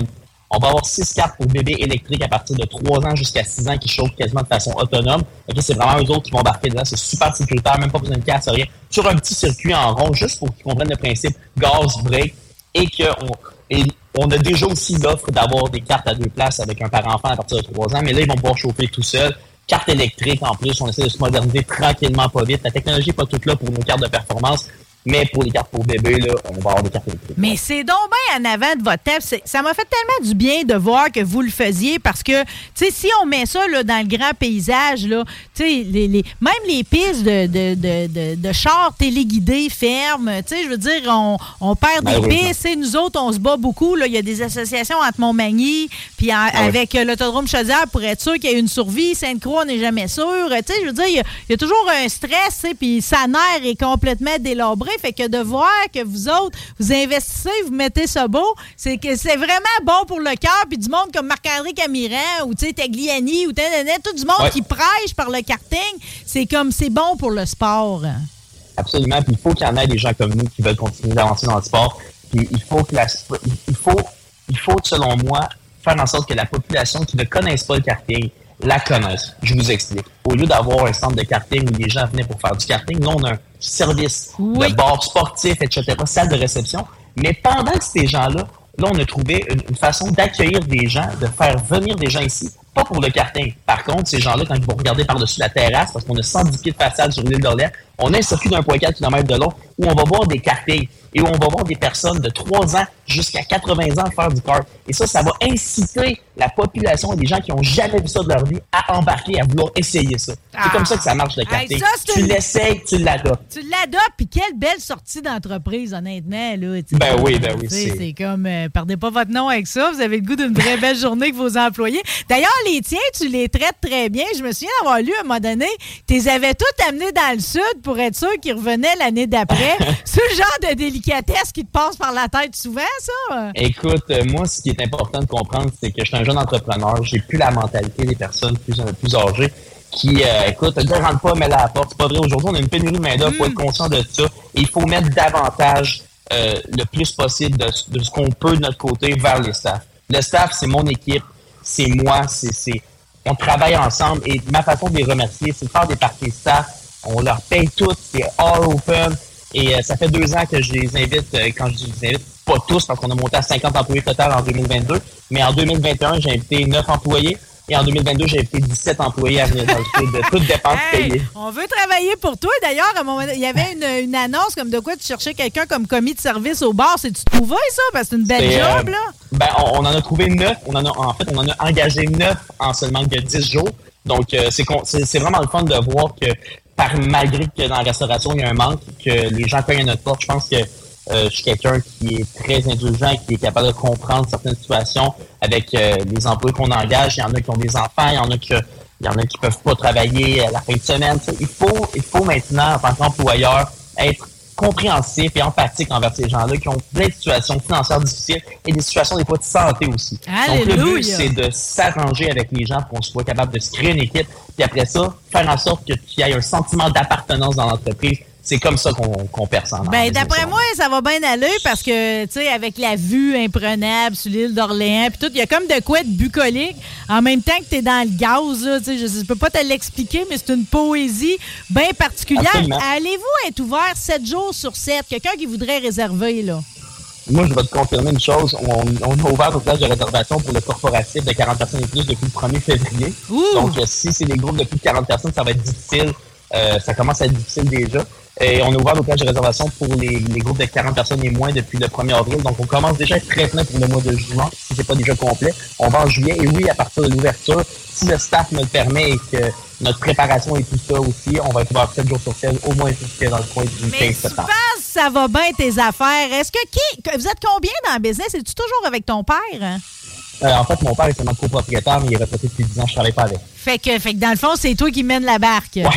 S13: on va avoir six cartes pour bébés électriques à partir de 3 ans jusqu'à 6 ans qui chauffent quasiment de façon autonome. c'est vraiment eux autres qui vont embarquer dedans. C'est super sécuritaire, même pas besoin de casse, rien. Sur un petit circuit en rond, juste pour qu'ils comprennent le principe gaz, break, et qu'on et on a déjà aussi l'offre d'avoir des cartes à deux places avec un parent-enfant à partir de 3 ans, mais là, ils vont pouvoir chauffer tout seuls. Carte électrique en plus, on essaie de se moderniser tranquillement, pas vite. La technologie n'est pas toute là pour nos cartes de performance, mais pour les cartes pour bébé, là, on va avoir des cartes électriques.
S2: Mais c'est donc bien en avant de votre table. Ça m'a fait tellement du bien de voir que vous le faisiez parce que, tu sais, si on met ça là, dans le grand paysage, là, tu sais, les, les, même les pistes de, de, de, de, chars téléguidés fermes, tu sais, je veux dire, on, on perd des pistes. Nous autres, on se bat beaucoup. Il y a des associations entre Montmagny puis ah avec euh, l'autodrome Chaudière pour être sûr qu'il y ait une survie. Sainte-Croix, on n'est jamais sûr. Tu sais, je veux dire, il y, a toujours un stress, puis sa nerf est complètement délabrée. Fait que de voir que vous autres, vous investissez, vous mettez ça beau, c'est que c'est vraiment bon pour le cœur. Puis du monde comme Marc-André Camiran ou Tagliani ou tout du monde qui prêche par le karting, c'est comme c'est bon pour le sport.
S13: Absolument. Puis il faut qu'il y en ait des gens comme nous qui veulent continuer d'avancer dans le sport. Puis il faut que la, il faut, il faut, selon moi, faire en sorte que la population qui ne connaisse pas le karting, la connaissent. Je vous explique. Au lieu d'avoir un centre de karting où les gens venaient pour faire du karting, nous, on a un service de bord sportif, etc., salle de réception. Mais pendant que ces gens-là, là, on a trouvé une, façon d'accueillir des gens, de faire venir des gens ici, pas pour le karting. Par contre, ces gens-là, quand ils vont regarder par-dessus la terrasse, parce qu'on a 110 pieds de façade sur l'île d'Orléans, on a un circuit d'un point 4 km de long où on va voir des kartings et où on va voir des personnes de 3 ans jusqu'à 80 ans faire du kart. Et ça, ça va inciter la population et des gens qui n'ont jamais vu ça de leur vie à embarquer, à vouloir essayer ça. C'est comme ça que ça marche le karting. tu l'essayes, tu l'adoptes.
S2: Tu l'adoptes, puis quelle belle sortie d'entreprise, honnêtement. Là,
S13: ben oui, ben oui.
S2: C'est comme, euh, perdez pas votre nom avec ça, vous avez le goût d'une vraie belle journée que vos employés. D'ailleurs, les tiens, tu les traites très bien. Je me souviens d'avoir lu à un moment donné, tu les avais tous amenés dans le sud pour être sûr qu'ils revenaient l'année d'après. [laughs] C'est le genre de délicatesse qui te passe par la tête souvent, ça?
S13: Écoute, euh, moi, ce qui est important de comprendre, c'est que je suis un jeune entrepreneur. J'ai plus la mentalité des personnes plus, plus âgées qui, euh, écoute, ne rentre pas, mais la porte. C'est pas vrai. Aujourd'hui, on a une pénurie de main-d'œuvre. Il faut être mm. conscient de ça. il faut mettre davantage euh, le plus possible de, ce qu'on peut de notre côté vers les staffs. Le staff, c'est mon équipe, c'est moi, c'est on travaille ensemble et ma façon de les remercier, c'est de faire des parties staff. On leur paye toutes, c'est all open. Et euh, ça fait deux ans que je les invite, euh, quand je les invite, pas tous, parce qu'on a monté à 50 employés total en 2022, mais en 2021, j'ai invité 9 employés. Et en 2022, j'ai invité 17 employés à venir dans le sud, de toutes dépenses payées.
S2: On veut travailler pour toi. D'ailleurs, il y avait une, annonce comme de quoi tu cherchais quelqu'un comme commis de service au bar. C'est-tu trouvé ça? Parce que c'est une belle euh, job, là.
S13: Ben, on, en a trouvé 9. On en, a, en fait, on en a engagé 9 en seulement que 10 jours. Donc, c'est vraiment le fun de voir que par malgré que dans la restauration, il y a un manque, que les gens payent à notre porte, je pense que euh, je suis quelqu'un qui est très indulgent et qui est capable de comprendre certaines situations avec euh, les employés qu'on engage. Il y en a qui ont des enfants, il y en a qui il y en a qui peuvent pas travailler à la fin de semaine. il faut, il faut maintenant, en tant qu'employeur, être compréhensif et empathique envers ces gens-là qui ont plein de situations financières difficiles et des situations des fois de santé aussi. Donc le but, c'est de s'arranger avec les gens pour qu'on soit capable de se créer une équipe, puis après ça, faire en sorte qu'il y ait un sentiment d'appartenance dans l'entreprise c'est comme ça qu'on perce en
S2: Ben, d'après moi, ça va bien aller parce que, tu sais, avec la vue imprenable sur l'île d'Orléans, puis tout, il y a comme de quoi être bucolique en même temps que tu es dans le gaz, là, tu sais, je, ne peux pas te l'expliquer, mais c'est une poésie bien particulière. Allez-vous être ouvert 7 jours sur 7? Quelqu'un qui voudrait réserver, là?
S13: Moi, je vais te confirmer une chose. On, a ouvert nos places de réservation pour le corporatif de 40 personnes et plus depuis le 1er février. Donc, si c'est des groupes de plus de 40 personnes, ça va être difficile. Euh, ça commence à être difficile déjà. Et on a ouvert nos de réservation pour les, groupes de 40 personnes et moins depuis le 1er avril. Donc, on commence déjà à être très plein pour le mois de juin, si c'est pas déjà complet. On va en juillet. Et oui, à partir de l'ouverture, si le staff me le permet et que notre préparation et tout ça aussi, on va être ouvert 7 jours sur 7, au moins jusqu'à dans le coin du 15 septembre.
S2: Mais ça va bien tes affaires. Est-ce que qui, vous êtes combien dans le business? Es-tu toujours avec ton père?
S13: Euh, en fait, mon père est seulement copropriétaire, mais il est retraité depuis 10 ans, je travaille pas avec.
S2: Fait que, fait que dans le fond, c'est toi qui mènes la barque.
S13: Ouais.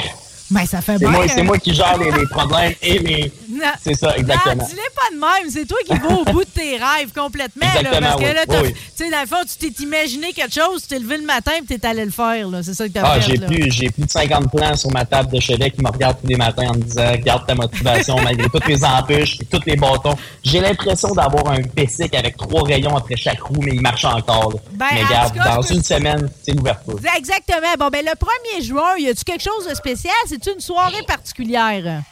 S2: Ben, ça fait
S13: C'est
S2: bien.
S13: moi, c'est moi qui gère les, les problèmes et les.
S2: Non.
S13: C'est ça, exactement.
S2: Non, dis-les pas de même. C'est toi qui vas au bout de tes rêves complètement. là,
S13: Exactement,
S2: parce que
S13: oui.
S2: là, t'as-
S13: Oui, oui.
S2: tu sais, dans le fond, tu t'es imaginé quelque chose, tu t'es levé le matin et t'es allé le faire. là. C'est ça que t'as
S13: Ah,
S2: fait.
S13: j'ai
S2: là.
S13: plus, j'ai plus de 50 plans sur ma table de chevet qui me regardent tous les matins en me disant Garde ta motivation [laughs] malgré toutes les embûches et tous les bâtons. J'ai l'impression d'avoir un Bessic avec trois rayons après chaque roue, mais il marche encore. là.
S2: Ben,
S13: mais
S2: en
S13: regarde,
S2: tout cas,
S13: dans une semaine, c'est l'ouverture.
S2: Exactement. Bon, ben, le 1er juin, y a-tu quelque chose de spécial? C'est-tu une soirée particulière?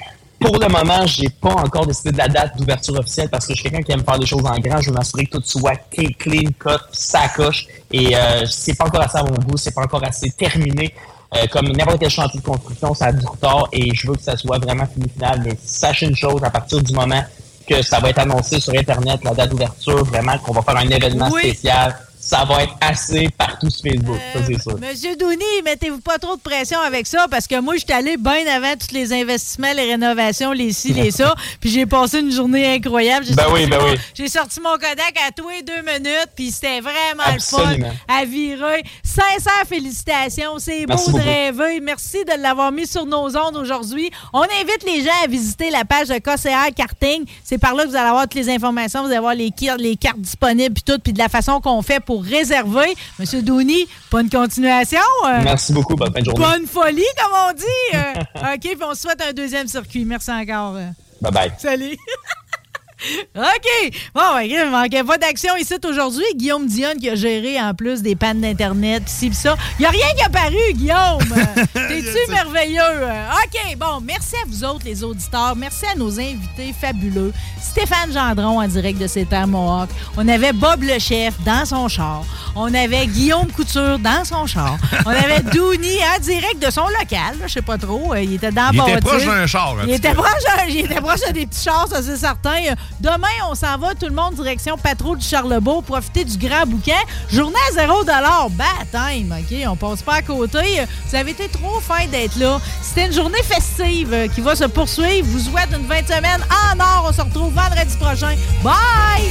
S13: Pour le moment, j'ai pas encore décidé de la date d'ouverture officielle parce que je suis quelqu'un qui aime faire les choses en grand. Je veux m'assurer que tout soit clean, clean cut, sacoche. Et euh, c'est pas encore assez à mon goût, c'est pas encore assez terminé. Euh, comme n'importe quel chantier de construction, ça a du retard et je veux que ça soit vraiment fini final. Mais sachez une chose, à partir du moment que ça va être annoncé sur Internet, la date d'ouverture, vraiment qu'on va faire un événement
S2: Oui.
S13: spécial, ça va être assez partout sur Facebook, ça c'est sûr.
S2: Monsieur Douni, mettez-vous pas trop de pression avec ça parce que moi, je suis allé bien avant tous les investissements, les rénovations, les ci, les ça. [laughs] Puis j'ai passé une journée incroyable. J'ai
S13: Ben
S2: sorti
S13: oui, ben
S2: mon-
S13: oui.
S2: J'ai sorti mon Kodak à tous les deux minutes. Puis c'était vraiment
S13: Absolument.
S2: le fun à virer. Sincère félicitations. C'est beau de rêver. Merci de l'avoir mis sur nos ondes aujourd'hui. On invite les gens à visiter la page de KCR Karting. C'est par là que vous allez avoir toutes les informations. Vous allez avoir les, les cartes disponibles puis tout. Puis de la façon qu'on fait pour réserver. Monsieur Douni, bonne continuation. euh,
S13: Merci beaucoup, bonne fin de journée.
S2: Bonne folie, comme on dit. Euh, [laughs] OK, puis on se souhaite un deuxième circuit. Merci encore.
S13: Bye bye.
S2: Salut. [laughs] OK. Bon, ben, il ne manquait pas d'action ici aujourd'hui. Guillaume Dionne qui a géré en plus des pannes d'Internet, ci pis ça. Il n'y a rien qui a paru, Guillaume. [laughs] T'es-tu merveilleux? Euh, OK, bon, merci à vous autres, les auditeurs. Merci à nos invités fabuleux. Stéphane Gendron en direct de ses terres Mohawk. On avait Bob le chef dans son char. On avait Guillaume Couture dans son char. On avait [laughs] Dooney en direct de son local. Je sais pas trop. Euh, Il était dans
S3: Il était proche d'un char,
S2: Il était proche, d'un- il était proche de des petits chars, ça c'est certain. Demain, on s'en va tout le monde direction Patro du Charlebourg, profiter du grand bouquin. Journée à 0 Baptême, OK? On passe pas à côté. Vous avez été trop fin d'être là. C'était une journée festive euh, qui va se poursuivre. Vous souhaite une 20 semaines en or. On se retrouve vendredi prochain. Bye!